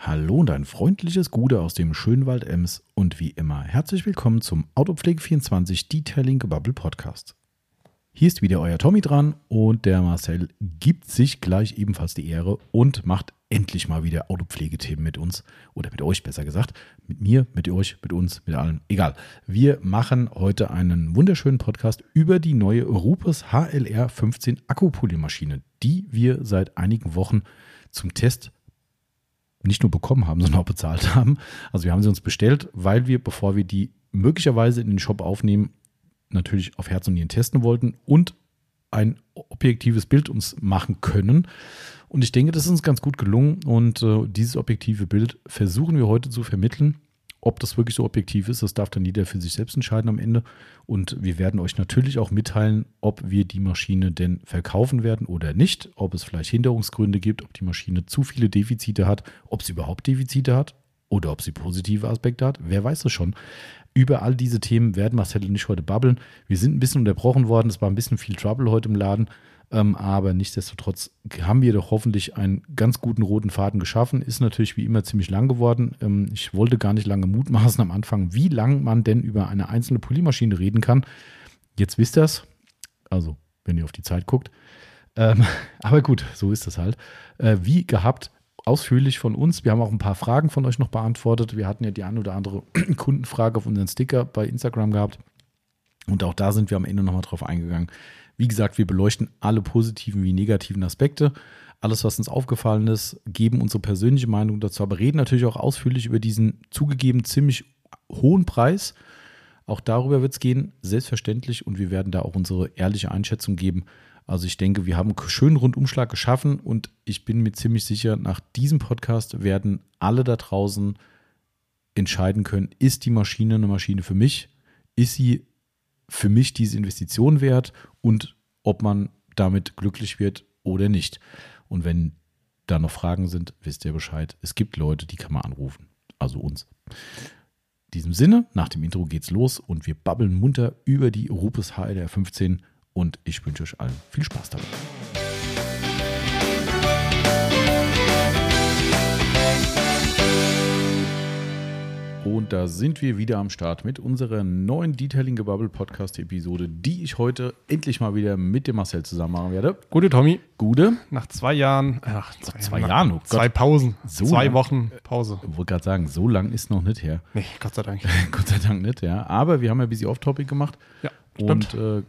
Hallo und ein freundliches Gude aus dem Schönwald Ems und wie immer herzlich willkommen zum Autopflege24 Detailing Bubble Podcast. Hier ist wieder euer Tommy dran und der Marcel gibt sich gleich ebenfalls die Ehre und macht endlich mal wieder Autopflegethemen mit uns oder mit euch besser gesagt. Mit mir, mit euch, mit uns, mit allen. Egal. Wir machen heute einen wunderschönen Podcast über die neue Rupes HLR 15 Akkupolymaschine, die wir seit einigen Wochen zum Test nicht nur bekommen haben, sondern auch bezahlt haben. Also wir haben sie uns bestellt, weil wir, bevor wir die möglicherweise in den Shop aufnehmen, natürlich auf Herz und Nieren testen wollten und ein objektives Bild uns machen können. Und ich denke, das ist uns ganz gut gelungen. Und äh, dieses objektive Bild versuchen wir heute zu vermitteln. Ob das wirklich so objektiv ist, das darf dann jeder für sich selbst entscheiden am Ende. Und wir werden euch natürlich auch mitteilen, ob wir die Maschine denn verkaufen werden oder nicht, ob es vielleicht Hinderungsgründe gibt, ob die Maschine zu viele Defizite hat, ob sie überhaupt Defizite hat oder ob sie positive Aspekte hat. Wer weiß es schon. Über all diese Themen werden Marcel und ich heute babbeln. Wir sind ein bisschen unterbrochen worden. Es war ein bisschen viel Trouble heute im Laden. Ähm, aber nichtsdestotrotz haben wir doch hoffentlich einen ganz guten roten Faden geschaffen. Ist natürlich wie immer ziemlich lang geworden. Ähm, ich wollte gar nicht lange mutmaßen am Anfang, wie lang man denn über eine einzelne Polymaschine reden kann. Jetzt wisst ihr es. Also, wenn ihr auf die Zeit guckt. Ähm, aber gut, so ist das halt. Äh, wie gehabt, ausführlich von uns. Wir haben auch ein paar Fragen von euch noch beantwortet. Wir hatten ja die ein oder andere Kundenfrage auf unseren Sticker bei Instagram gehabt. Und auch da sind wir am Ende nochmal drauf eingegangen. Wie gesagt, wir beleuchten alle positiven wie negativen Aspekte. Alles, was uns aufgefallen ist, geben unsere persönliche Meinung dazu, aber reden natürlich auch ausführlich über diesen zugegeben ziemlich hohen Preis. Auch darüber wird es gehen, selbstverständlich. Und wir werden da auch unsere ehrliche Einschätzung geben. Also ich denke, wir haben einen schönen Rundumschlag geschaffen und ich bin mir ziemlich sicher, nach diesem Podcast werden alle da draußen entscheiden können, ist die Maschine eine Maschine für mich? Ist sie für mich diese Investition wert und ob man damit glücklich wird oder nicht. Und wenn da noch Fragen sind, wisst ihr Bescheid. Es gibt Leute, die kann man anrufen. Also uns. In diesem Sinne, nach dem Intro geht's los und wir babbeln munter über die Rupes HLR 15 und ich wünsche euch allen viel Spaß dabei. Und da sind wir wieder am Start mit unserer neuen Detailing Gebubble Podcast Episode, die ich heute endlich mal wieder mit dem Marcel zusammen machen werde. Gute Tommy. Gute. Nach zwei Jahren, ach, zwei, zwei Jahren, oh zwei Pausen, So zwei lang? Wochen Pause. Ich wollte gerade sagen, so lang ist noch nicht her. Nee, Gott sei Dank. Gott sei Dank nicht, ja. Aber wir haben ja ein bisschen Off-Topic gemacht. Ja, Und äh, äh,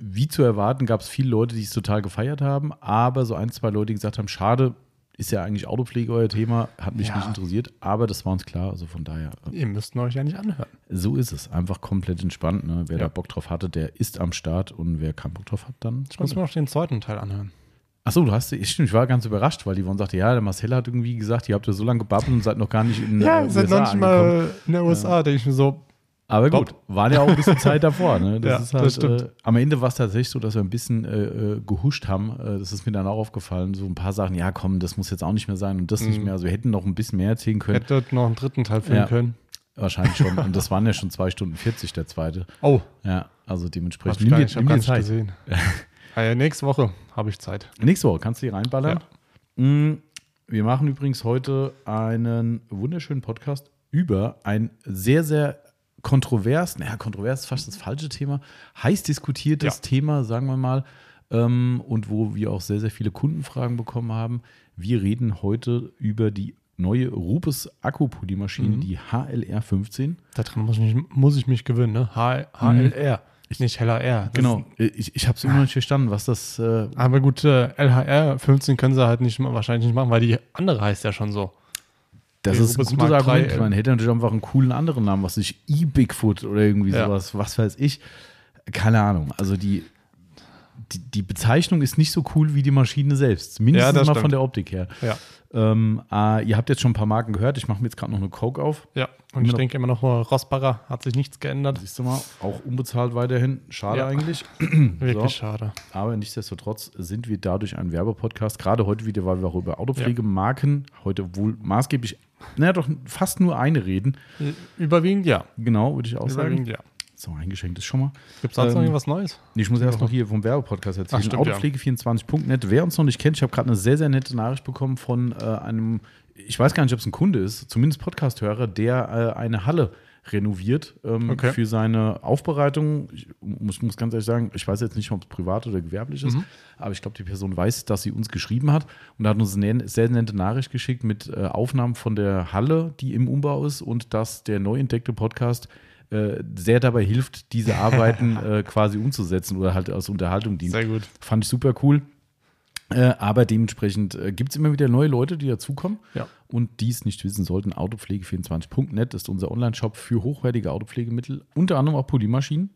wie zu erwarten, gab es viele Leute, die es total gefeiert haben, aber so ein, zwei Leute, die gesagt haben, schade, ist ja eigentlich Autopflege euer Thema, hat mich Ja. nicht interessiert, aber das war uns klar, also von daher, äh, Ihr müsst euch ja nicht anhören. so ist es. Einfach komplett entspannt. Ne? Wer Ja. da Bock drauf hatte, der ist am Start und wer keinen Bock drauf hat, dann. Ich muss mir noch den zweiten Teil anhören. Achso, du hast, ich, stimmt, ich war ganz überrascht, weil die Yvonne sagte, ja, der Marcel hat irgendwie gesagt, ihr habt ja so lange gebabbelt und seid noch gar nicht in Ja, äh, USA noch nicht mal in der USA, denke ich mir so, Aber gut, war ja auch ein bisschen Zeit davor. Ne? Das Ja, ist das halt, stimmt. Äh, am Ende war es tatsächlich so, dass wir ein bisschen äh, äh, gehuscht haben. Äh, das ist mir dann auch aufgefallen. So ein paar Sachen, ja komm, das muss jetzt auch nicht mehr sein und das nicht Mhm. mehr. Also wir hätten noch ein bisschen mehr erzählen können. hättet noch einen dritten Teil filmen Ja. können. Wahrscheinlich schon. Und das waren ja schon zwei Stunden 40, der zweite. Oh, Ja, also hab dementsprechend. ich gar nicht, ich hab nimm gar nicht gesehen. äh, nächste Woche habe ich Zeit. Nächste Woche kannst du hier reinballern. Mm, Wir machen übrigens heute einen wunderschönen Podcast über ein sehr, sehr kontrovers, naja, kontrovers ist fast das falsche Thema, heiß diskutiertes Ja. Thema, sagen wir mal, ähm, und wo wir auch sehr, sehr viele Kundenfragen bekommen haben. Wir reden heute über die neue Rupes Akkupolymaschine, Mhm. die HLR 15. Daran muss ich, mich- muss ich mich gewöhnen, ne? H HLR. Nicht heller R. Das Genau, ich, ich habe es immer noch nicht verstanden, was das. Äh, Aber gut, äh, LHR 15 können sie halt nicht wahrscheinlich nicht machen, weil die andere heißt ja schon so. Das ist ein gutes Argument. 3, Ich meine, hätte natürlich einfach einen coolen anderen Namen, was ich E-Bigfoot oder irgendwie Ja. sowas, was weiß ich. Keine Ahnung. Also die, die, die Bezeichnung ist nicht so cool wie die Maschine selbst. Mindestens Ja, mal stimmt. von der Optik her. Ja. Ähm, äh, ihr habt jetzt schon ein paar Marken gehört. Ich mache mir jetzt gerade noch eine Coke auf. Ja, und Immer ich denke immer noch, äh, Rossbacher hat sich nichts geändert. Siehst du mal, auch unbezahlt weiterhin. Schade Ja. eigentlich. Wirklich So. schade. Aber nichtsdestotrotz sind wir dadurch ein Werbepodcast. Gerade heute wieder, weil wir auch über Autopflegemarken heute wohl maßgeblich, naja, doch fast nur eine reden. Überwiegend ja. Genau, würde ich auch sagen. Überwiegend ja. So, eingeschenkt ist schon mal. Gibt es sonst noch Ähm, irgendwas Neues? Nee, ich muss erst noch hier vom Werbepodcast erzählen. Ach, stimmt, ja. Autopflege24.net. Wer uns noch nicht kennt, ich habe gerade eine sehr, sehr nette Nachricht bekommen von äh, einem, ich weiß gar nicht, ob es ein Kunde ist, zumindest Podcast-Hörer, der äh, eine Halle renoviert ähm, Okay. für seine Aufbereitung. Ich muss, muss ganz ehrlich sagen, ich weiß jetzt nicht, ob es privat oder gewerblich ist, Mhm. aber ich glaube, die Person weiß, dass sie uns geschrieben hat und hat uns eine sehr nette Nachricht geschickt mit äh, Aufnahmen von der Halle, die im Umbau ist und dass der neu entdeckte Podcast äh, sehr dabei hilft, diese Arbeiten äh, quasi umzusetzen oder halt als Unterhaltung dient. Sehr gut. Fand ich super cool. Äh, aber dementsprechend äh, gibt es immer wieder neue Leute, die dazukommen Ja. und dies nicht wissen sollten. Autopflege24.net ist unser Online-Shop für hochwertige Autopflegemittel, unter anderem auch Polymaschinen.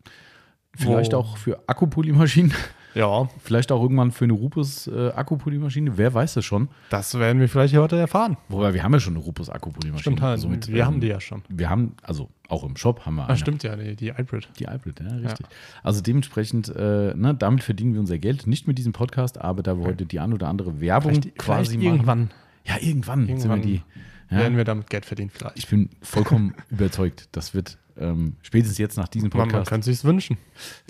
Vielleicht Wo- auch für Akkupolymaschinen, Ja, vielleicht auch irgendwann für eine Rupus äh, Akkupolymaschine. Wer weiß das schon? das werden wir vielleicht heute erfahren. Wobei wir haben ja schon eine Rupus Akkupolymaschine. Stimmt halt. Somit, wir ähm, haben die ja schon. Wir haben, also auch im Shop haben wir Ah, eine. stimmt ja, die, die Hybrid. Die Hybrid, ja, richtig. Also dementsprechend, äh, ne, damit verdienen wir unser Geld. Nicht mit diesem Podcast, aber da wir heute die ein oder andere Werbung Vielleicht, quasi vielleicht machen. irgendwann Ja, irgendwann, Irgendwann wir die. Ja, werden wir damit Geld verdienen vielleicht. ich bin vollkommen überzeugt, das wird ähm, spätestens jetzt nach diesem Man, man Podcast. könnte sich wünschen.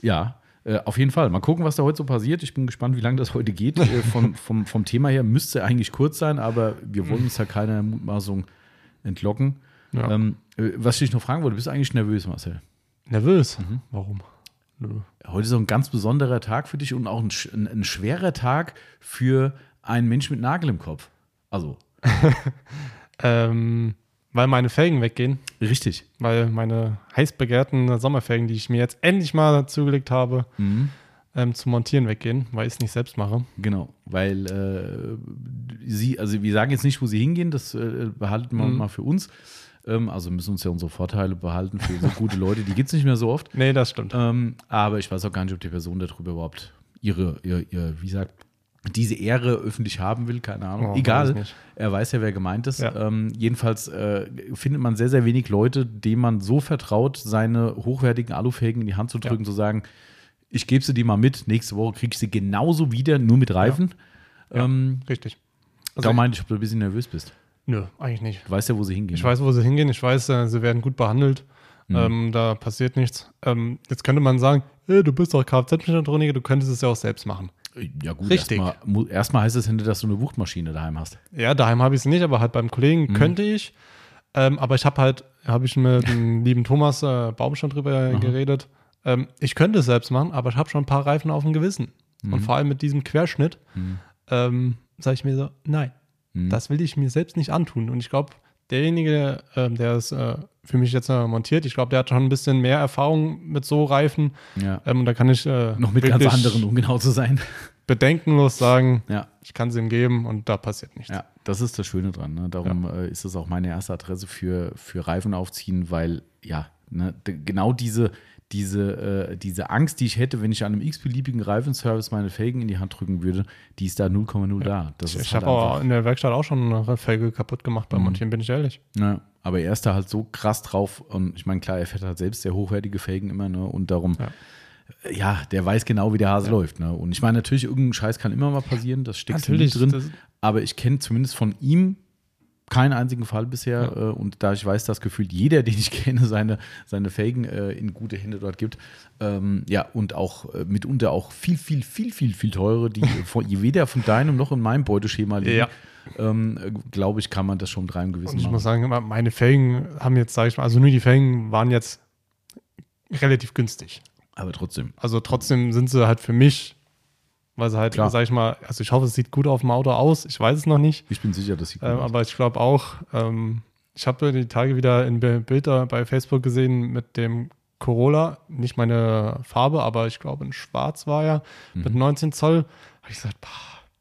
ja, äh, auf jeden Fall. Mal gucken, was da heute so passiert. Ich bin gespannt, wie lange das heute geht. Äh, vom, vom, vom Thema her müsste eigentlich kurz sein, aber wir wollen uns ja keiner Mutmaßung entlocken. Ja. Ähm, äh, was ich dich noch fragen wollte, bist du eigentlich nervös, Marcel? Nervös. Mhm. Warum? Nö. Heute ist auch ein ganz besonderer Tag für dich und auch ein, ein, ein schwerer Tag für einen Mensch mit Nagel im Kopf. Also, Ähm, weil meine Felgen weggehen, richtig. weil meine heiß begehrten Sommerfelgen, die ich mir jetzt endlich mal zugelegt habe, Mhm. ähm, zu montieren weggehen, weil ich es nicht selbst mache. Genau, weil äh, sie, also wir sagen jetzt nicht, wo sie hingehen, das äh, behalten wir Mhm. mal für uns. Ähm, also müssen uns ja unsere Vorteile behalten für so gute Leute, die gibt es nicht mehr so oft. Nee, das stimmt. Ähm, aber ich weiß auch gar nicht, ob die Person darüber überhaupt ihre, ihr, ihr, wie sagt, diese Ehre öffentlich haben will, keine Ahnung. Oh, weiß Egal, nicht. er weiß ja, wer gemeint ist. Ja. Ähm, jedenfalls äh, findet man sehr, sehr wenig Leute, denen man so vertraut, seine hochwertigen Alufelgen in die Hand zu drücken, Ja. zu sagen, ich gebe sie dir mal mit, nächste Woche krieg ich sie genauso wieder, nur mit Reifen. Ja. Ähm, Richtig. da meinte ich, ob du ein bisschen nervös bist. nö, eigentlich nicht. Du weißt ja, wo sie hingehen. Ich weiß, wo sie hingehen. Ich weiß, äh, sie werden gut behandelt. Mhm. Ähm, da passiert nichts. Ähm, jetzt könnte man sagen, hey, du bist doch Kfz-Mechatroniker, du könntest es ja auch selbst machen. Ja, gut, Richtig. Erstmal, erstmal heißt es hinter, dass du eine Wuchtmaschine daheim hast. Ja, daheim habe ich es nicht, aber halt beim Kollegen Mhm. könnte ich. Ähm, aber ich habe halt, habe ich mit dem lieben Thomas äh, Baum schon drüber geredet. Ähm, ich könnte es selbst machen, aber ich habe schon ein paar Reifen auf dem Gewissen. Mhm. Und vor allem mit diesem Querschnitt ähm, sage ich mir so, nein, Mhm. das will ich mir selbst nicht antun. Und ich glaube, derjenige, ähm, der es äh, für mich jetzt äh, montiert, ich glaube, der hat schon ein bisschen mehr Erfahrung mit so Reifen. Ja. Ähm, und da kann ich äh, Noch mit ganz anderen, um genau zu sein. Bedenkenlos sagen, Ja. ich kann es ihm geben und da passiert nichts. Ja, das ist das Schöne dran. Ne? Darum äh, ist es auch meine erste Adresse für, für Reifen aufziehen, weil ja, ne, genau diese, diese, äh, diese Angst, die ich hätte, wenn ich an einem x-beliebigen Reifenservice meine Felgen in die Hand drücken würde, die ist da 0,0 da. Das Ich, ich halt habe auch in der Werkstatt auch schon eine Felge kaputt gemacht beim Montieren, bin ich ehrlich. Ja, aber er ist da halt so krass drauf und ich meine, klar, er fährt halt selbst sehr hochwertige Felgen immer, ne? Und darum, Ja. Ja, der weiß genau, wie der Hase läuft, ne? Und ich meine, natürlich, irgendein Scheiß kann immer mal passieren, das steckt Natürlich, drin. aber ich kenne zumindest von ihm keinen einzigen Fall bisher. Äh, und da ich weiß, dass gefühlt jeder, den ich kenne, seine, seine Felgen äh, in gute Hände dort gibt. Ähm, ja, und auch äh, mitunter auch viel, viel, viel, viel, viel teure, die von, weder von deinem noch in meinem Beuteschema liegen. Ja. Ähm, äh, Glaube ich, kann man das schon mit reinem Gewissen Und ich machen. muss sagen, meine Felgen haben jetzt, sage ich mal, also nur die Felgen waren jetzt relativ günstig. Aber trotzdem. Also trotzdem sind sie halt für mich, weil sie halt, Klar. sage ich mal, also ich hoffe, es sieht gut auf dem Auto aus. Ich weiß es noch nicht. Ich bin sicher, dass sie gut Ähm, aus. aber ich glaube auch, ähm, ich habe die Tage wieder ein Bi- Bild da bei Facebook gesehen mit dem Corolla, nicht meine Farbe, aber ich glaube in Schwarz war er, Mhm. mit 19 Zoll. Habe ich gesagt, boah,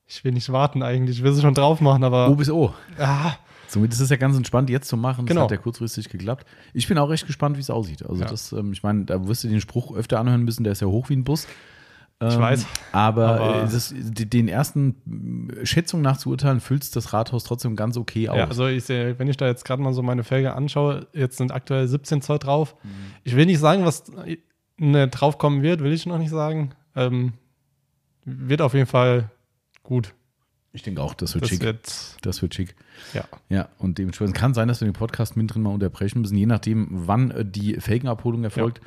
ich will nicht warten eigentlich, ich will sie schon drauf machen, aber O bis O. ah, Somit ist es ja ganz entspannt, jetzt zu machen. Genau. Das hat ja kurzfristig geklappt. Ich bin auch recht gespannt, wie es aussieht. Also, Ja. das, ähm, ich meine, da wirst du den Spruch öfter anhören müssen, der ist ja hoch wie ein Bus. Ähm, weiß. Aber, Aber- äh, das, den ersten Schätzungen nach zu urteilen, füllt das Rathaus trotzdem ganz okay aus. ja, also ich sehe, wenn ich da jetzt gerade mal so meine Felge anschaue, jetzt sind aktuell 17 Zoll drauf. Ich will nicht sagen, was ne, draufkommen wird, will ich noch nicht sagen. Ähm, wird auf jeden Fall gut. Ich denke auch, das wird Das schick. wird, das wird schick. ja. Ja, und dementsprechend kann sein, dass wir den Podcast mittendrin mal unterbrechen müssen, je nachdem, wann äh, die Felgenabholung erfolgt.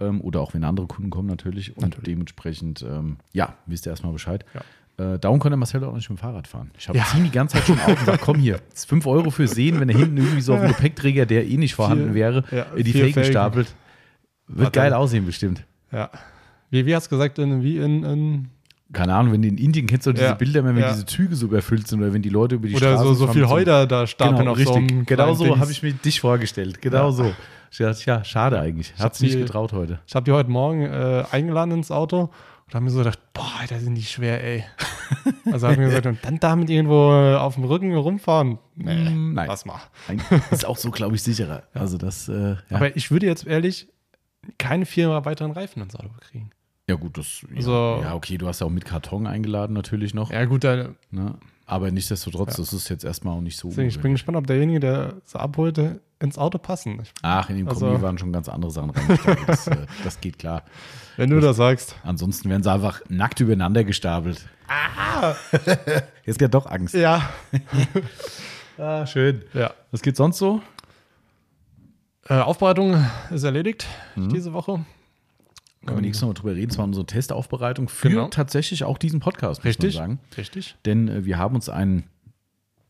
Ähm, oder auch wenn andere Kunden kommen natürlich. Und Natürlich. dementsprechend, ähm, ja, wisst ihr erstmal Bescheid. Ja. Äh, darum konnte Marcel auch nicht mit dem Fahrrad fahren. Ich habe Ja. ihn die ganze Zeit schon auf und sage, komm hier, 5 Euro für Sehen, wenn er hinten irgendwie so auf dem Gepäckträger, der eh nicht vorhanden Vier- wäre, ja, äh, die Felgen Felgen. stapelt. Wird Warte. geil aussehen bestimmt. Ja. Wie, wie hast du gesagt, in, wie in, in Keine Ahnung, wenn du in Indien kennst du diese Ja. Bilder, wenn Ja. diese Züge so überfüllt sind oder wenn die Leute über die oder Straße so, so fahren viel mit Heu da, stapeln Genau, auf so richtig. einem Genau so Dings. habe ich mir dich vorgestellt. Genau Ja. so. Ich dachte, ja, schade eigentlich. Ich Hat es hab nicht getraut heute. Ich habe die heute Morgen äh, eingeladen ins Auto und habe mir so gedacht, boah, da sind die schwer, ey. Also habe ich mir gesagt, und dann damit irgendwo äh, auf dem Rücken rumfahren? Nee, Mm, nein. lass mal. Nein, ist auch so, glaube ich, sicherer. Also das, äh, ja. Aber ich würde jetzt ehrlich keine vier weiteren Reifen ins Auto kriegen. Ja gut, das, ja, So. ja okay, du hast ja auch mit Karton eingeladen natürlich noch. Ja gut, dann, Ne? Aber nichtsdestotrotz, Ja. das ist jetzt erstmal auch nicht so. deswegen, ich bin gespannt, ob derjenige, der es abholte, ins Auto passen. Ach, in dem Also- Kombi waren schon ganz andere Sachen reingestapelt. das, äh, das geht klar. wenn du das sagst. Ansonsten werden sie einfach nackt übereinander gestapelt. Ah! Jetzt geht doch Angst. Ja. Ah, schön. ja. Was geht sonst so? Äh, Aufbereitung ist erledigt Mhm. diese Woche. Können wir nächstes Mal drüber reden. Es war unsere Testaufbereitung für Genau. tatsächlich auch diesen Podcast, muss Richtig. man sagen. Richtig. Denn äh, wir haben uns ein,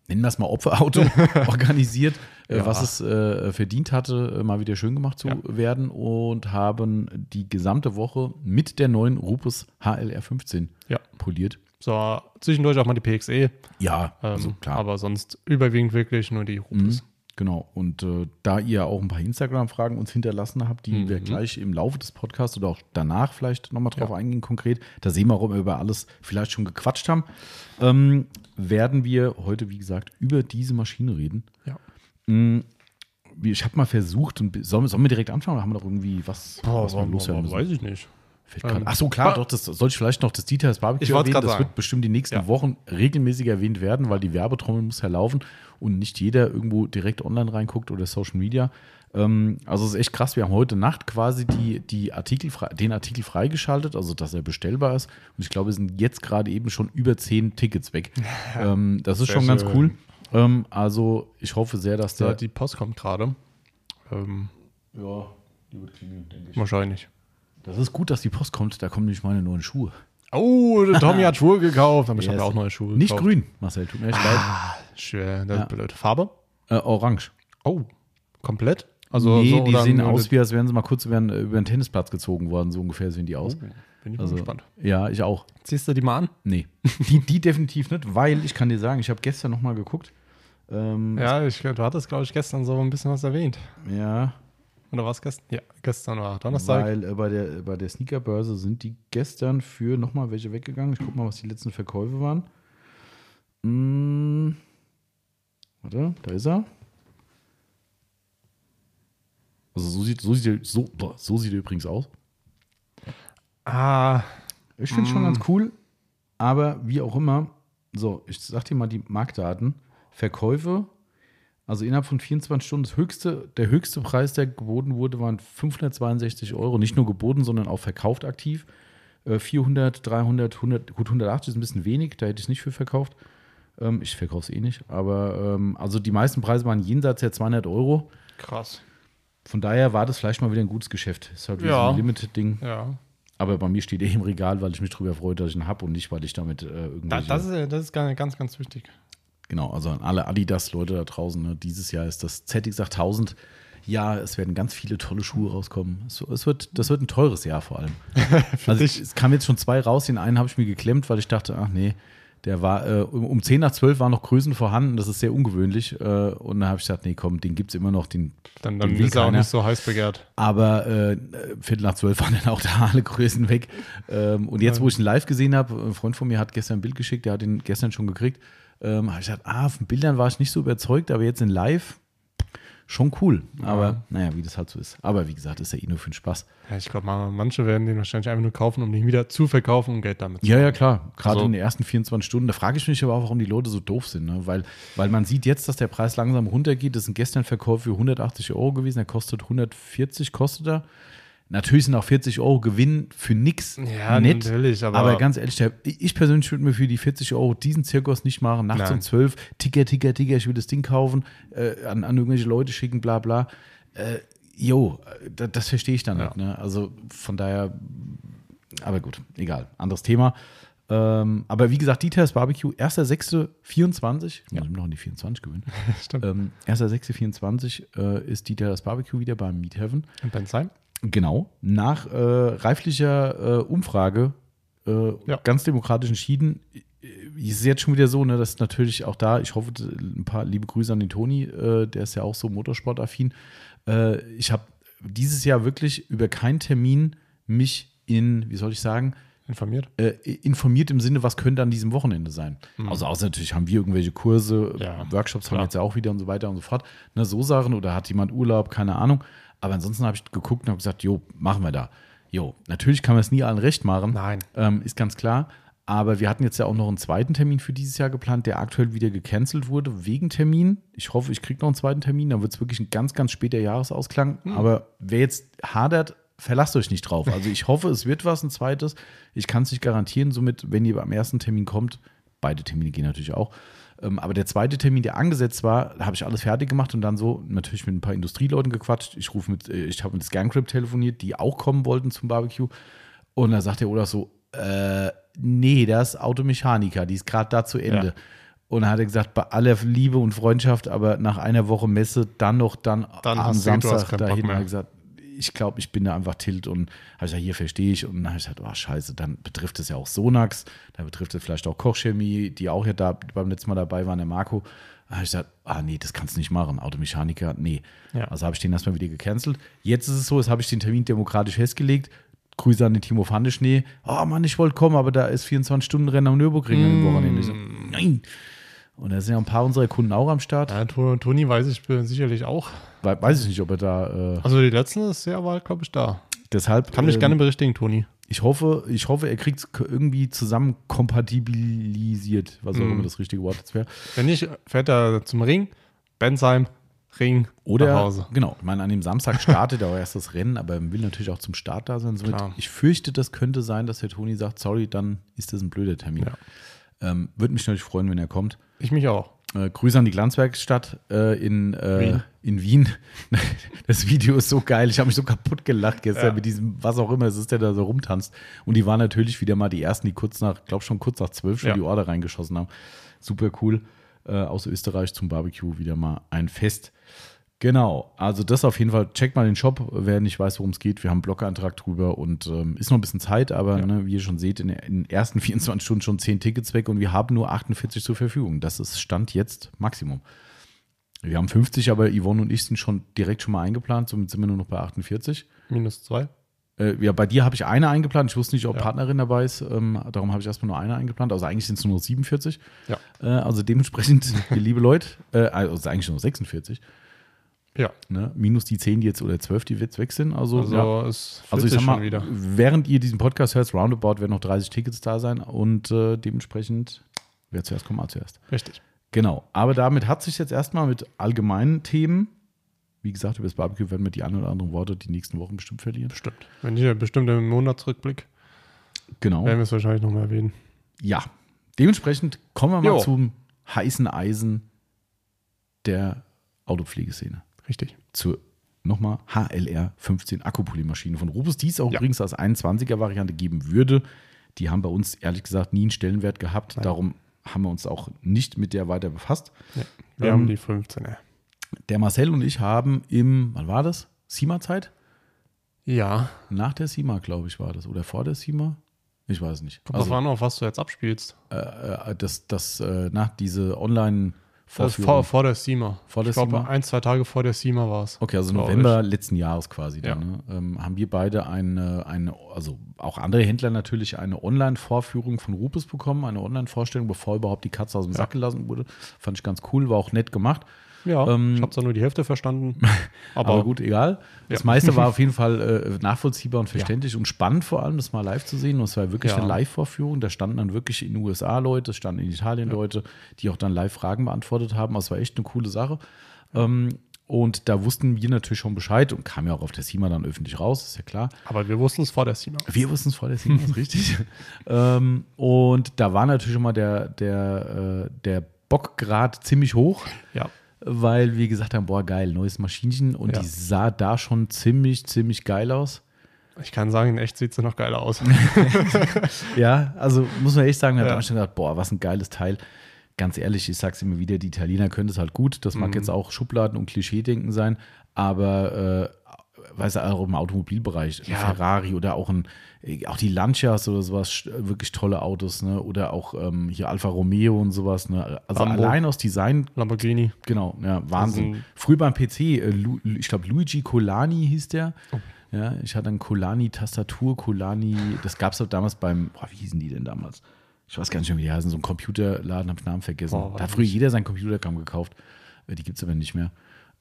nennen wir es mal Opferauto, organisiert, äh, Ja. was es äh, verdient hatte, äh, mal wieder schön gemacht zu Ja. werden und haben die gesamte Woche mit der neuen Rupus HLR 15 Ja. poliert. So, zwischendurch auch mal die PXE. Ja, Ähm, also klar. Aber sonst überwiegend wirklich nur die Rupes. Genau. Und äh, da ihr auch ein paar Instagram-Fragen uns hinterlassen habt, die Mhm. wir gleich im Laufe des Podcasts oder auch danach vielleicht nochmal drauf eingehen, konkret, da sehen wir, warum wir über alles vielleicht schon gequatscht haben, ähm, werden wir heute, wie gesagt, über diese Maschine reden. Ja. Wie- Ich habe mal versucht, und sollen, sollen wir direkt anfangen oder haben wir noch irgendwie was, was wir loswerden müssen? weiß ich nicht. Ähm, Ach so, klar, doch, das soll ich vielleicht noch das Details Barbecue Ich erwähnen. Das sagen. wird bestimmt die nächsten Ja. Wochen regelmäßig erwähnt werden, weil die Werbetrommel muss ja laufen und nicht jeder irgendwo direkt online reinguckt oder Social Media. Ähm, also es ist echt krass. Wir haben heute Nacht quasi die, die Artikel frei, den Artikel freigeschaltet, also dass er bestellbar ist. Und ich glaube, es sind jetzt gerade eben schon über zehn Tickets weg. ähm, das ist Sehr schon ganz schön. cool. Ähm, also ich hoffe sehr, dass Ja, der. die Post kommt gerade. Ähm, ja, die wird klingeln, denke ich. wahrscheinlich. Das ist gut, dass die Post kommt. Da kommen nämlich meine neuen Schuhe. Oh, der Tommy hat Schuhe gekauft. Aber ich habe Yes. ja auch neue Schuhe Nicht gekauft. grün, Marcel. Tut mir echt leid. Ah, schwer. Das Ja. ist blöd. Farbe? Äh, orange. Oh, komplett? Also nee, so, die sehen aus, wie als wären sie mal kurz über, den- über den Tennisplatz gezogen worden. So ungefähr sehen die aus. Oh, bin ich mal also, gespannt. Ja, ich auch. Ziehst du die mal an? Nee, die, die definitiv nicht, weil ich kann dir sagen, ich habe gestern noch mal geguckt. Ähm, Ja, ich, du hattest, glaube ich, gestern so ein bisschen was erwähnt. ja Oder was gestern? Ja, gestern war Donnerstag. weil äh, bei der, bei der Sneakerbörse sind die gestern für noch mal welche weggegangen. Ich guck mal, was die letzten Verkäufe waren. Hm, warte, da ist er. Also so sieht, so sieht, er- so, so sieht er übrigens aus. Ah, Ich finde es schon ganz cool, aber wie auch immer, so, ich sag dir mal die Marktdaten. Verkäufe, also innerhalb von 24 Stunden, das höchste, der höchste Preis, der geboten wurde, waren 562 Euro. Nicht nur geboten, sondern auch verkauft aktiv. Äh, 400, 300, 100, gut 180 ist ein bisschen wenig, da hätte ich es nicht für verkauft. Ähm, ich verkaufe es eh nicht, aber ähm, also die meisten Preise waren jenseits der 200 Euro. krass. Von daher war das vielleicht mal wieder ein gutes Geschäft. Ist halt wie Ja. so ein Limited-Ding. Ja. Aber bei mir steht er im Regal, weil ich mich darüber freue, dass ich ihn habe und nicht, weil ich damit äh, Da, irgendwelche... das, ist, ja- das ist ganz, ganz wichtig. Genau, also an alle Adidas-Leute da draußen. Ne, dieses Jahr ist das ZX8000. Ja, es werden ganz viele tolle Schuhe rauskommen. Es, es wird, das wird ein teures Jahr vor allem. also dich. es kamen jetzt schon zwei raus. Den einen habe ich mir geklemmt, weil ich dachte, ach nee, der war äh, um, um 10 nach 12 waren noch Größen vorhanden. Das ist sehr ungewöhnlich. Äh, und dann habe ich gesagt, nee, komm, den gibt es immer noch. Den, Dann, dann den ist er auch nicht so heiß begehrt. Aber äh, Viertel nach zwölf waren dann auch da alle Größen weg. Ähm, und jetzt, wo ich ihn live gesehen habe, ein Freund von mir hat gestern ein Bild geschickt, der hat ihn gestern schon gekriegt. Ähm, habe ich gesagt, ah, von Bildern war ich nicht so überzeugt, aber jetzt in live schon cool. Aber naja, wie das halt so ist. Aber wie gesagt, ist ja eh nur für den Spaß. Ja, ich glaube, manche werden den wahrscheinlich einfach nur kaufen, um den wieder zu verkaufen und Geld damit zu Ja, ja, klar. Gerade Also- in den ersten 24 Stunden. Da frage ich mich aber auch, warum die Leute so doof sind. Ne? Weil, weil man sieht jetzt, dass der Preis langsam runtergeht. Das sind gestern Verkäufe für 180 Euro gewesen. Der kostet 140, kostet er. Natürlich sind auch 40 Euro Gewinn für nix Ja, nett. natürlich, aber- aber ganz ehrlich, ich persönlich würde mir für die 40 Euro diesen Zirkus nicht machen. Nachts Nein. um 12, Ticker, Ticker, Ticker, ich will das Ding kaufen, äh, an, an irgendwelche Leute schicken, bla bla. Äh, jo, das, das verstehe ich dann Ja. nicht. Ne? Also von daher, aber gut, egal, anderes Thema. Ähm, aber wie gesagt, Details Barbecue, 1.6.24, ich muss mich noch an die 24 gewöhnen. Stimmt. ähm, 1.6.24 äh, ist Details Barbecue wieder beim Meat Heaven. In Bensheim? Genau, nach äh, reiflicher äh, Umfrage, äh, Ja. ganz demokratisch entschieden. Äh, Ist jetzt schon wieder so, ne, dass natürlich auch da, ich hoffe, ein paar liebe Grüße an den Toni, äh, der ist ja auch so motorsportaffin. Äh, ich habe dieses Jahr wirklich über keinen Termin mich in, wie soll ich sagen, Informiert? äh, informiert im Sinne, was könnte an diesem Wochenende sein. Also außer natürlich haben wir irgendwelche Kurse, Mhm. Ja, Workshops haben klar. wir jetzt ja auch wieder und so weiter und so fort. Ne, so Sachen oder hat jemand Urlaub, keine Ahnung. Aber ansonsten habe ich geguckt und habe gesagt, jo, machen wir da. Jo, natürlich kann man es nie allen recht machen. Nein. Ähm, ist ganz klar. Aber wir hatten jetzt ja auch noch einen zweiten Termin für dieses Jahr geplant, der aktuell wieder gecancelt wurde, wegen Termin. Ich hoffe, ich kriege noch einen zweiten Termin. Dann wird es wirklich ein ganz, ganz später Jahresausklang. Hm. Aber wer jetzt hadert, verlasst euch nicht drauf. Also ich hoffe, es wird was, ein zweites. Ich kann es nicht garantieren. Somit, wenn ihr am ersten Termin kommt, beide Termine gehen natürlich auch. Ähm, aber der zweite Termin, der angesetzt war, habe ich alles fertig gemacht und dann so natürlich mit ein paar Industrieleuten gequatscht. Ich rufe mit, äh, ich habe mit Scancrip telefoniert, die auch kommen wollten zum Barbecue. Und da sagt der Olaf so, äh, nee, der ist Automechaniker, die ist gerade da zu Ende. Ja. Und dann hat er gesagt, bei aller Liebe und Freundschaft, aber nach einer Woche Messe dann noch dann, Dann am hast Samstag dahin. Hat er gesagt, ich glaube, ich bin da einfach tilt und habe gesagt, hier verstehe ich. Und dann habe ich gesagt, oh scheiße, dann betrifft es ja auch Sonax, dann betrifft es vielleicht auch Kochchemie, die auch ja da beim letzten Mal dabei waren, der Marco. Da habe ich gesagt, ah nee, das kannst du nicht machen, Automechaniker, nee. Ja. Also habe ich den erstmal wieder gecancelt. Jetzt ist es so, jetzt habe ich den Termin demokratisch festgelegt. Grüße an den Timo Fandeschnee. Oh Mann, ich wollte kommen, aber da ist 24-Stunden-Rennen am Nürburgring am Wochenende. Ich so, nein. Und da sind ja ein paar unserer Kunden auch am Start. Ja, To- Toni weiß ich sicherlich auch. We- Weiß ich nicht, ob er da. Äh, Also die letzten ist ja war, glaube ich, da. deshalb. Kann mich ähm, gerne berichtigen, Toni. Ich hoffe, ich hoffe, er kriegt es irgendwie zusammen kompatibilisiert, was auch Mhm. immer das richtige Wort jetzt wäre. Wenn nicht, fährt er zum Ring, Bensheim, Ring, Oder, nach Hause. genau, ich meine, an dem Samstag startet er auch erst das Rennen, aber er will natürlich auch zum Start da sein. Somit, ich fürchte, das könnte sein, dass der Toni sagt, sorry, dann ist das ein blöder Termin. Ja. Ähm, Würde mich natürlich freuen, wenn er kommt. Ich mich auch. Äh, Grüße an die Glanzwerkstatt äh, in, äh, Wien. in Wien. Das Video ist so geil. Ich habe mich so kaputt gelacht gestern Ja. mit diesem, was auch immer es ist, der da so rumtanzt. Und die waren natürlich wieder mal die ersten, die kurz nach, glaube schon kurz nach zwölf schon Ja. die Order reingeschossen haben. Super cool. Äh, aus Österreich zum Barbecue wieder mal ein Fest. Genau, also das auf jeden Fall. Checkt mal den Shop, wer nicht weiß, worum es geht. Wir haben einen Blog-Eintrag drüber und ähm, ist noch ein bisschen Zeit, aber Ja. ne, wie ihr schon seht, in, in den ersten 24 Stunden schon 10 Tickets weg und wir haben nur 48 zur Verfügung. Das ist Stand jetzt Maximum. Wir haben 50, aber Yvonne und ich sind schon direkt schon mal eingeplant, somit sind wir nur noch bei 48. Minus zwei. Äh, ja, bei dir habe ich eine eingeplant. Ich wusste nicht, ob Ja. Partnerin dabei ist. Ähm, darum habe ich erstmal nur eine eingeplant. Also eigentlich sind es nur noch 47. Ja. Äh, also dementsprechend, liebe Leute, äh, also eigentlich nur noch 46. Ja. Ne? Minus die 10, die jetzt oder 12, die jetzt weg sind. Also, Also ja. also ich sag mal, während ihr diesen Podcast hört, roundabout werden noch 30 Tickets da sein und äh, dementsprechend, wer zuerst kommt, mal zuerst. Richtig. Genau. Aber damit hat sich jetzt erstmal mit allgemeinen Themen, wie gesagt, über das Barbecue werden wir die ein oder anderen Worte die nächsten Wochen bestimmt verlieren. Bestimmt. Wenn nicht, bestimmt im Monatsrückblick Genau. werden wir es wahrscheinlich nochmal erwähnen. Ja. Dementsprechend kommen wir mal Jo. zum heißen Eisen der Autopflegeszene. Richtig. zur nochmal HLR 15 Akkupolymaschine von Rubus, die es auch Ja. übrigens als 21er Variante geben würde. Die haben bei uns ehrlich gesagt nie einen Stellenwert gehabt. Nein. Darum haben wir uns auch nicht mit der weiter befasst. Ja. Wir Ähm, haben die 15er. Der Marcel und ich haben im, wann war das? SIMA-Zeit? Ja. Nach der SIMA, glaube ich, war das. Oder vor der SIMA? Ich weiß nicht. Kommt also, an, auf was du jetzt abspielst. äh, äh, das, das, äh, nach diese online Ist vor, vor der SEMA. Vor der ich glaube, ein, zwei Tage vor der SEMA war es. Okay, also November letzten Jahres quasi. Dann, Ja. ne? ähm, haben wir beide eine, eine, also auch andere Händler natürlich eine Online-Vorführung von Rupes bekommen, eine Online-Vorstellung, bevor überhaupt die Katze aus dem Ja. Sack gelassen wurde. Fand ich ganz cool, war auch nett gemacht. Ja, Ähm, ich habe zwar nur die Hälfte verstanden. Aber, Aber, gut, egal. Das Ja. meiste war auf jeden Fall äh, nachvollziehbar und verständlich und spannend vor allem, das mal live zu sehen. Und es war wirklich Ja. eine Live-Vorführung. Da standen dann wirklich in den USA Leute, es standen in Italien Leute, die auch dann live Fragen beantwortet haben. Das war echt eine coole Sache. Ähm, und da wussten wir natürlich schon Bescheid und kam ja auch auf der SIMA dann öffentlich raus, ist ja klar. aber wir wussten es vor der SEMA. Wir wussten es vor der SIMA, ist richtig. ähm, und da war natürlich schon mal der, der, äh, der Bockgrad ziemlich hoch. Ja. Weil wir gesagt haben, boah, geil, neues Maschinchen und Ja. die sah da schon ziemlich, ziemlich geil aus. Ich kann sagen, in echt sieht sie noch geiler aus. Ja, also muss man echt sagen, wir Ja. haben schon gedacht, boah, was ein geiles Teil. Ganz ehrlich, ich sag's immer wieder, die Italiener können das halt gut. Das mag Mhm. jetzt auch Schubladen und Klischeedenken sein, aber äh, weiß auch im Automobilbereich, Ja. Ferrari oder auch ein, auch die Lancias oder sowas, sch- wirklich tolle Autos, ne? Oder auch ähm, hier Alfa Romeo und sowas, ne? Also Lambo. allein aus Design Lamborghini. Genau, ja, Wahnsinn. Also- Früher beim PC, äh, Lu, ich glaube Luigi Colani hieß der. Ja, ich hatte einen Colani-Tastatur, Colani, das gab es damals beim, boah, wie hießen die denn damals? Ich weiß gar nicht mehr, wie die heißen, so ein Computerladen, habe ich den Namen vergessen. Boah, da hat früher jeder seinen Computerkram gekauft. Äh, Die gibt es aber nicht mehr.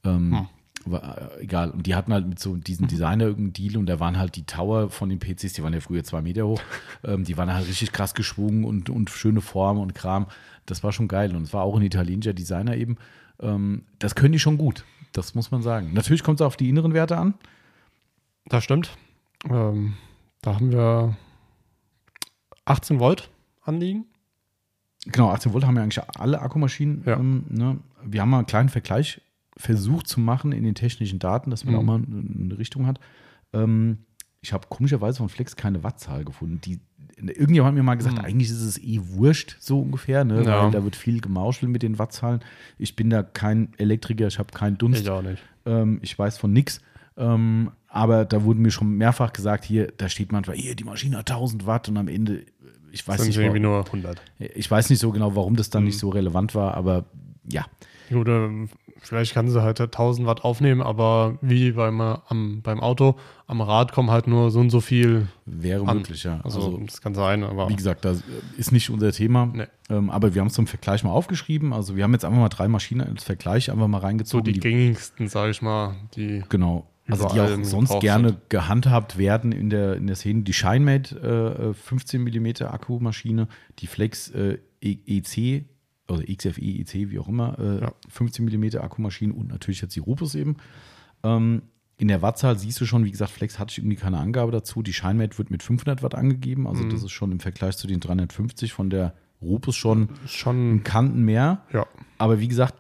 Ähm, Hm. War, äh, egal. Und die hatten halt mit so diesem Designer irgendeinen Deal und da waren halt die Tower von den PCs, die waren ja früher zwei Meter hoch, ähm, die waren halt richtig krass geschwungen und, und schöne Formen und Kram. Das war schon geil. Und es war auch ein italienischer Designer eben. Ähm, das können die schon gut. Das muss man sagen. Natürlich kommt es auf die inneren Werte an. Das stimmt. Ähm, da haben wir 18 Volt anliegen. Genau, 18 Volt haben ja eigentlich alle Akkumaschinen. Ja. Ähm, ne? Wir haben mal einen kleinen Vergleich versucht zu machen in den technischen Daten, dass man Mhm. auch mal eine Richtung hat. Ähm, ich habe komischerweise von Flex keine Wattzahl gefunden. Die, irgendjemand hat mir mal gesagt, Mhm. eigentlich ist es eh wurscht, so ungefähr, ne? Ja. weil da wird viel gemauschelt mit den Wattzahlen. Ich bin da kein Elektriker, ich habe keinen Dunst. Ich auch nicht. Ähm, ich weiß von nix. Ähm, aber da wurde mir schon mehrfach gesagt, hier, da steht manchmal, hier, die Maschine hat 1000 Watt und am Ende, ich weiß Sind nicht, irgendwie nur 100. ich weiß nicht so genau, warum das dann Mhm. nicht so relevant war, aber ja, Gut, ähm, vielleicht kann sie halt 1000 Watt aufnehmen, aber wie beim, äh, am, beim Auto, am Rad kommen halt nur so und so viel. wäre An- möglich, ja. Also, Also, das kann sein, aber wie gesagt, das ist nicht unser Thema, Nee. ähm, aber wir haben es zum Vergleich mal aufgeschrieben. Also wir haben jetzt einfach mal drei Maschinen als Vergleich einfach mal so reingezogen. die gängigsten, sage ich mal, die Genau. Also die auch sonst gerne sind. gehandhabt werden in der, in der Szene. Die Shinemate äh, 15 mm Akkumaschine, die Flex äh, E- EC oder XFE, EC, wie auch immer, äh, Ja. 15 mm Akkumaschinen und natürlich jetzt die Rupus eben. Ähm, in der Wattzahl siehst du schon, wie gesagt, Flex hatte ich irgendwie keine Angabe dazu. Die Shinemate wird mit 500 Watt angegeben, also Mhm. das ist schon im Vergleich zu den 350 von der Rupus schon schon, Kanten mehr. ja, Aber wie gesagt,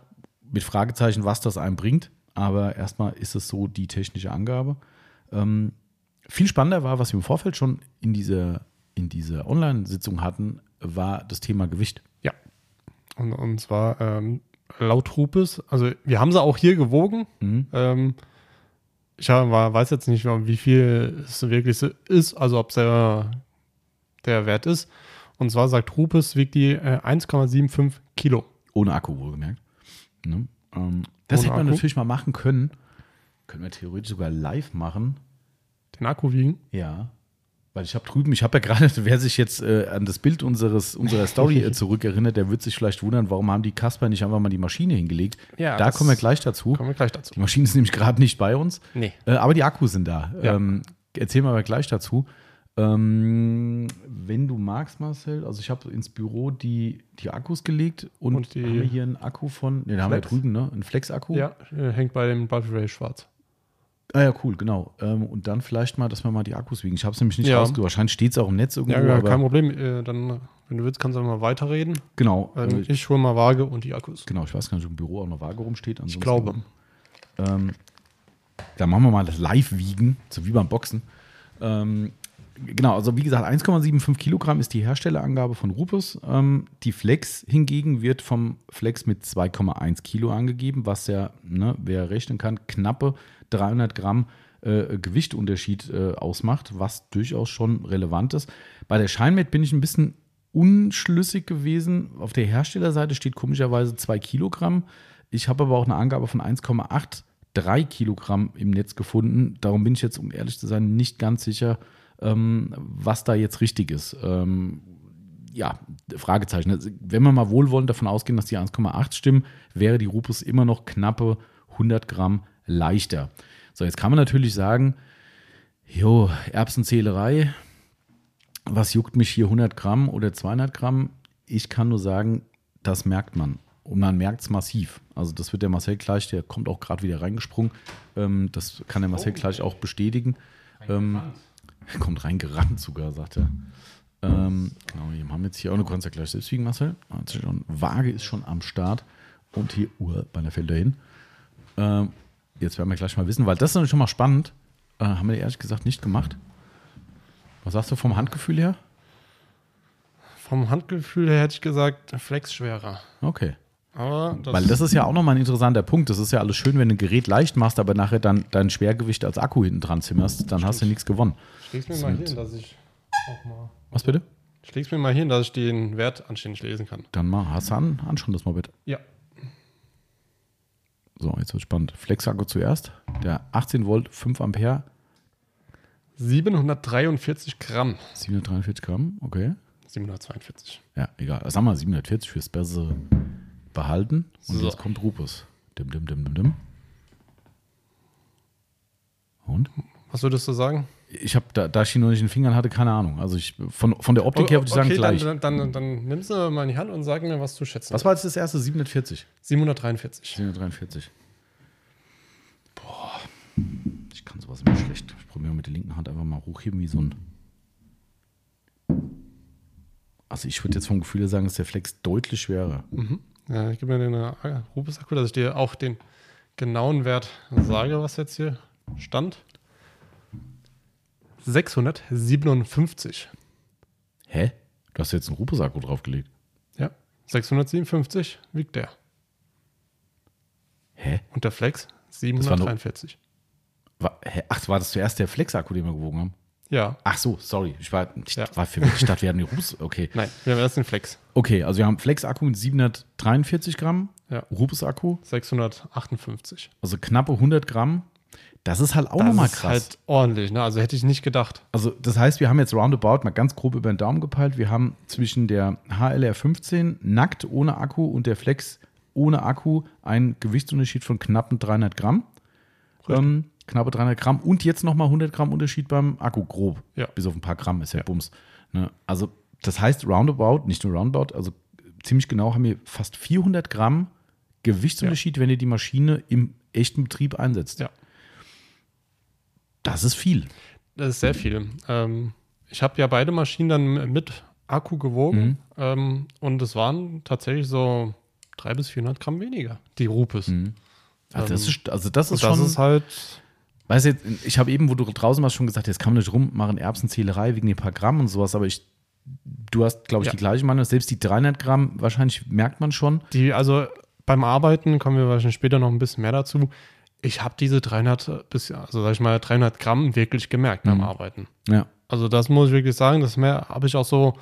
mit Fragezeichen, was das einem bringt. Aber erstmal ist es so die technische Angabe. Ähm, viel spannender war, was wir im Vorfeld schon in dieser, in dieser Online-Sitzung hatten, war das Thema Gewicht. Und, und zwar ähm, laut Rupes, also wir haben sie auch hier gewogen. Mhm. Ähm, ich hab, weiß jetzt nicht, wie viel es wirklich so ist, also ob es der, der Wert ist. Und zwar sagt Rupes, wiegt die äh, 1,75 Kilo. Ohne Akku wohlgemerkt. Ne? Ähm, das Ohne hätte man Akku? natürlich mal machen können. Können wir theoretisch sogar live machen. Den Akku wiegen. Ja. Weil ich habe drüben, ich habe ja gerade, wer sich jetzt äh, an das Bild unseres, unserer Story äh, zurückerinnert, der wird sich vielleicht wundern, warum haben die Kasper nicht einfach mal die Maschine hingelegt. Ja, da kommen wir gleich dazu. Kommen wir gleich dazu. Die Maschine ist nämlich gerade nicht bei uns. Nee. Äh, aber die Akkus sind da. Ja. Ähm, erzählen wir aber gleich dazu. Ähm, wenn du magst, Marcel, also ich habe ins Büro die, die Akkus gelegt und, Und die- haben wir hier einen Akku von, ne, den haben wir drüben, ne? Ein Flex-Akku. Ja, äh, hängt bei dem Ray schwarz. Ah ja, cool, genau. Ähm, und dann vielleicht mal, dass wir mal die Akkus wiegen. Ich habe es nämlich nicht Ja. rausgesucht. Wahrscheinlich steht es auch im Netz irgendwo. Ja, ja, kein Problem. Äh, dann, wenn du willst, kannst du mal weiterreden. Genau. Ähm, äh, ich hole mal Waage und die Akkus. genau, ich weiß gar nicht, ob im Büro auch noch Waage rumsteht. Ich ansonsten- glaube. Ähm, dann machen wir mal das Live-Wiegen, so wie beim Boxen. Ähm, genau, also wie gesagt, 1,75 Kilogramm ist die Herstellerangabe von Rupus. Ähm, die Flex hingegen wird vom Flex mit 2,1 Kilo angegeben, was ja, ne, wer rechnen kann, knappe 300 Gramm äh, Gewichtunterschied äh, ausmacht, was durchaus schon relevant ist. Bei der Scheinmet bin ich ein bisschen unschlüssig gewesen. Auf der Herstellerseite steht komischerweise 2 Kilogramm. Ich habe aber auch eine Angabe von 1,83 Kilogramm im Netz gefunden. Darum bin ich jetzt, um ehrlich zu sein, nicht ganz sicher, ähm, was da jetzt richtig ist. Ähm, ja, Fragezeichen. Also, Wenn wir mal wohlwollend davon ausgehen, dass die 1,8 stimmen, wäre die Rupus immer noch knappe 100 Gramm leichter. So, jetzt kann man natürlich sagen, jo, Erbsenzählerei, was juckt mich hier 100 Gramm oder 200 Gramm? Ich kann nur sagen, das merkt man. Und man merkt es massiv. Also das wird der Marcel gleich, der kommt auch gerade wieder reingesprungen. Ähm, das kann der Marcel gleich auch bestätigen. Ähm, er kommt reingerannt sogar, sagt er. Ähm, genau, wir haben jetzt hier auch, du kannst ja gleich selbst wiegen, Marcel. Also schon, Waage ist schon am Start. Und hier Uhr bei der fällt dahin. Ähm, jetzt werden wir gleich mal wissen, weil das ist schon mal spannend. Äh, haben wir ehrlich gesagt nicht gemacht. Was sagst du vom Handgefühl her? Vom Handgefühl her hätte ich gesagt, Flex schwerer. Okay. Aber das, Weil das ist ja auch nochmal ein interessanter Punkt. Das ist ja alles schön, wenn du ein Gerät leicht machst, aber nachher dann dein Schwergewicht als Akku hinten dran zimmerst, dann hast du nichts gewonnen. schlägst mir mal hin, dass ich auch mal. Was bitte? Schlägst mir mal hin, dass ich den Wert anständig lesen kann. Dann mal, hast du an, anschauen das mal bitte. Ja. So, jetzt wird spannend. Flex-Akku zuerst. Der 18 Volt, 5 Ampere, 743 Gramm. 743 Gramm, okay. 742. Ja, egal. Sag mal 740 fürs bessere behalten. Und So. jetzt kommt Rupus. Dim, dim, dim, dim, dim. Und? Was würdest du sagen? Ich habe, da, da ich ihn noch nicht in den Fingern hatte, keine Ahnung. Also ich, von, von der Optik her würde ich sagen okay, gleich. Dann, dann, dann, dann nimmst du mal in die Hand und sag mir, was du schätzen Was war jetzt das erste? 740. 743. 743. Boah, ich kann sowas immer schlecht. Ich probiere mit der linken Hand einfach mal hochheben wie so ein. Also ich würde jetzt vom Gefühl her sagen, ist der Flex deutlich schwerer. Mhm. Ja, ich gebe mir den äh, Rubis-Akku, dass ich dir auch den genauen Wert sage, was jetzt hier stand. 657. Hä? Du hast jetzt einen Rupus-Akku draufgelegt. Ja, 657 wiegt der. Hä? Und der Flex war nur- 743. War, hä? Ach, war das zuerst der Flex-Akku, den wir gewogen haben? Ja, Ach so, sorry. Ich war, ich Ja. war verwirrt. Ich dachte, wir hatten die Rupus. Okay. nein, wir haben erst den Flex. Okay, also wir haben Flex-Akku mit 743 Gramm, Ja, Rupus-Akku, 658. also knappe 100 Gramm. Das ist halt auch das nochmal ist krass. halt ordentlich, ne? Also hätte ich nicht gedacht. Also das heißt, wir haben jetzt roundabout mal ganz grob über den Daumen gepeilt. Wir haben zwischen der HLR 15 nackt ohne Akku und der Flex ohne Akku einen Gewichtsunterschied von knappen 300 Gramm. Ähm, knappe 300 Gramm und jetzt nochmal 100 Gramm Unterschied beim Akku, grob. Ja. Bis auf ein paar Gramm ist ja, Bums. Ne? Also das heißt roundabout, nicht nur roundabout, also ziemlich genau haben wir fast 400 Gramm Gewichtsunterschied, wenn ihr die Maschine im echten Betrieb einsetzt. Ja. Das ist viel. Das ist sehr viel. Ähm, ich habe ja beide Maschinen dann mit Akku gewogen Mhm. ähm, und es waren tatsächlich so 300 bis 400 Gramm weniger, die Rupes. Also das Ähm, ist, also das ist das schon. ist halt, Weißt du, ich habe eben, wo du draußen warst, schon gesagt, jetzt kann man nicht rummachen, Erbsenzählerei wegen den paar Gramm und sowas, aber ich, du hast, glaube ich, Ja. die gleiche Meinung. Selbst die 300 Gramm, wahrscheinlich merkt man schon. die, also beim Arbeiten kommen wir wahrscheinlich später noch ein bisschen mehr dazu. Ich habe diese 300 bis, also sag ich mal, 300 Gramm wirklich gemerkt beim Mhm. Arbeiten. Ja. Also das muss ich wirklich sagen, das mehr habe ich auch so,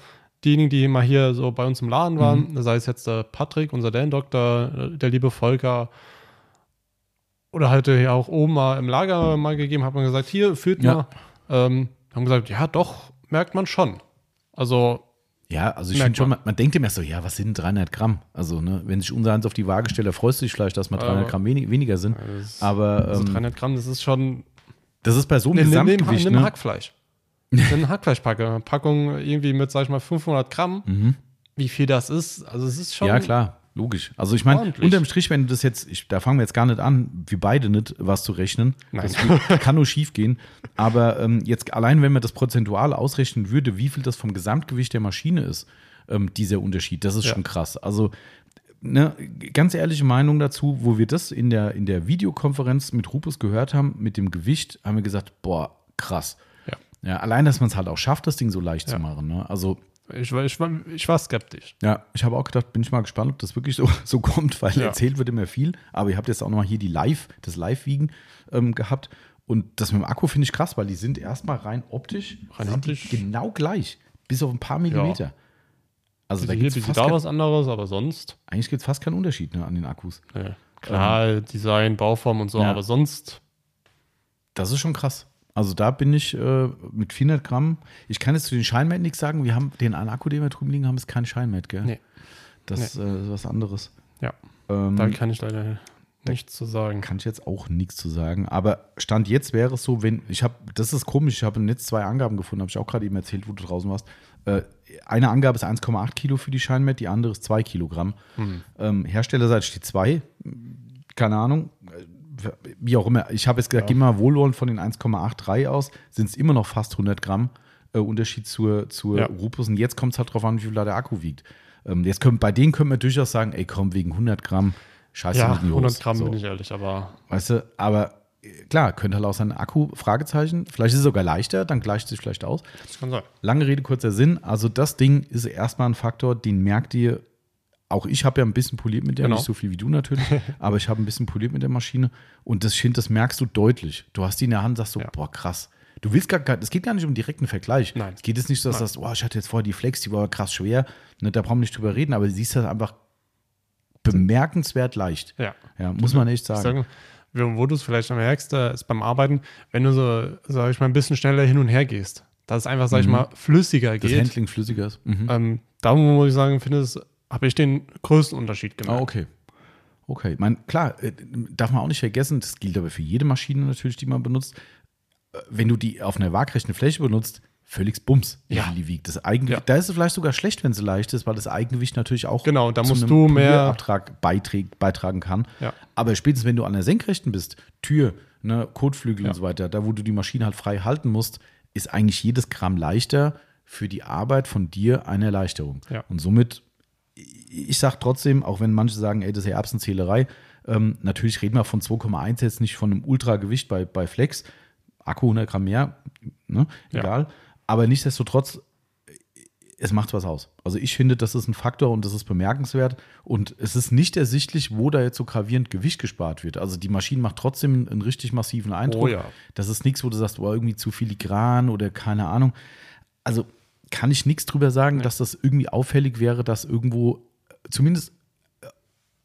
diejenigen, die mal hier so bei uns im Laden waren, Mhm. sei es jetzt der Patrick, unser Dan-Doktor, der liebe Volker, oder halt hier auch oben mal im Lager mal gegeben, hat man gesagt, hier, führt Ja. mal. Ähm, haben gesagt, ja doch, merkt man schon. Also, Ja, also ich finde schon, man. man, denkt immer so, ja, was sind 300 Gramm? Also, ne, wenn sich unser Hans auf die Waage stellt, freust du dich vielleicht, dass mal 300 Aber- Gramm wenig, weniger sind. das, Aber also ähm, 300 Gramm, das ist schon das ist bei so einem nimm, Gesamtgewicht, nimm ne? Hackfleisch. Eine Hackfleischpackung Packung irgendwie mit, sag ich mal, 500 Gramm. Mhm. Wie viel das ist, also es ist schon. Ja, klar, logisch. Also ich meine, Ordentlich. unterm Strich, wenn du das jetzt, ich, da fangen wir jetzt gar nicht an, wir beide nicht, was zu rechnen. Nein. Das kann nur schief gehen. Aber ähm, jetzt allein, wenn man das prozentual ausrechnen würde, wie viel das vom Gesamtgewicht der Maschine ist, ähm, dieser Unterschied, das ist Ja. schon krass. Also ne, ganz ehrliche Meinung dazu, wo wir das in der, in der Videokonferenz mit Rupus gehört haben, mit dem Gewicht, haben wir gesagt, boah, krass. Ja. Ja, allein, dass man es halt auch schafft, das Ding so leicht Ja. zu machen. Ne? Also Ich, war- ich, war- ich war skeptisch. ja, ich habe auch gedacht, bin ich mal gespannt, ob das wirklich so, so kommt, weil Ja. erzählt wird immer viel. Aber ihr habt jetzt auch noch mal hier die Live, das Live-Wiegen ähm, gehabt. Und das mit dem Akku finde ich krass, weil die sind erstmal rein optisch, Rein optisch. Genau gleich, bis auf ein paar Millimeter. Also da hier, gibt's bisschen fast da was anderes, aber sonst. eigentlich gibt es fast keinen Unterschied ne, an den Akkus. Ne. Klar, Design, Bauform und so, Ähm. Ja. aber sonst. Das ist schon krass. Also da bin ich äh, mit 400 Gramm. Ich kann jetzt zu den Scheinmat nichts sagen. Wir haben den einen Akku, den wir drüben liegen haben, ist kein Scheinmat, gell? Nee. Das äh, ist was anderes. Ja. Ähm, Da kann ich leider nichts zu sagen. kann ich jetzt auch nichts zu sagen. Aber Stand jetzt wäre es so, wenn, ich habe, das ist komisch, ich habe im Netz zwei Angaben gefunden, habe ich auch gerade eben erzählt, wo du draußen warst. Äh, eine Angabe ist 1,8 Kilo für die Scheinmet, die andere ist 2 Kilogramm. Hm. Ähm, Herstellerseite steht 2. Keine Ahnung. Wie auch immer. Ich habe jetzt gesagt, geh mal wohlwollend von den 1,83 aus, sind es immer noch fast 100 Gramm äh, Unterschied zur, zur Ja. Rupus. Und jetzt kommt es halt drauf an, wie viel da der Akku wiegt. Ähm, jetzt können, bei denen können wir durchaus sagen, ey komm, wegen 100 Gramm scheiße Ja, nicht in die 100 Hose. Gramm so. bin ich ehrlich, aber Weißt du, aber äh, klar, könnte halt auch sein Akku, Fragezeichen. Vielleicht ist es sogar leichter, dann gleicht es sich vielleicht aus. das kann sein. Lange Rede, kurzer Sinn. Also das Ding ist erstmal ein Faktor, den merkt ihr. Auch ich habe ja ein bisschen poliert mit der, Genau. nicht so viel wie du natürlich, aber ich habe ein bisschen poliert mit der Maschine und das Schind, das merkst du deutlich. Du hast die in der Hand, sagst so, Ja. boah, krass. Du willst gar, es geht gar nicht um direkten Vergleich. Nein. Es geht jetzt nicht so, dass du sagst, oh, ich hatte jetzt vorher die Flex, die war krass schwer. Ne, da brauchen wir nicht drüber reden, aber du siehst das einfach bemerkenswert leicht. Ja. Ja, muss man echt sagen. sage, wo du es vielleicht am merkst, ist beim Arbeiten, wenn du so, sag ich mal, ein bisschen schneller hin und her gehst, dass es einfach, sag ich mal, flüssiger Mhm. das geht. Handling flüssiger ist. Mhm. Ähm, da muss ich sagen, finde ich, habe ich den größten Unterschied Ah, gemerkt. okay. Okay, ich meine, klar, äh, darf man auch nicht vergessen, das gilt aber für jede Maschine natürlich, die man benutzt. Äh, Wenn du die auf einer waagrechten Fläche benutzt, völlig Bums, wie Ja. die wiegt. Das Eigengewicht, Ja. da ist es vielleicht sogar schlecht, wenn sie leicht ist, weil das Eigengewicht natürlich auch Genau, da zu musst einem du mehr- Abtrag beiträgt, beitragen kann. Ja. Aber spätestens, wenn du an der Senkrechten bist, Tür, ne, Kotflügel und so weiter, da wo du die Maschine halt frei halten musst, ist eigentlich jedes Gramm leichter für die Arbeit von dir eine Erleichterung. Ja. Und somit ich sage trotzdem, auch wenn manche sagen, ey, das ist ja Erbsenzählerei, ähm, natürlich reden wir von 2,1 jetzt nicht von einem Ultragewicht bei, bei Flex. Akku 100 Gramm mehr, ne? Ja. egal. Aber nichtsdestotrotz, es macht was aus. Also ich finde, das ist ein Faktor und das ist bemerkenswert. Und es ist nicht ersichtlich, wo da jetzt so gravierend Gewicht gespart wird. Also die Maschine macht trotzdem einen richtig massiven Eindruck. Oh ja. Das ist nichts, wo du sagst, oh, irgendwie zu filigran oder keine Ahnung. Also kann ich nichts drüber sagen, dass das irgendwie auffällig wäre, dass irgendwo zumindest äh,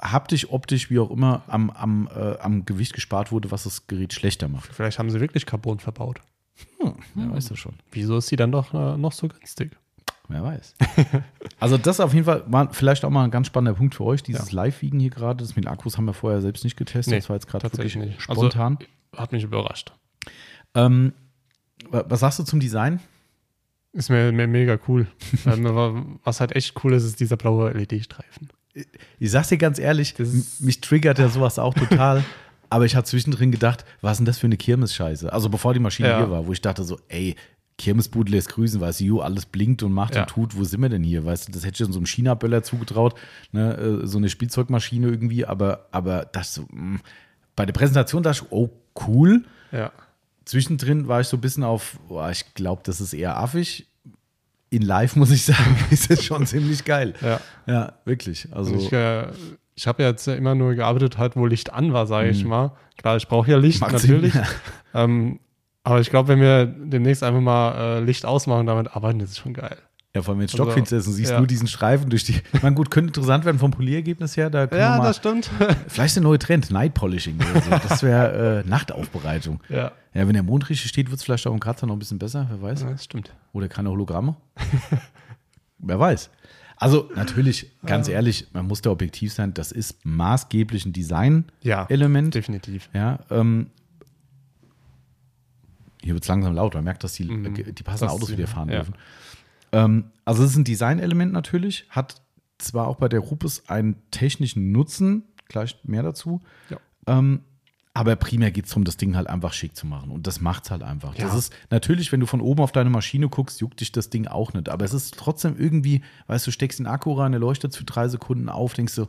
haptisch, optisch, wie auch immer, am, am, äh, am Gewicht gespart wurde, was das Gerät schlechter macht. Vielleicht haben sie wirklich Carbon verbaut. Hm, wer weiß das schon. Wieso ist sie dann doch äh, noch so günstig? Wer weiß. also das auf jeden Fall war vielleicht auch mal ein ganz spannender Punkt für euch, dieses Live-Wiegen hier gerade. Das mit den Akkus haben wir vorher selbst nicht getestet. Nee, das war jetzt gerade tatsächlich wirklich nicht. spontan. Also, hat mich überrascht. ähm, wa- was sagst du zum Design? Ist mir, mir mega cool. ähm, aber was halt echt cool ist, ist dieser blaue LED-Streifen. Ich sag's dir ganz ehrlich, mich triggert ja sowas auch total. aber ich habe zwischendrin gedacht, was ist denn das für eine Kirmes-Scheiße? Also bevor die Maschine Ja. hier war, wo ich dachte so, ey, Kirmesbude lässt grüßen, weißt du, alles blinkt und macht Ja. und tut, wo sind wir denn hier? Weißt du, das hätte ich so einem China-Böller zugetraut, ne, äh, so eine Spielzeugmaschine irgendwie, aber, aber das so, mh. bei der Präsentation dachte ich, oh, cool. Ja. Zwischendrin war ich so ein bisschen auf, boah, ich glaube, das ist eher affig. In live muss ich sagen, ist es schon ziemlich geil. Ja. Ja, wirklich. Also, Und ich äh, ich habe ja jetzt immer nur gearbeitet, halt, wo Licht an war, sage ich mal. Klar, ich brauche ja Licht, Macht Sinn, natürlich. ja. Ähm, aber ich glaube, wenn wir demnächst einfach mal äh, Licht ausmachen und damit arbeiten, das ist schon geil. Ja, vor allem wenn es Also, stockfinster ist und siehst ja. nur diesen Streifen durch die. Ich meine, gut, könnte interessant werden vom Polierergebnis her. Da wir mal, stimmt. vielleicht der neue Trend, Night Polishing oder so. Das wäre äh, Nachtaufbereitung. ja. Ja, wenn der Mond richtig steht, wird es vielleicht auch im Kratzer noch ein bisschen besser, wer weiß. ja, das stimmt. Oder keine Hologramme. wer weiß. Also, natürlich, ganz ehrlich, man muss da objektiv sein, das ist maßgeblich ein Design-Element. Ja, definitiv. Ja, ähm, hier wird es langsam laut, man merkt, dass die, äh, die passenden Das- Autos wieder fahren ja. Ähm, also es ist ein Designelement natürlich, hat zwar auch bei der Rupes einen technischen Nutzen, gleich mehr dazu, Ja. ähm, aber primär geht es darum, das Ding halt einfach schick zu machen. Und das macht es halt einfach. Das Ja. ist natürlich, wenn du von oben auf deine Maschine guckst, juckt dich das Ding auch nicht. Aber es ist trotzdem irgendwie, weißt du, steckst den Akku rein, der leuchtet für drei Sekunden auf, denkst du,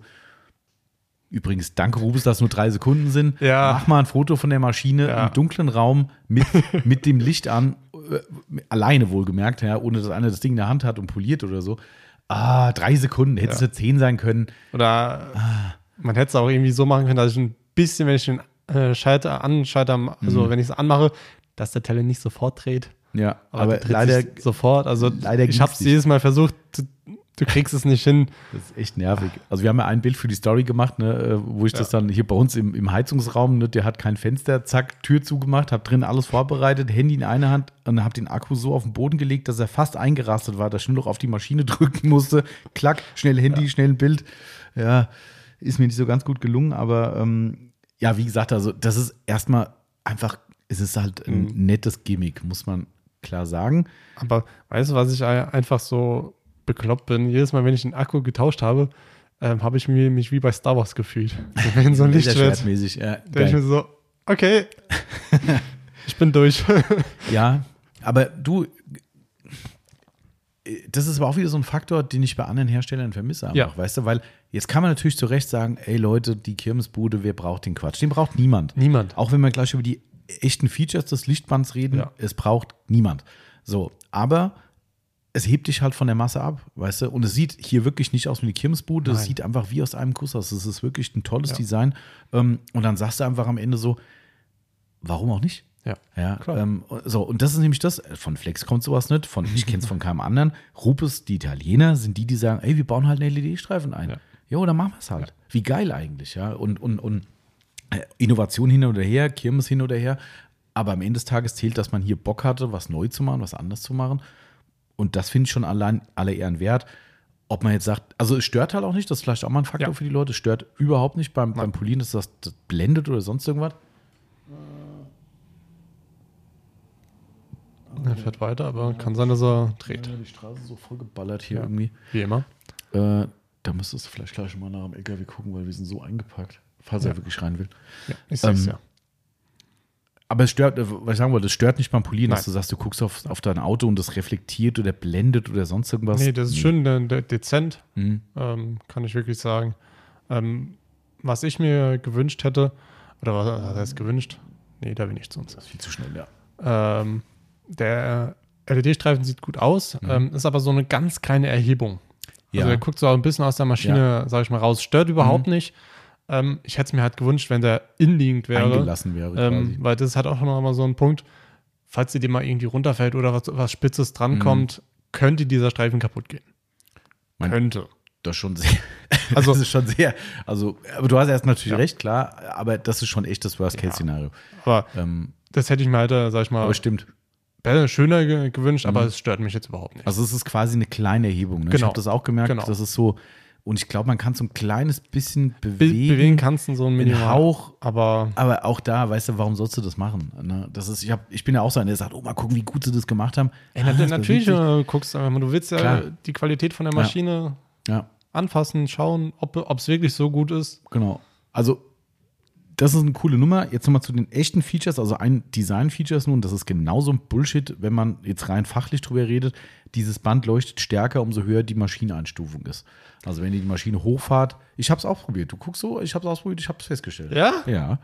übrigens, danke Rubens, dass nur drei Sekunden sind. Ja. Mach mal ein Foto von der Maschine Ja. im dunklen Raum mit, mit dem Licht an, alleine wohlgemerkt, ja, ohne dass einer das Ding in der Hand hat und poliert oder so. Ah, drei Sekunden, hätte es Ja. ja. zehn sein können. Oder man hätte es auch irgendwie so machen können, dass ich ein bisschen, wenn ich den äh, Schalter anschalter, also wenn ich es anmache, dass der Teller nicht sofort dreht. Ja, Aber, aber leider, sofort. Also leider ich habe es jedes Mal versucht, du, du kriegst es nicht hin. Das ist echt nervig. Also wir haben ja ein Bild für die Story gemacht, ne, äh, wo ich das dann hier bei uns im, im Heizungsraum, ne, der hat kein Fenster, zack, Tür zugemacht, hab drin alles vorbereitet, Handy in einer Hand und hab den Akku so auf den Boden gelegt, dass er fast eingerastet war, dass ich nur noch auf die Maschine drücken musste. Klack, schnell Handy, schnell ein Bild. Ja, ist mir nicht so ganz gut gelungen, aber ähm, ja, wie gesagt, also das ist erstmal einfach, es ist halt ein nettes Gimmick, muss man klar sagen. Aber weißt du, was ich ein- einfach so bekloppt bin? Jedes Mal, wenn ich den Akku getauscht habe, ähm, habe ich mir, mich wie bei Star Wars gefühlt. Wenn so ein Licht wird, Laserschwertmäßig, ja, denke ich mir so, okay, ich bin durch. Ja, aber du, das ist aber auch wieder so ein Faktor, den ich bei anderen Herstellern vermisse, einfach, Ja. weißt du, weil jetzt kann man natürlich zu Recht sagen, ey Leute, die Kirmesbude, wer braucht den Quatsch? Den braucht niemand. Niemand. Auch wenn wir gleich über die echten Features des Lichtbands reden, Ja. es braucht niemand. So, aber es hebt dich halt von der Masse ab, weißt du? Und es sieht hier wirklich nicht aus wie eine Kirmesbude, es sieht einfach wie aus einem Kuss aus. Es ist wirklich ein tolles Ja. Design. Ähm, und dann sagst du einfach am Ende so, warum auch nicht? Ja. Ja, Klar. ähm, so, und das ist nämlich das, von Flex kommt sowas nicht, von, ich kenne es von keinem anderen. Rupes, die Italiener, sind die, die sagen, ey, wir bauen halt einen LED-Streifen ein. Ja. Jo, dann machen wir es halt. Wie geil eigentlich, ja. Und, und, und äh, Innovation hin oder her, Kirmes hin oder her. Aber am Ende des Tages zählt, dass man hier Bock hatte, was neu zu machen, was anders zu machen. Und das finde ich schon allein alle Ehren wert. Ob man jetzt sagt, also es stört halt auch nicht, das ist vielleicht auch mal ein Faktor Ja. für die Leute, es stört überhaupt nicht beim, beim Polieren, dass das, das blendet oder sonst irgendwas. Er fährt weiter, aber kann sein, dass er dreht. Ja, die Straße ist so voll geballert hier Ja. irgendwie. Wie immer. Äh, da müsstest du vielleicht gleich mal nach dem LKW gucken, weil wir sind so eingepackt, falls er Ja. wirklich rein will. Ja, ich sehe Ähm, ja. Aber es stört, äh, was ich sagen wollte, es stört nicht beim Polieren, dass du sagst, du guckst auf, auf dein Auto und das reflektiert oder blendet oder sonst irgendwas. Nee, das ist schön de de dezent, Mhm. ähm, kann ich wirklich sagen. Ähm, was ich mir gewünscht hätte, oder was was heißt gewünscht? Nee, da bin ich zu uns. Das ist viel zu schnell, ja. Ähm, der LED-Streifen sieht gut aus, ähm, ist aber so eine ganz kleine Erhebung. Mhm. Ja. Also er guckt so ein bisschen aus der Maschine, sag ich mal, raus. Stört überhaupt Mhm. nicht. Ähm, ich hätte es mir halt gewünscht, wenn der innliegend wäre. Eingelassen wäre Ähm, quasi. weil das ist halt auch noch mal so ein Punkt, falls dir mal irgendwie runterfällt oder was, was Spitzes drankommt, könnte dieser Streifen kaputt gehen. Mein- könnte. Das ist schon sehr, Also- das ist schon sehr, also, aber du hast erst natürlich Ja. recht, klar, aber das ist schon echt das Worst-Case-Szenario. Aber Ähm, das hätte ich mir halt, äh, sag ich mal, aber stimmt. besser- schöner ge gewünscht, Mhm. aber es stört mich jetzt überhaupt nicht. Also es ist quasi eine kleine Erhebung. Ne? Ich Genau. habe das auch gemerkt, Genau. das ist so, und ich glaube, man kann so ein kleines bisschen Be bewegen, bewegen kannst du so ein den Minimal. Hauch, Aber aber auch da, weißt du, warum sollst du das machen? Ne? Das ist, ich, hab, ich bin ja auch so einer, der sagt, oh, mal gucken, wie gut sie das gemacht haben. ey, Ah, natürlich äh, guckst du einfach mal, du willst ja Klar. die Qualität von der Ja. Maschine Ja, anfassen, schauen, ob es wirklich so gut ist. genau. Also, das ist eine coole Nummer. Jetzt nochmal zu den echten Features, also ein Design-Features nun, das ist genauso ein Bullshit, wenn man jetzt rein fachlich drüber redet. Dieses Band leuchtet stärker, umso höher die Maschineneinstufung ist. Also wenn ihr die Maschine hochfahrt, ich habe es auch probiert. Du guckst so, ich habe es ausprobiert, ich habe es festgestellt. Ja? Ja.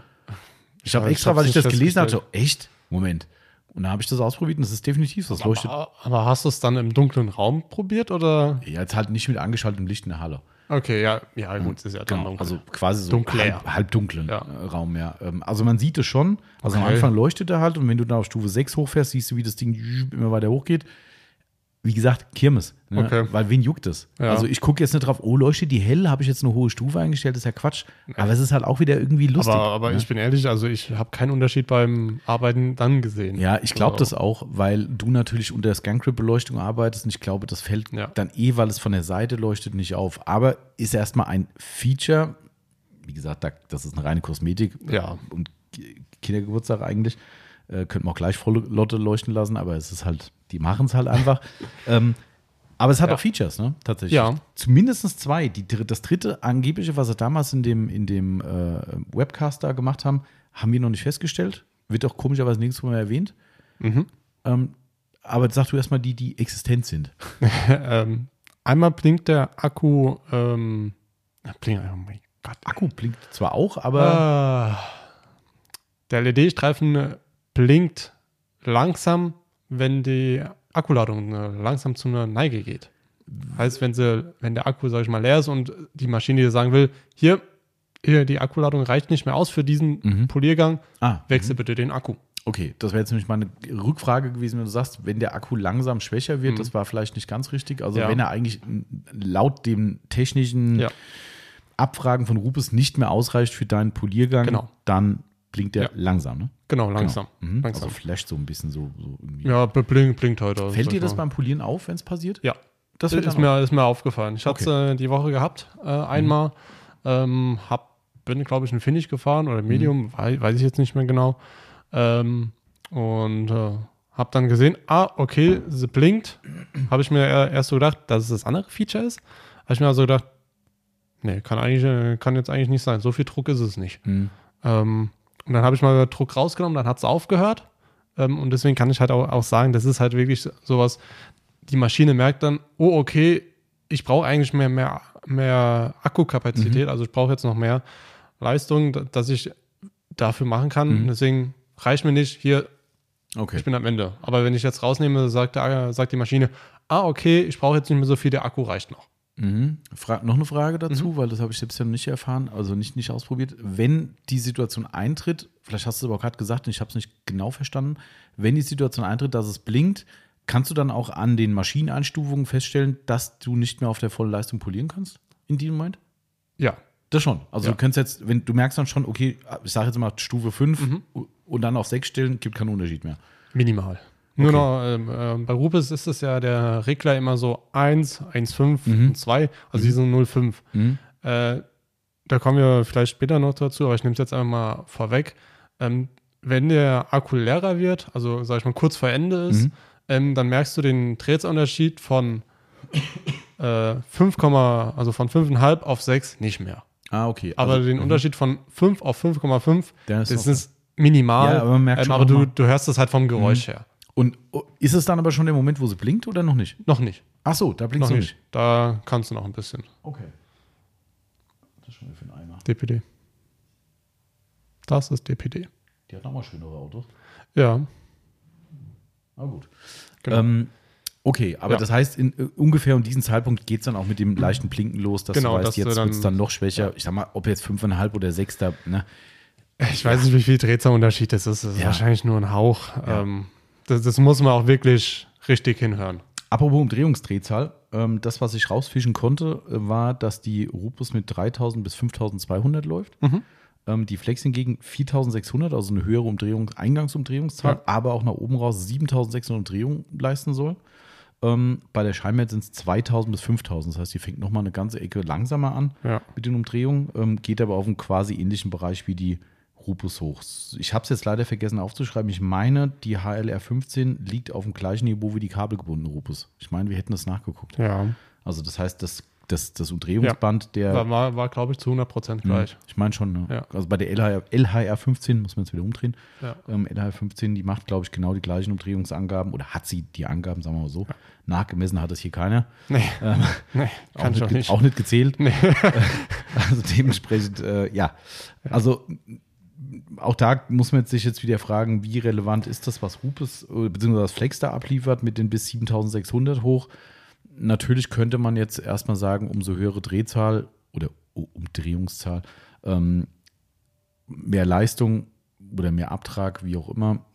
Ich habe extra, weil ich das gelesen habe, so, echt? Moment. Und dann habe ich das ausprobiert und das ist definitiv so. Das leuchtet. Aber, aber hast du es dann im dunklen Raum probiert oder? Ja, jetzt halt nicht mit angeschaltetem Licht in der Halle. Okay, ja, ja, gut, ist ja dann Genau, dunkel. also quasi so Dunkler. halb, halb dunklen Ja. äh, Raum, ja. Ähm, Also man sieht es schon. Also am Okay. Anfang leuchtet er halt und wenn du dann auf Stufe 6 hochfährst, siehst du, wie das Ding immer weiter hochgeht. Wie gesagt, Kirmes. Ne? Okay. Weil wen juckt es? Ja. Also ich gucke jetzt nicht drauf, oh, leuchtet die hell, habe ich jetzt eine hohe Stufe eingestellt, das ist ja Quatsch. Aber es ist halt auch wieder irgendwie lustig. aber aber ne? ich bin ehrlich, also ich habe keinen Unterschied beim Arbeiten dann gesehen. Ja, ich glaube So. das auch, weil du natürlich unter Scancrip-Beleuchtung arbeitest und ich glaube, das fällt Ja. dann eh, weil es von der Seite leuchtet, nicht auf. Aber ist erstmal ein Feature, wie gesagt, da- das ist eine reine Kosmetik Ja. und Ki- Kindergeburtstag eigentlich. Äh, könnte man auch gleich volle Lotte leuchten lassen, aber es ist halt, die machen es halt einfach. ähm, aber es hat Ja. auch Features, ne? Tatsächlich. Ja. Zumindest zwei. Die, das dritte angebliche, was sie damals in dem, in dem äh, Webcast da gemacht haben, haben wir noch nicht festgestellt. Wird auch komischerweise nirgendwo mehr erwähnt. Mhm. Ähm, aber sag du erstmal die, die existent sind. ähm, einmal blinkt der Akku, ähm, blinkt, oh mein Gott. Akku blinkt zwar auch, aber Ah, der LED-Streifen blinkt langsam, wenn die Akkuladung äh, langsam zu einer Neige geht. Heißt, wenn, sie, wenn der Akku, sag ich mal, leer ist und die Maschine dir sagen will, hier, hier, die Akkuladung reicht nicht mehr aus für diesen Mhm. Poliergang, ah, wechsel bitte den Akku. okay. Das wäre jetzt nämlich meine Rückfrage gewesen, wenn du sagst, wenn der Akku langsam schwächer wird, Mhm. das war vielleicht nicht ganz richtig. Also Ja. wenn er eigentlich laut dem technischen Ja. Abfragen von Rupes nicht mehr ausreicht für deinen Poliergang, Genau. dann blinkt er Ja. langsam, ne? Genau, langsam. Genau. Mhm. langsam. Also flasht so ein bisschen so, so irgendwie. ja, blinkt, blinkt heute. Fällt sag dir das mal. beim Polieren auf, wenn es passiert? Ja, Das fällt ist dann mir, ist mir aufgefallen. Ich hatte es äh, die Woche gehabt, äh, einmal. Ähm, hab, bin, glaube ich, ein Finish gefahren oder Medium, weiß, weiß ich jetzt nicht mehr genau. Ähm, und äh, habe dann gesehen, ah, okay, sie blinkt. habe ich mir eher- erst so gedacht, dass es das andere Feature ist. Habe ich mir also gedacht, nee, kann, eigentlich, äh, kann jetzt eigentlich nicht sein. So viel Druck ist es nicht. Mhm. Ähm, und dann habe ich mal Druck rausgenommen, dann hat es aufgehört. Ähm, und deswegen kann ich halt auch, auch sagen, das ist halt wirklich sowas, die Maschine merkt dann, oh, okay, ich brauche eigentlich mehr, mehr, mehr Akkukapazität, Mhm. also ich brauche jetzt noch mehr Leistung, da- dass ich dafür machen kann. Mhm. Deswegen reicht mir nicht, hier, Okay. ich bin am Ende. Aber wenn ich jetzt rausnehme, sagt, der, sagt die Maschine, ah, okay, ich brauche jetzt nicht mehr so viel, der Akku reicht noch. Mhm. Fra noch eine Frage Mhm. dazu, weil das habe ich selbst ja noch nicht erfahren, also nicht, nicht ausprobiert. Wenn die Situation eintritt, vielleicht hast du es aber gerade gesagt und ich habe es nicht genau verstanden, wenn die Situation eintritt, dass es blinkt, kannst du dann auch an den Maschineneinstufungen feststellen, dass du nicht mehr auf der vollen Leistung polieren kannst in diesem Moment? Ja, Das schon. Also Ja. du kannst jetzt, wenn du merkst dann schon, okay, ich sage jetzt mal Stufe 5 Mhm. und dann auf 6 stellen, gibt keinen Unterschied mehr. minimal. Nur Okay. noch, ähm, ähm, bei Rupes ist es ja der Regler immer so 1, 1,5 Mhm. und 2, also die sind 0,5. Mhm. Äh, da kommen wir vielleicht später noch dazu, aber ich nehme es jetzt einfach mal vorweg. Ähm, wenn der Akku leerer wird, also sag ich mal kurz vor Ende ist, Mhm. ähm, dann merkst du den Drehzahlunterschied von äh, 5, also von 5,5 auf 6 nicht mehr. Ah, okay. Aber also, den Unterschied von 5 auf 5,5, Der ist das ist minimal. Ja, aber man merkt ähm, schon aber du, Mhm. du hörst es halt vom Geräusch her. Und oh, ist es dann aber schon der Moment, wo sie blinkt oder noch nicht? Noch nicht. Ach so, da blinkt Noch sie noch nicht. Da kannst du noch ein bisschen. Okay. Das ist schon für einen Eimer. DPD. Das ist DPD. Die hat nochmal schönere Autos. Ja. Na gut. Genau. Ähm, okay, aber Ja. das heißt, in, äh, ungefähr um diesen Zeitpunkt geht es dann auch mit dem leichten Blinken los, dass Genau, du weißt, dass jetzt wird es dann noch schwächer. Ich sag mal, ob jetzt 5,5 oder 6 da, ne? Ich weiß nicht, wie viel Drehzahlunterschied das ist. Das ist Ja. wahrscheinlich nur ein Hauch. Ja. Ähm, das, das muss man auch wirklich richtig hinhören. Apropos Umdrehungsdrehzahl, ähm, das, was ich rausfischen konnte, äh, war, dass die Rupus mit 3000 bis 5200 läuft. Mhm. Ähm, die Flex hingegen 4600, also eine höhere Umdrehung, Eingangsumdrehungszahl, Ja. aber auch nach oben raus 7600 Umdrehungen leisten soll. Ähm, bei der Scheinwelt sind es 2000 bis 5000, das heißt, die fängt nochmal eine ganze Ecke langsamer an Ja. mit den Umdrehungen, geht aber auf einen quasi ähnlichen Bereich wie die Rupus hoch. Ich habe es jetzt leider vergessen aufzuschreiben. Ich meine, die HLR 15 liegt auf dem gleichen Niveau wie die kabelgebundene Rupus. Ich meine, wir hätten das nachgeguckt. Ja. Also das heißt, das, das, das Umdrehungsband der. War, war, war glaube ich, zu 100 Prozent Hm, gleich. Ich meine schon, ne? Ja. Also bei der LHR, LHR 15 muss man jetzt wieder umdrehen. Ja. Ähm, LHR 15, die macht, glaube ich, genau die gleichen Umdrehungsangaben oder hat sie die Angaben, sagen wir mal so. Nachgemessen hat es hier keiner. Nee, Ähm, nee kann ich auch, auch nicht, nicht. auch nicht gezählt. Nee. Also dementsprechend, äh, ja. Also auch da muss man sich jetzt wieder fragen, wie relevant ist das, was Rupes äh, bzw. was Flex da abliefert mit den bis 7600 hoch. Natürlich könnte man jetzt erstmal sagen, umso höhere Drehzahl oder Umdrehungszahl, ähm, mehr Leistung oder mehr Abtrag, wie auch immer.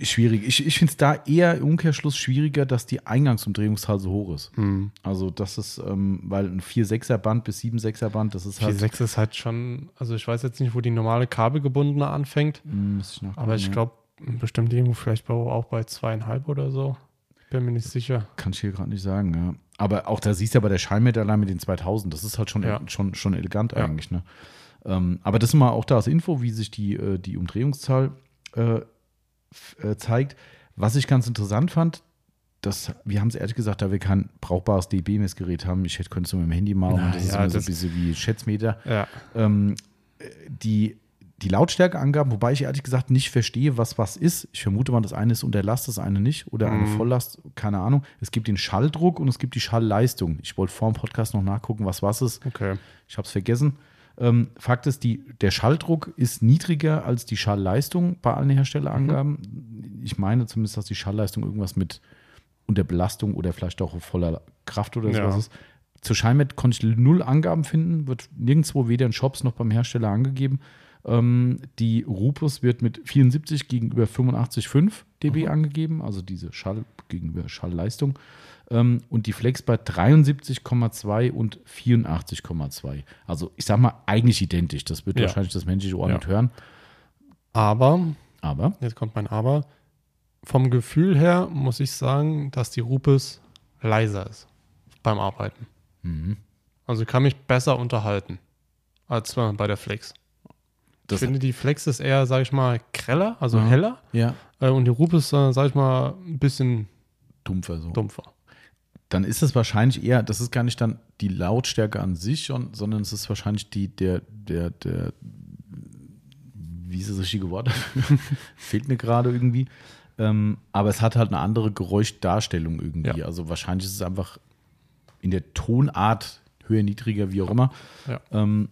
Schwierig. Ich, ich finde es da eher im Umkehrschluss schwieriger, dass die Eingangsumdrehungszahl so hoch ist. Hm. Also das ist, ähm, weil ein 4-6er Band bis 7-6er Band, das ist halt. 4,6 ist halt schon, also ich weiß jetzt nicht, wo die normale kabelgebundene anfängt, Hm, müsste ich aber ich glaube, bestimmt irgendwo vielleicht bei, auch bei zweieinhalb oder so. Bin mir nicht sicher. Kann ich hier gerade nicht sagen, ja. Aber auch da siehst du ja bei der Scheinmeter allein mit den 2000, das ist halt schon, Ja. schon, schon elegant Ja. eigentlich, ne? Ähm, aber das ist mal auch da als Info, wie sich die, äh, die Umdrehungszahl äh, äh, zeigt. Was ich ganz interessant fand, das, wir haben es ehrlich gesagt, da wir kein brauchbares DB-Messgerät haben, ich hätte, könnte es mit dem Handy machen, Na das ist ja, immer so ein das- bisschen wie Schätzmeter. Ja. ähm, äh, die, die Lautstärkeangaben, wobei ich ehrlich gesagt nicht verstehe, was was ist. Ich vermute mal, das eine ist unter Last, das eine nicht. Oder eine Mhm. Volllast, keine Ahnung. Es gibt den Schalldruck und es gibt die Schallleistung. Ich wollte vor dem Podcast noch nachgucken, was was ist. Okay. Ich habe es vergessen. Ähm, Fakt ist, die, der Schalldruck ist niedriger als die Schallleistung bei allen Herstellerangaben. Ich meine zumindest, dass die Schallleistung irgendwas mit unter Belastung oder vielleicht auch voller Kraft oder Ja. sowas ist. Zur Scheinmet konnte ich null Angaben finden, wird nirgendwo weder in Shops noch beim Hersteller angegeben. Ähm, die Rupus wird mit 74 gegenüber 85,5 dB Mhm. angegeben, also diese Schall gegenüber Schallleistung. Ähm, und die Flex bei 73,2 und 84,2. Also ich sag mal, eigentlich identisch. Das wird Ja. wahrscheinlich das menschliche Ohr Ja. nicht hören. Aber, Aber jetzt kommt mein Aber, vom Gefühl her muss ich sagen, dass die Rupes leiser ist beim Arbeiten. mhm. Also ich kann mich besser unterhalten als bei der Flex. Das- ich finde, die Flex ist eher, sag ich mal, greller, also Mhm. heller. ja, Äh, und die Rupes, äh, sag ich mal, ein bisschen dumpfer so. dumpfer. Dann ist es wahrscheinlich eher, das ist gar nicht dann die Lautstärke an sich, sondern es ist wahrscheinlich die, der, der, der, wie ist das richtige Wort? Fehlt mir gerade irgendwie. Ähm, aber es hat halt eine andere Geräuschdarstellung irgendwie. Ja. Also wahrscheinlich ist es einfach in der Tonart höher, niedriger, wie auch immer. Ja. Ähm,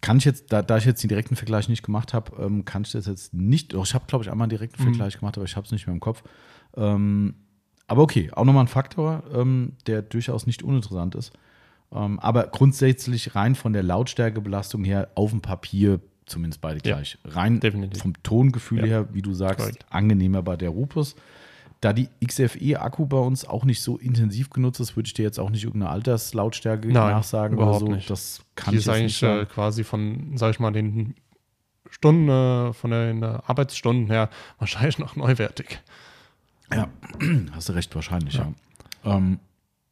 kann ich jetzt, da, da ich jetzt den direkten Vergleich nicht gemacht habe, ähm, kann ich das jetzt nicht. Doch, ich habe, glaube ich, einmal einen direkten Mhm. Vergleich gemacht, aber ich habe es nicht mehr im Kopf. Ähm, aber okay, auch nochmal ein Faktor, ähm, der durchaus nicht uninteressant ist. Ähm, aber grundsätzlich rein von der Lautstärkebelastung her auf dem Papier zumindest beide Ja, gleich. Rein definitiv. vom Tongefühl Ja. her, wie du sagst, Korrekt. angenehmer bei der Rupus. Da die XFE-Akku bei uns auch nicht so intensiv genutzt ist, würde ich dir jetzt auch nicht irgendeine Alterslautstärke Nein, nachsagen oder so. nicht. Das kann die ich ist eigentlich nicht äh, quasi von, sag ich mal, den Stunden, äh, von den Arbeitsstunden her wahrscheinlich noch neuwertig. Ja, hast du recht, wahrscheinlich, ja. Ähm,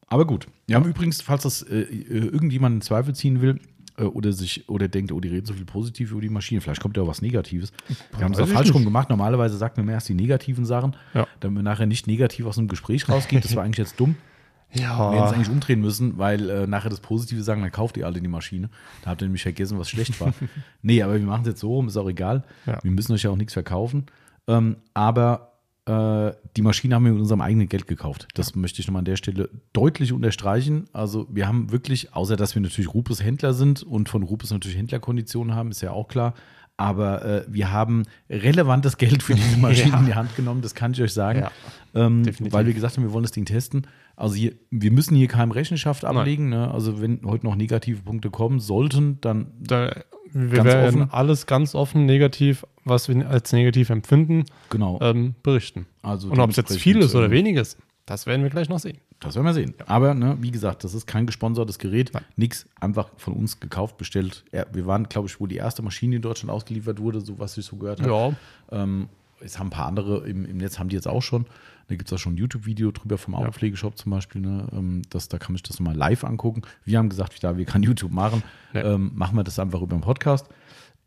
aber gut. Wir haben übrigens, falls das äh, äh, irgendjemand in Zweifel ziehen will äh, oder sich oder denkt, oh, die reden so viel positiv über die Maschine, vielleicht kommt ja auch was Negatives. Wir haben es ich falsch rum gemacht. Normalerweise sagt man erst die negativen Sachen, Ja. damit man nachher nicht negativ aus einem Gespräch rausgeht. Das war eigentlich jetzt dumm. Wir hätten es Ja, eigentlich umdrehen müssen, weil äh, nachher das Positive sagen, dann kauft ihr alle die Maschine. Da habt ihr nämlich vergessen, was schlecht war. nee, aber wir machen es jetzt so rum, ist auch egal. Ja. Wir müssen euch ja auch nichts verkaufen. Ähm, aber die Maschine haben wir mit unserem eigenen Geld gekauft. Das möchte ich nochmal an der Stelle deutlich unterstreichen. Also wir haben wirklich, außer dass wir natürlich Rupes Händler sind und von Rupes natürlich Händlerkonditionen haben, ist ja auch klar. Aber äh, wir haben relevantes Geld für diese Maschine Ja. in die Hand genommen, das kann ich euch sagen. Ja, ähm, weil wir gesagt haben, wir wollen das Ding testen. Also hier, wir müssen hier keinem Rechenschaft ablegen. Ne? Also wenn heute noch negative Punkte kommen sollten, dann da, wir Ganz werden offen. alles ganz offen negativ, was wir als negativ empfinden, genau. ähm, berichten. Also Und ob es jetzt viel ist oder ähm, wenig ist, das werden wir gleich noch sehen. Das werden wir sehen. Aber ne, wie gesagt, das ist kein gesponsertes Gerät. Nix einfach von uns gekauft, bestellt. Ja, wir waren, glaube ich, wohl die erste Maschine, die in Deutschland ausgeliefert wurde, so was ich so gehört habe. Ja, Ähm, es haben ein paar andere im, im Netz, haben die jetzt auch schon. Da gibt es auch schon ein YouTube-Video drüber vom Autopflegeshop zum Beispiel. Ne? Ähm, das, da kann man sich das nochmal live angucken. Wir haben gesagt, da wir kein YouTube machen, Ja. ähm, machen wir das einfach über den Podcast.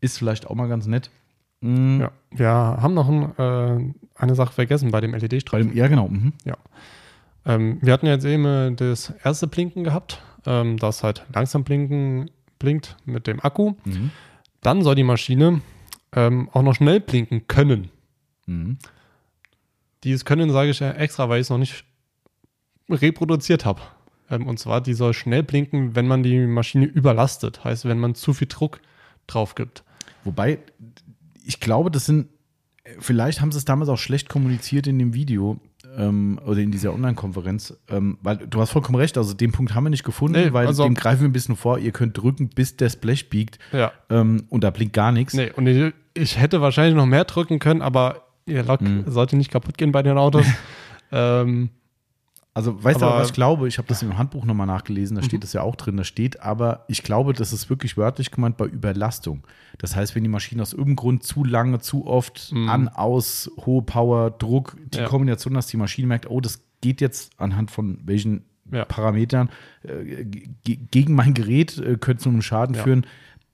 Ist vielleicht auch mal ganz nett. ja. Wir haben noch ein, äh, eine Sache vergessen bei dem LED-Streifen. ja, genau. Mhm. Ähm, wir hatten jetzt eben äh, das erste Blinken gehabt, ähm, das halt langsam blinken, blinkt mit dem Akku. Mhm. Dann soll die Maschine ähm, auch noch schnell blinken können. Mhm. Dieses Können sage ich ja extra, weil ich es noch nicht reproduziert habe. Ähm, und zwar, die soll schnell blinken, wenn man die Maschine überlastet. Heißt, wenn man zu viel Druck drauf gibt. Wobei, ich glaube, das sind, vielleicht haben sie es damals auch schlecht kommuniziert in dem Video ähm, oder in dieser Online-Konferenz, ähm, weil du hast vollkommen recht, also den Punkt haben wir nicht gefunden, Nee, weil also- dem greifen wir ein bisschen vor, ihr könnt drücken, bis das Blech biegt Ja. ähm, und da blinkt gar nichts. Nee, und ich, ich hätte wahrscheinlich noch mehr drücken können, aber ihr Lok Mhm. sollte nicht kaputt gehen bei den Autos. ähm, Also, weißt du, Aber- aber, was ich glaube? Ich habe das im Handbuch nochmal nachgelesen, da steht das ja auch drin. Da steht aber, ich glaube, das ist wirklich wörtlich gemeint bei Überlastung. Das heißt, wenn die Maschine aus irgendeinem Grund zu lange, zu oft an, aus, hohe Power, Druck, die Ja. Kombination, dass die Maschine merkt, oh, das geht jetzt anhand von welchen Ja. Parametern äh, ge- gegen mein Gerät, äh, könnte zu einem Schaden Ja. führen.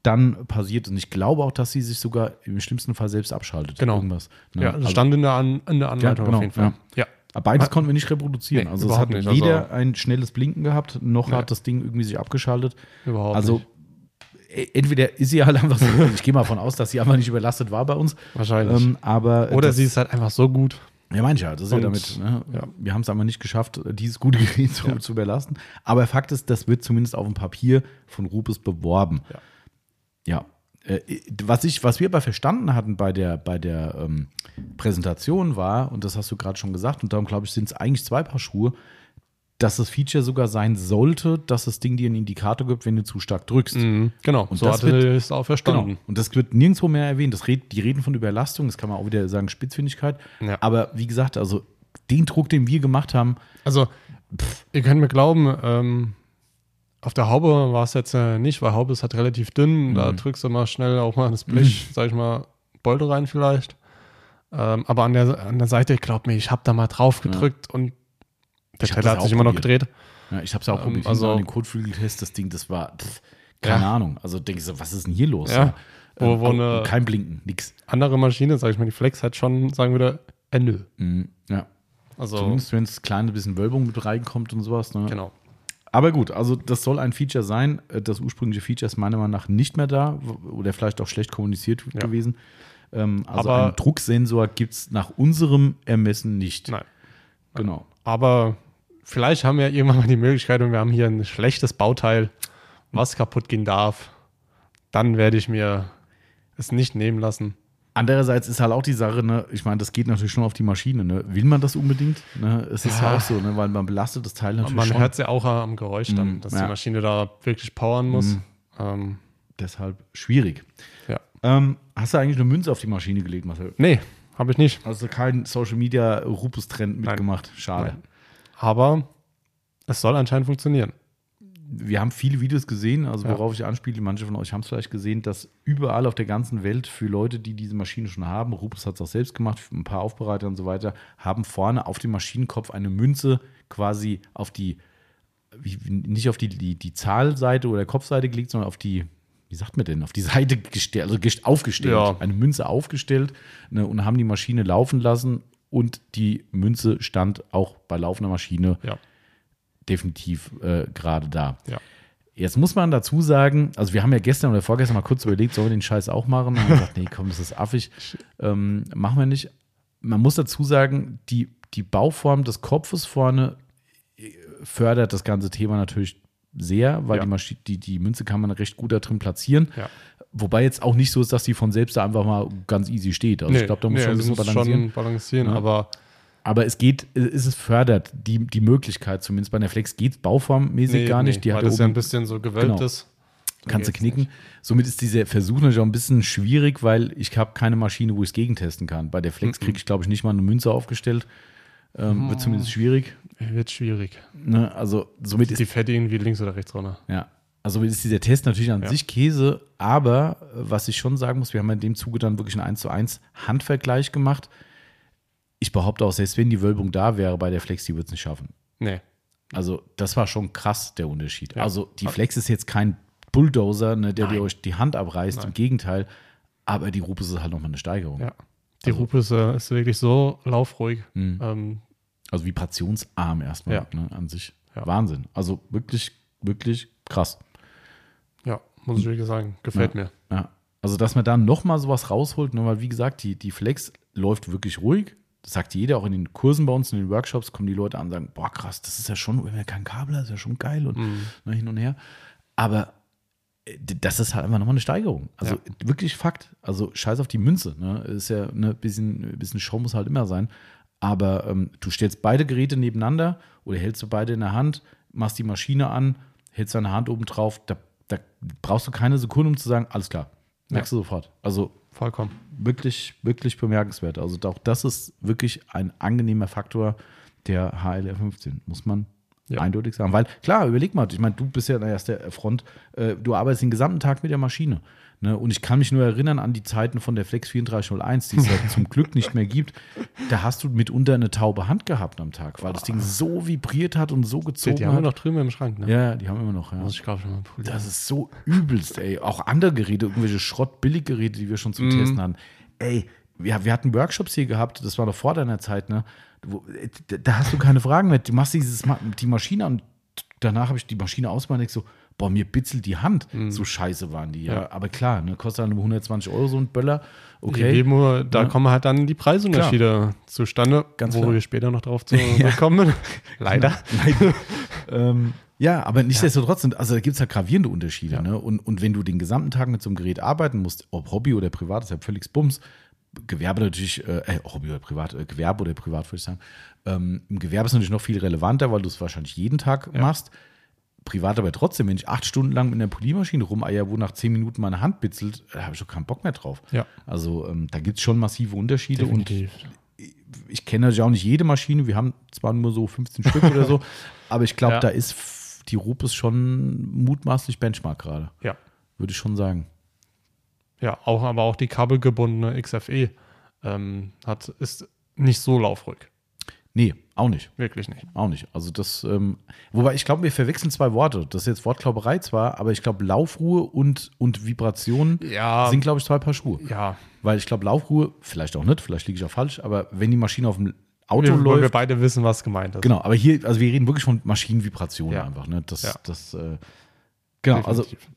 Dann passiert und ich glaube auch, dass sie sich sogar im schlimmsten Fall selbst abschaltet. Genau. Irgendwas, ne? ja, das Also- stand in der, An in der Anleitung genau, auf jeden Fall. Ja. aber Beides konnten wir nicht reproduzieren. Nee, also es hat nicht. Also- weder ein schnelles Blinken gehabt, noch Nee. hat das Ding irgendwie sich abgeschaltet. überhaupt also nicht. e- entweder ist sie halt einfach so, ich gehe mal von aus, dass sie einfach nicht überlastet war bei uns. Wahrscheinlich. Ähm, aber Oder das, sie ist halt einfach so gut. ja, meine ich ja, das ist ja Und- damit. Ne? ja. Wir haben es aber nicht geschafft, dieses gute Gerät zu, zu überlasten. Aber Fakt ist, das wird zumindest auf dem Papier von Rupes beworben. Ja. Ja. Äh, Was, ich, was wir aber verstanden hatten bei der, bei der ähm, Präsentation war, und das hast du gerade schon gesagt, und darum glaube ich, sind es eigentlich zwei Paar Schuhe, dass das Feature sogar sein sollte, dass das Ding dir einen Indikator gibt, wenn du zu stark drückst. Mhm, genau, Und so das hatte es auch verstanden. Genau. Und das wird nirgendwo mehr erwähnt. Das red, die reden von Überlastung, das kann man auch wieder sagen, Spitzfindigkeit. Ja. Aber wie gesagt, also den Druck, den wir gemacht haben, Also, ihr könnt mir glauben, ähm, auf der Haube war es jetzt äh, nicht, weil Haube ist halt relativ dünn. Da Mhm. drückst du mal schnell auch mal das Blech, sag ich mal, Bolte rein vielleicht. Ähm, aber an der, an der Seite, glaub mir, ich habe da mal drauf gedrückt und der Teller hat sich immer noch gedreht. ja, ich habe es ja auch Ähm, probiert, also- den Kotflügeltest, das Ding, das war, pff, keine Ja. Ahnung. Also denke ich so, was ist denn hier los? Ja. Wo- wo auch- eine- kein Blinken, nix. Andere Maschine, sag ich mal, die Flex hat schon, sagen würde, Ende. Mhm. Ja. Also, Zumindest wenn es kleine bisschen Wölbung mit reinkommt und sowas. Ne? genau. Aber gut, also das soll ein Feature sein. Äh, Das ursprüngliche Feature ist meiner Meinung nach nicht mehr da oder vielleicht auch schlecht kommuniziert Ja. gewesen. Ähm, also Aber- einen Drucksensor gibt es nach unserem Ermessen nicht. Nein. Genau. Aber vielleicht haben wir irgendwann mal die Möglichkeit und wir haben hier ein schlechtes Bauteil, was kaputt gehen darf. Dann werde ich mir es nicht nehmen lassen. Andererseits ist halt auch die Sache, ne, ich meine, das geht natürlich schon auf die Maschine, ne? Will man das unbedingt? Ne? Es ist ja. Ja. auch so, ne? weil man belastet das Teil natürlich Man hört es ja auch am Geräusch dann, Mm, dass ja. die Maschine da wirklich powern muss. Ähm, Deshalb schwierig. ja. Ähm, hast du eigentlich eine Münze auf die Maschine gelegt, Marcel? Nee, habe ich nicht. Also kein Social Media Rupus-Trend mitgemacht. Schade. Nein. Aber es soll anscheinend funktionieren. Wir haben viele Videos gesehen, also Ja. worauf ich anspiele, manche von euch haben es vielleicht gesehen, dass überall auf der ganzen Welt für Leute, die diese Maschine schon haben, Rupus hat es auch selbst gemacht, ein paar Aufbereiter und so weiter, haben vorne auf dem Maschinenkopf eine Münze quasi auf die, nicht auf die, die, die Zahlseite oder Kopfseite gelegt, sondern auf die, wie sagt man denn, auf die Seite gestellt, also gest- aufgestellt, Ja. eine Münze aufgestellt ne, und haben die Maschine laufen lassen und die Münze stand auch bei laufender Maschine Ja. Definitiv äh, gerade da. Ja. Jetzt muss man dazu sagen, also wir haben ja gestern oder vorgestern mal kurz überlegt, sollen wir den Scheiß auch machen? Und haben gesagt, nee, komm, das ist affig. Ähm, machen wir nicht. Man muss dazu sagen, die, die Bauform des Kopfes vorne äh, fördert das ganze Thema natürlich sehr, weil Ja. die, die, die Münze kann man recht gut da drin platzieren. Ja. Wobei jetzt auch nicht so ist, dass die von selbst da einfach mal ganz easy steht. Also ich glaube, da muss nee, schon ein bisschen balancieren. schon balancieren, Ja. aber Aber es geht, es ist fördert, die, die Möglichkeit zumindest. Bei der Flex geht es bauformmäßig nee, gar nicht. nee, Die weil hat das ja oben ein bisschen so gewölbt Genau. kannst du knicken. nicht. Somit ist dieser Versuch natürlich auch ein bisschen schwierig, weil ich habe keine Maschine, wo ich es gegentesten kann. Bei der Flex kriege ich, glaube ich, nicht mal eine Münze aufgestellt. Ähm, Wird zumindest schwierig. Wird schwierig. Ne? Also somit ist Die Fette irgendwie links oder rechts runter. ja. Also somit ist dieser Test natürlich an Ja. sich Käse, aber äh, was ich schon sagen muss, wir haben in dem Zuge dann wirklich einen 1 zu 1 Handvergleich gemacht. Ich behaupte auch, selbst wenn die Wölbung da wäre bei der Flex, die wird es nicht schaffen. Nee. Also, das war schon krass, der Unterschied. Ja. Also, die Flex ist jetzt kein Bulldozer, ne, der dir euch die Hand abreißt. Nein. Im Gegenteil. Aber die Rupes ist halt nochmal eine Steigerung. Ja. Die Also- Rupe ist, äh, ist wirklich so laufruhig. Mhm. Ähm, Also, vibrationsarm erstmal Ja. ne, an sich. Ja. Wahnsinn. Also, wirklich, wirklich krass. ja, muss ich wirklich sagen. Gefällt mir. Ja. Also, dass man da nochmal sowas rausholt, ne, weil, wie gesagt, die, die Flex läuft wirklich ruhig. Das sagt jeder, auch in den Kursen bei uns, in den Workshops, kommen die Leute an und sagen: Boah, krass, das ist ja schon, wenn wir kein Kabel ist ja schon geil und Mhm. ne, hin und her. Aber äh, das ist halt einfach nochmal eine Steigerung. Also Ja. wirklich Fakt. Also scheiß auf die Münze. Ne? Ist ja ein ne, bisschen, bisschen Show muss halt immer sein. Aber ähm, du stellst beide Geräte nebeneinander oder hältst du beide in der Hand, machst die Maschine an, hältst deine Hand oben drauf. Da, da brauchst du keine Sekunde, um zu sagen, alles klar. Merkst du sofort. Also Vollkommen. wirklich, wirklich bemerkenswert. Also auch das ist wirklich ein angenehmer Faktor der HLR 15, muss man Ja. eindeutig sagen. Weil klar, überleg mal, ich meine, du bist ja an erster Front, äh, du arbeitest den gesamten Tag mit der Maschine. Ne? Und ich kann mich nur erinnern an die Zeiten von der Flex 3401, die es ja zum Glück nicht mehr gibt. Da hast du mitunter eine taube Hand gehabt am Tag, weil das Ding so vibriert hat und so gezogen die haben wir hat. noch drüben im Schrank, ne? ja, die haben wir noch. Ja. Muss ich glaube schon mal polieren. Das ist so übelst, ey. Auch andere Geräte, irgendwelche Schrott-Billiggeräte, die wir schon zum Testen hatten. Ey, wir, wir hatten Workshops hier gehabt, das war noch vor deiner Zeit, ne? Äh, da- hast du keine Fragen mehr. Du machst dieses, die Maschine an, danach habe ich die Maschine ausgemacht und denk so, boah, mir bitzelt die Hand. So scheiße waren die, ja. Mhm. Ja. Aber klar, ne, kostet dann nur 120 Euro so ein Böller. Okay. Demo, da Ja. kommen halt dann die Preisunterschiede zustande, Ganz wo klar. wir später noch drauf zu kommen. Leider. Nein. ähm, ja, aber nichtsdestotrotz sind, also da gibt es halt gravierende Unterschiede. Ne? Und, und wenn du den gesamten Tag mit so einem Gerät arbeiten musst, ob Hobby oder privat, ist ja völlig Bums. Gewerbe natürlich, äh, äh, Hobby oder privat, äh, Gewerbe oder privat würde ich sagen. Ähm, Im Gewerbe ist natürlich noch viel relevanter, weil du es wahrscheinlich jeden Tag Ja. machst. Privat aber trotzdem, wenn ich acht Stunden lang mit einer Poliermaschine rumeier, wo nach zehn Minuten meine Hand bitzelt, da habe ich doch keinen Bock mehr drauf. Ja. Also ähm, da gibt es schon massive Unterschiede und Definitiv. ich kenne natürlich auch nicht jede Maschine, wir haben zwar nur so 15 Stück oder so, aber ich glaube, Ja. da ist die Rupes schon mutmaßlich Benchmark gerade, Ja. würde ich schon sagen. Ja, auch, aber auch die kabelgebundene XFE ähm, hat, ist nicht so laufruhig. Nee, auch nicht. Wirklich nicht. Auch nicht. Also das, ähm, wobei ich glaube, wir verwechseln zwei Worte. Das ist jetzt Wortklauberei zwar, aber ich glaube, Laufruhe und, und Vibration Ja. sind, glaube ich, zwei Paar Schuhe. Ja, Weil ich glaube, Laufruhe, vielleicht auch nicht, vielleicht liege ich auch falsch, aber wenn die Maschine auf dem Auto wir, weil wir läuft, beide wissen, was gemeint ist. Genau, aber hier, also wir reden wirklich von Maschinenvibration Ja. einfach. Ne? Das, Ja. das, äh, genau, also Definitiv.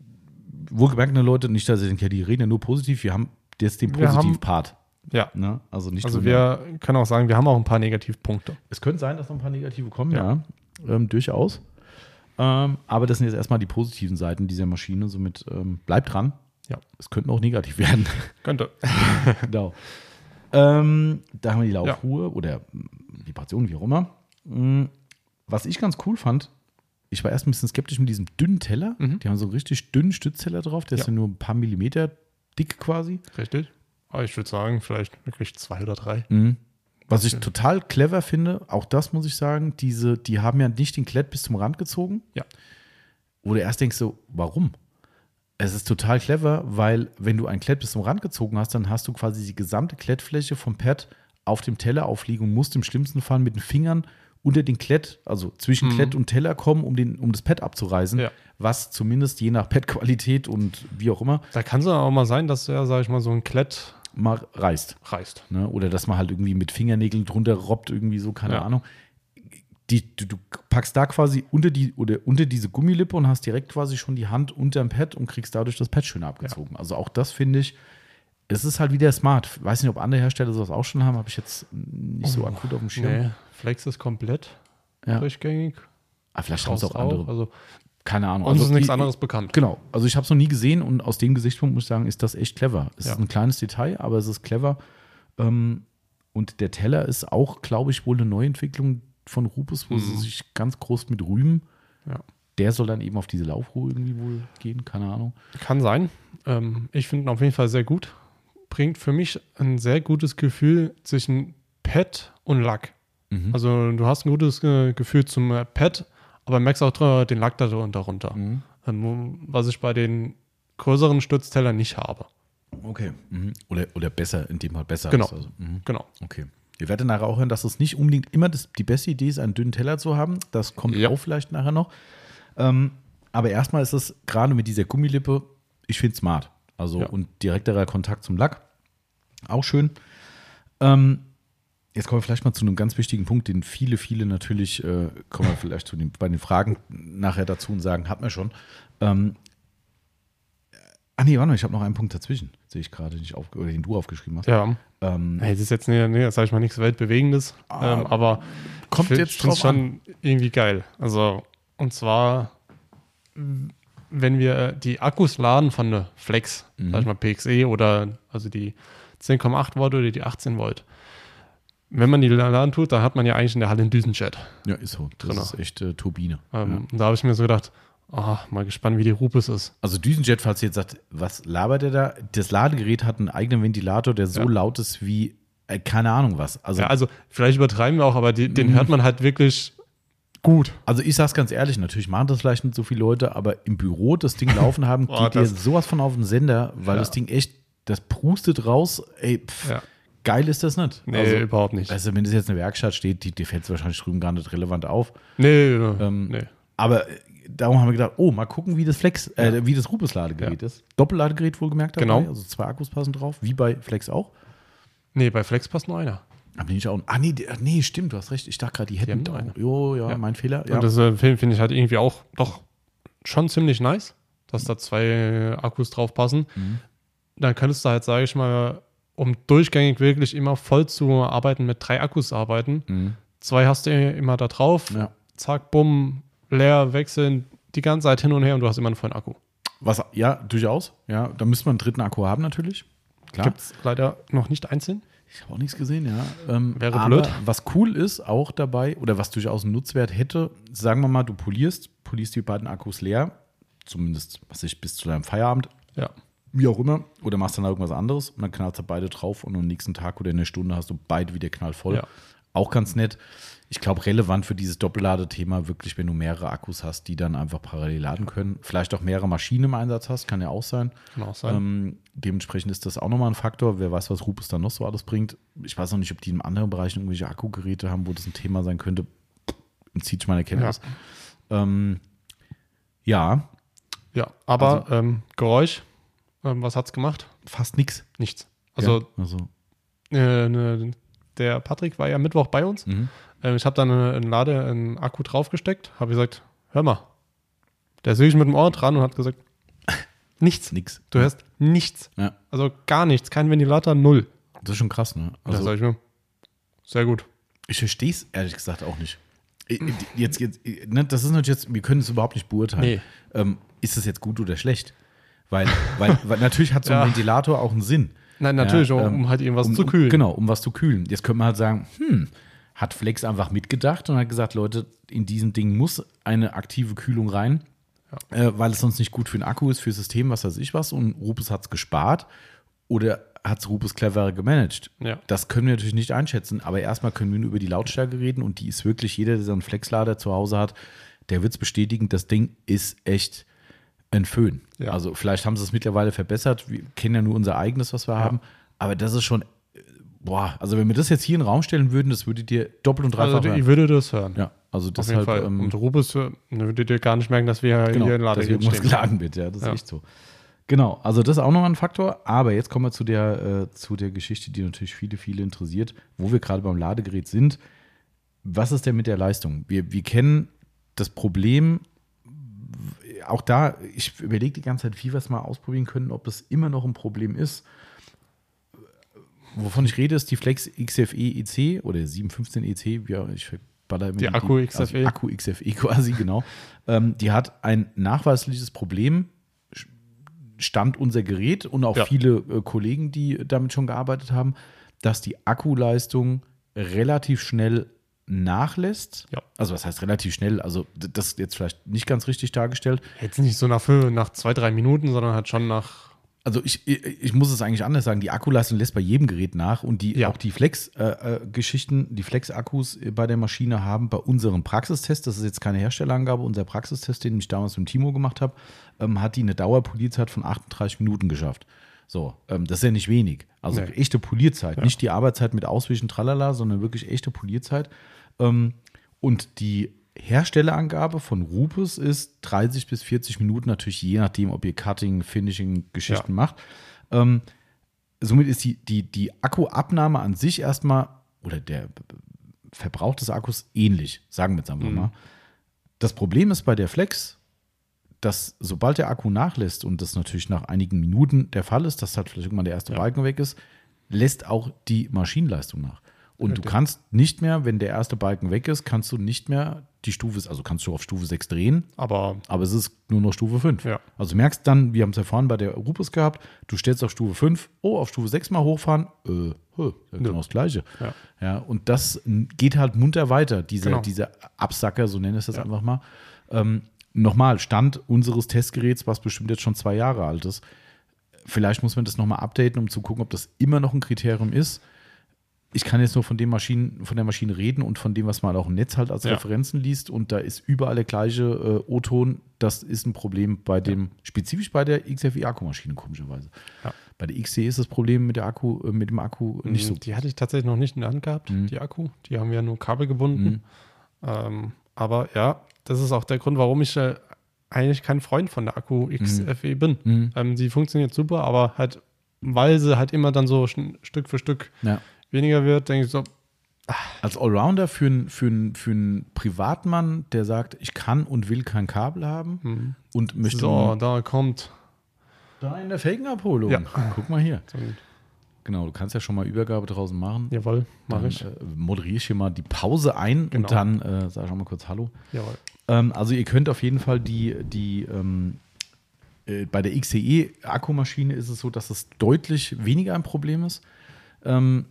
wohlgemerkt, ne, Leute, nicht, dass ihr denkt, ja, die reden ja nur positiv. Wir haben jetzt den haben- Positiv-Part. Ja. Ne? Also nicht Also wir können auch sagen, wir haben auch ein paar Negativpunkte. Es könnte sein, dass noch ein paar negative kommen, Ja. ja. Ähm, durchaus. Ähm, aber das sind jetzt erstmal die positiven Seiten dieser Maschine. Somit ähm, bleibt dran. Ja. Es könnte auch negativ werden. Könnte. genau. Ähm, da haben wir die Laufruhe oder mm, Vibration, wie auch immer. Mm, Was ich ganz cool fand, ich war erst ein bisschen skeptisch mit diesem dünnen Teller. Mhm. Die haben so einen richtig dünnen Stützteller drauf. Der ist Ja. ja nur ein paar Millimeter dick quasi. Richtig. Aber ich würde sagen, vielleicht wirklich zwei oder drei. Was ich total clever finde, auch das muss ich sagen, diese, die haben ja nicht den Klett bis zum Rand gezogen. Ja. Wo du erst denkst so, warum? Es ist total clever, weil wenn du ein Klett bis zum Rand gezogen hast, dann hast du quasi die gesamte Klettfläche vom Pad auf dem Teller aufliegen und musst im schlimmsten Fall mit den Fingern unter den Klett, also zwischen Klett und Teller kommen, um, den, um das Pad abzureißen, Ja. was zumindest je nach Pad-Qualität und wie auch immer Da kann es auch mal sein, dass er, sag ich mal, so ein Klett mal reißt. reißt. Ne? Oder dass man halt irgendwie mit Fingernägeln drunter robbt, irgendwie so, keine Ja. Ahnung. Die, du, du packst da quasi unter, die, oder unter diese Gummilippe und hast direkt quasi schon die Hand unterm Pad und kriegst dadurch das Pad schön abgezogen. Also auch das finde ich, es ist halt wieder smart. Weiß nicht, ob andere Hersteller sowas auch schon haben, habe ich jetzt nicht so akut auf dem Schirm. Nee, Flex ist komplett Ja. durchgängig. Aber vielleicht haben es auch andere. Also Keine Ahnung. uns ist nichts anderes bekannt. Genau. Also ich habe es noch nie gesehen und aus dem Gesichtspunkt muss ich sagen, ist das echt clever. Es Ja. ist ein kleines Detail, aber es ist clever. Ähm, und der Teller ist auch, glaube ich, wohl eine Neuentwicklung von Rupes, wo sie sich ganz groß mit rühmen. Mhm. Ja. Der soll dann eben auf diese Laufruhe irgendwie wohl gehen, keine Ahnung. Kann sein. Ähm, ich finde ihn auf jeden Fall sehr gut. Bringt für mich ein sehr gutes Gefühl zwischen Pad und Lack. Mhm. Also du hast ein gutes äh, Gefühl zum äh, Pad, aber merkst auch den Lack da darunter. Mhm. Ähm, was ich bei den größeren Stütztellern nicht habe. Okay. Mhm. Oder, oder besser, in dem Fall besser. Genau. ist Also, mhm. Genau. Okay. Ihr werdet nachher auch hören, dass es nicht unbedingt immer das, die beste Idee ist, einen dünnen Teller zu haben. Das kommt Ja. auch vielleicht nachher noch. Ähm, aber erstmal ist es gerade mit dieser Gummilippe, ich finde smart. Also Ja. und direkterer Kontakt zum Lack. Auch schön. Ähm, jetzt kommen wir vielleicht mal zu einem ganz wichtigen Punkt, den viele, viele natürlich, äh, kommen wir vielleicht zu den, bei den Fragen nachher dazu und sagen, hat man schon. Ähm, ah nee, warte mal, ich habe noch einen Punkt dazwischen, sehe ich gerade, den, ich aufge- oder den du aufgeschrieben hast. Ja. Ähm, Hey, das ist jetzt nee, nee, sag ich mal nichts Weltbewegendes, ähm, aber kommt ich jetzt drauf schon irgendwie geil. Also, und zwar, wenn wir die Akkus laden von der Flex, Mhm. sag ich mal PXE oder also die 10,8 Volt oder die 18 Volt. Wenn man die laden tut, dann hat man ja eigentlich in der Halle einen Düsenjet. Ja, ist so. Das Drinne. ist echt äh, Turbine. Ähm, ja. Da habe ich mir so gedacht, ah, mal gespannt, wie die Rupes ist. Also Düsenjet, falls ihr jetzt sagt, was labert der da? Das Ladegerät hat einen eigenen Ventilator, der so Ja. laut ist wie, äh, keine Ahnung was. Also, Ja, also vielleicht übertreiben wir auch, aber die, Mhm. den hört man halt wirklich gut. also ich sag's ganz ehrlich, natürlich machen das vielleicht nicht so viele Leute, aber im Büro das Ding laufen haben, Boah, geht dir sowas von auf den Sender, weil das Ding echt, das prustet raus. Ey, pff, Ja. Geil ist das nicht. Nee, also, überhaupt nicht. Also wenn das jetzt eine Werkstatt steht, die, die fällt es wahrscheinlich drüben gar nicht relevant auf. Nee, Ähm, nee. Aber äh, darum haben wir gedacht, oh, mal gucken, wie das Flex, äh, wie das Rupes-Ladegerät ist. Doppelladegerät wohlgemerkt dabei, Genau. also zwei Akkus passen drauf, wie bei Flex auch. Nee, bei Flex passt nur einer. Aber nicht auch. Ah, nee, die- nee, stimmt, du hast recht. Ich dachte gerade, die hätten. nur auch-. Jo, ja, Ja. mein Fehler. Ja. Und das äh, finde find ich halt irgendwie auch doch schon ziemlich nice, dass da zwei Akkus drauf passen. Mhm. Dann könntest du halt, sage ich mal, um durchgängig wirklich immer voll zu arbeiten, mit drei Akkus arbeiten. Mhm. Zwei hast du immer da drauf, ja. zack, bumm, leer, wechseln, die ganze Zeit hin und her und du hast immer einen vollen Akku. Was, ja, durchaus. Ja, da müsste man einen dritten Akku haben, natürlich. Klar. Gibt es leider noch nicht einzeln. Ich habe auch nichts gesehen, ja. Ähm, Wäre blöd. Was cool ist auch dabei, oder was durchaus einen Nutzwert hätte, sagen wir mal, du polierst, polierst die beiden Akkus leer, zumindest, was ich, bis zu deinem Feierabend, Ja. Wie auch immer, oder machst dann irgendwas anderes und dann knallst du beide drauf und am nächsten Tag oder in der Stunde hast du beide wieder knallvoll. Ja. Auch ganz nett. Ich glaube, relevant für dieses Doppelladethema wirklich, wenn du mehrere Akkus hast, die dann einfach parallel laden können. Vielleicht auch mehrere Maschinen im Einsatz hast, kann ja auch sein. Kann auch sein. Ähm, dementsprechend ist das auch nochmal ein Faktor. Wer weiß, was Rupes dann noch so alles bringt. Ich weiß noch nicht, ob die in anderen Bereichen irgendwelche Akkugeräte haben, wo das ein Thema sein könnte. Entzieht sich meine Kenntnis. Ähm, ja, Ja, aber Also- ähm, Geräusch, ähm, was hat's gemacht? fast nichts. Nichts. Also ja, also äh, ne, der Patrick war ja Mittwoch bei uns. mhm. Ähm, ich habe dann einen Lade, einen Akku draufgesteckt, habe gesagt, hör mal. Der ist wirklich mit dem Ohr dran und hat gesagt, Nichts. Nix. Du hörst nichts. Ja. Also gar nichts. Kein Ventilator, null. Das ist schon krass, ne? das Also, sag ich mir. Sehr gut. ich verstehe es ehrlich gesagt auch nicht. Jetzt, jetzt, ne, das ist natürlich jetzt, wir können es überhaupt nicht beurteilen. Nee. Ähm, ist es jetzt gut oder schlecht? Weil, weil, weil natürlich hat so ein Ja. Ventilator auch einen Sinn. Nein, natürlich, um, ähm, um halt irgendwas um, zu kühlen. Um, genau, um was zu kühlen. Jetzt könnte man halt sagen, hm, hat Flex einfach mitgedacht und hat gesagt, Leute, in diesem Ding muss eine aktive Kühlung rein, äh, weil es sonst nicht gut für den Akku ist, für das System, was weiß ich was. Und Rupes hat es gespart oder hat es Rupes cleverer gemanagt. Ja. Das können wir natürlich nicht einschätzen, aber erstmal können wir nur über die Lautstärke reden und die ist wirklich, jeder, der so einen Flexlader zu Hause hat, der wird es bestätigen, das Ding ist echt ein Föhn. Ja. Also vielleicht haben sie es mittlerweile verbessert, wir kennen ja nur unser eigenes, was wir haben, aber das ist schon, äh, boah, also wenn wir das jetzt hier in den Raum stellen würden, das würde dir doppelt und dreifach Also, hören. ich würde das hören. Ja, also Auf deshalb, ähm, Und Rubus äh, würdet ihr gar nicht merken, dass wir genau, hier in dass Laden irgendwas stehen. geladen wird, ja, das ist Ja. echt so. Genau, also das ist auch noch ein Faktor, aber jetzt kommen wir zu der, äh, zu der Geschichte, die natürlich viele, viele interessiert, wo wir gerade beim Ladegerät sind. Was ist denn mit der Leistung? Wir, wir kennen das Problem, auch da, ich überlege die ganze Zeit, wie wir es mal ausprobieren können, ob es immer noch ein Problem ist. Wovon ich rede, ist die Flex XFE EC oder 715 EC, ja, ich baller Die Akku XFE. Also Akku XFE quasi, genau. ähm, die hat ein nachweisliches Problem, stand unser Gerät und auch Ja. viele äh, Kollegen, die damit schon gearbeitet haben, dass die Akkuleistung relativ schnell nachlässt. Ja. Also was heißt relativ schnell? Also das ist jetzt vielleicht nicht ganz richtig dargestellt. Jetzt nicht so nach, fünf, nach zwei, drei Minuten, sondern halt schon nach. Also ich, ich, muss es eigentlich anders sagen, die Akkuleistung lässt bei jedem Gerät nach und die Ja. auch die Flex-Geschichten, die Flex-Akkus bei der Maschine haben bei unserem Praxistest, das ist jetzt keine Herstellerangabe, unser Praxistest, den ich damals mit Timo gemacht habe, ähm, hat die eine Dauerpolierzeit von 38 Minuten geschafft. So, ähm, das ist ja nicht wenig. Also Nee. echte Polierzeit, nicht die Arbeitszeit mit Auswischen, tralala, sondern wirklich echte Polierzeit. Ähm, und die Herstellerangabe von Rupes ist 30 bis 40 Minuten, natürlich je nachdem, ob ihr Cutting, Finishing, Geschichten Ja. macht. Ähm, somit ist die, die, die Akkuabnahme an sich erstmal, oder der Verbrauch des Akkus ähnlich, sagen wir jetzt einfach mal. Das Problem ist bei der Flex, dass sobald der Akku nachlässt und das natürlich nach einigen Minuten der Fall ist, dass halt vielleicht irgendwann der erste Ja. Balken weg ist, lässt auch die Maschinenleistung nach. Und Richtig. du kannst nicht mehr, wenn der erste Balken weg ist, kannst du nicht mehr die Stufe, also kannst du auf Stufe 6 drehen, Aber aber es ist nur noch Stufe 5. Ja. Also merkst dann, wir haben es ja vorhin bei der Rupus gehabt, du stellst auf Stufe 5, oh, auf Stufe 6 mal hochfahren, äh, hö, ja, genau das Gleiche. Ja. Ja, und das geht halt munter weiter, diese, Genau. diese Absacker, so nenne ich das Ja. einfach mal. Ähm, Nochmal, Stand unseres Testgeräts, was bestimmt jetzt schon zwei Jahre alt ist. Vielleicht muss man das nochmal updaten, um zu gucken, ob das immer noch ein Kriterium ist. Ich kann jetzt nur von, den Maschinen, von der Maschine reden und von dem, was man auch im Netz halt als Ja. Referenzen liest. Und da ist überall der gleiche äh, O-Ton. Das ist ein Problem bei dem, spezifisch bei der XFI-Akkumaschine, komischerweise. Ja. Bei der XC ist das Problem mit, der Akku, äh, mit dem Akku nicht so. Mhm, Die hatte ich tatsächlich noch nicht in der Hand gehabt, Mhm. die Akku. Die haben wir nur kabelgebunden. Ähm, aber ja, das ist auch der Grund, warum ich äh, eigentlich kein Freund von der Akku XFE bin. Mhm. Ähm, sie funktioniert super, aber halt, weil sie halt immer dann so Stück für Stück Ja. Weniger wird, denke ich so, Als Allrounder für einen für einen- für einen Privatmann, der sagt, ich kann und will kein Kabel haben und möchte so, da kommt. da in der Felgenabholung. Ja. Guck mal hier. So, Genau, du kannst ja schon mal Übergabe draußen machen. jawohl, mache ich. äh, moderiere ich hier mal die Pause ein Genau. und dann äh, sag ich auch mal kurz Hallo. Jawohl. Ähm, also ihr könnt auf jeden Fall die, die ähm, äh, bei der XCE-Akkumaschine ist es so, dass es deutlich weniger ein Problem ist. Ähm,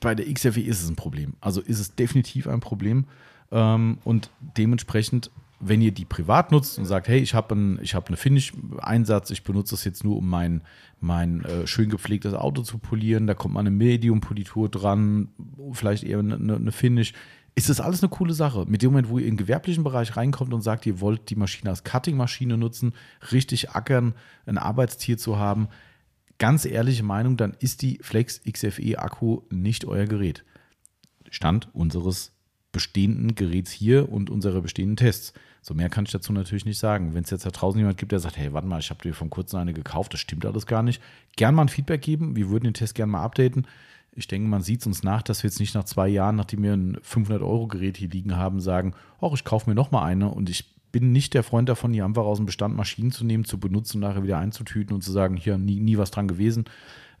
bei der XFE ist es ein Problem. Also ist es definitiv ein Problem. Ähm, und dementsprechend, wenn ihr die privat nutzt und sagt, hey, ich habe ein, hab Finish-Einsatz, ich benutze das jetzt nur, um mein, mein äh, schön gepflegtes Auto zu polieren, da kommt mal eine Medium-Politur dran, vielleicht eher eine eine Finish, ist das alles eine coole Sache. Mit dem Moment, wo ihr in den gewerblichen Bereich reinkommt und sagt, ihr wollt die Maschine als Cutting-Maschine nutzen, richtig ackern, ein Arbeitstier zu haben, ganz ehrliche Meinung, dann ist die Flex XFE Akku nicht euer Gerät. Stand unseres bestehenden Geräts hier und unserer bestehenden Tests. So mehr kann ich dazu natürlich nicht sagen. Wenn es jetzt da draußen jemand gibt, der sagt, hey, warte mal, ich habe dir vor kurzem eine gekauft, das stimmt alles gar nicht. Gern mal ein Feedback geben. Wir würden den Test gerne mal updaten. Ich denke, man sieht es uns nach, dass wir jetzt nicht nach zwei Jahren, nachdem wir ein 500-Euro-Gerät hier liegen haben, sagen, ach, ich kaufe mir noch mal eine und ich bin nicht der Freund davon, hier einfach aus dem Bestand Maschinen zu nehmen, zu benutzen, nachher wieder einzutüten und zu sagen, hier nie, nie was dran gewesen.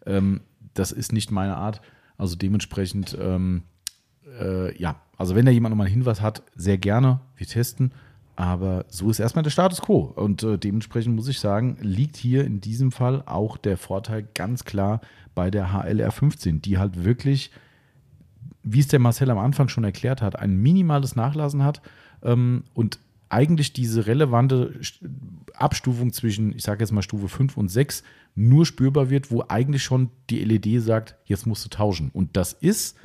Ähm, das ist nicht meine Art. Also dementsprechend, ähm, äh, ja, also wenn da jemand nochmal einen Hinweis hat, sehr gerne, wir testen. Aber so ist erstmal der Status quo. Und äh, dementsprechend muss ich sagen, liegt hier in diesem Fall auch der Vorteil ganz klar bei der HLR 15, die halt wirklich, wie es der Marcel am Anfang schon erklärt hat, ein minimales Nachlassen hat ähm, und eigentlich diese relevante Abstufung zwischen, ich sage jetzt mal Stufe 5 und 6, nur spürbar wird, wo eigentlich schon die LED sagt, jetzt musst du tauschen. Und das ist,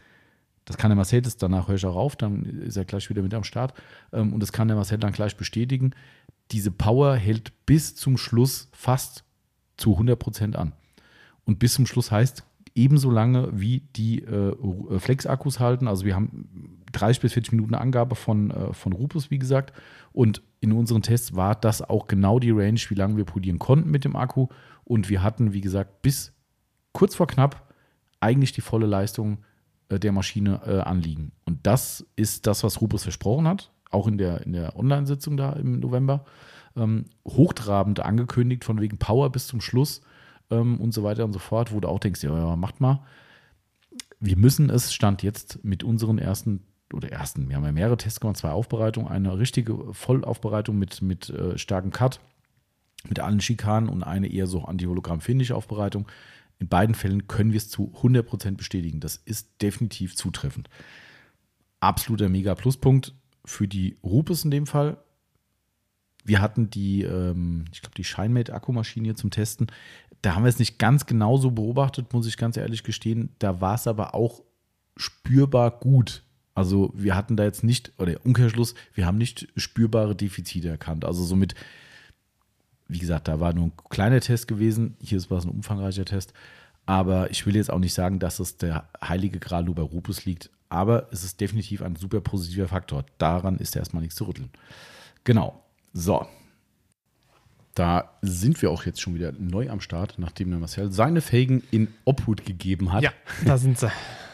das kann der Marcel, das danach höre ich auch auf, dann ist er gleich wieder mit am Start. Ähm, und das kann der Marcel dann gleich bestätigen. Diese Power hält bis zum Schluss fast zu 100 Prozent an. Und bis zum Schluss heißt ebenso lange, wie die äh, Flex-Akkus halten. Also wir haben 30 bis 40 Minuten Angabe von, äh, von Rupus, wie gesagt. Und in unseren Tests war das auch genau die Range, wie lange wir polieren konnten mit dem Akku. Und wir hatten, wie gesagt, bis kurz vor knapp eigentlich die volle Leistung äh, der Maschine äh, anliegen. Und das ist das, was Rupus versprochen hat, auch in der, in der Online-Sitzung da im November. Ähm, hochtrabend angekündigt, von wegen Power bis zum Schluss ähm, und so weiter und so fort, wo du auch denkst, ja, ja, macht mal. Wir müssen es, stand jetzt mit unseren ersten oder ersten, wir haben ja mehrere Tests gemacht, zwei Aufbereitungen, eine richtige Vollaufbereitung mit, mit äh, starkem Cut, mit allen Schikanen und eine eher so Anti-Hologramm-Finish-Aufbereitung. In beiden Fällen können wir es zu 100% bestätigen. Das ist definitiv zutreffend. Absoluter Mega-Pluspunkt für die Rupes in dem Fall. Wir hatten die, ähm, ich glaube, die Scheinmate-Akkumaschine hier zum Testen. Da haben wir es nicht ganz genauso beobachtet, muss ich ganz ehrlich gestehen. Da war es aber auch spürbar gut. Also wir hatten da jetzt nicht, oder Umkehrschluss, wir haben nicht spürbare Defizite erkannt. Also somit, wie gesagt, da war nur ein kleiner Test gewesen, hier war es ein umfangreicher Test. Aber ich will jetzt auch nicht sagen, dass es der heilige Gral nur bei Rupus liegt. Aber es ist definitiv ein super positiver Faktor. Daran ist erstmal nichts zu rütteln. Genau. So. Da sind wir auch jetzt schon wieder neu am Start, nachdem der Marcel seine Felgen in Obhut gegeben hat. Ja, da sind sie.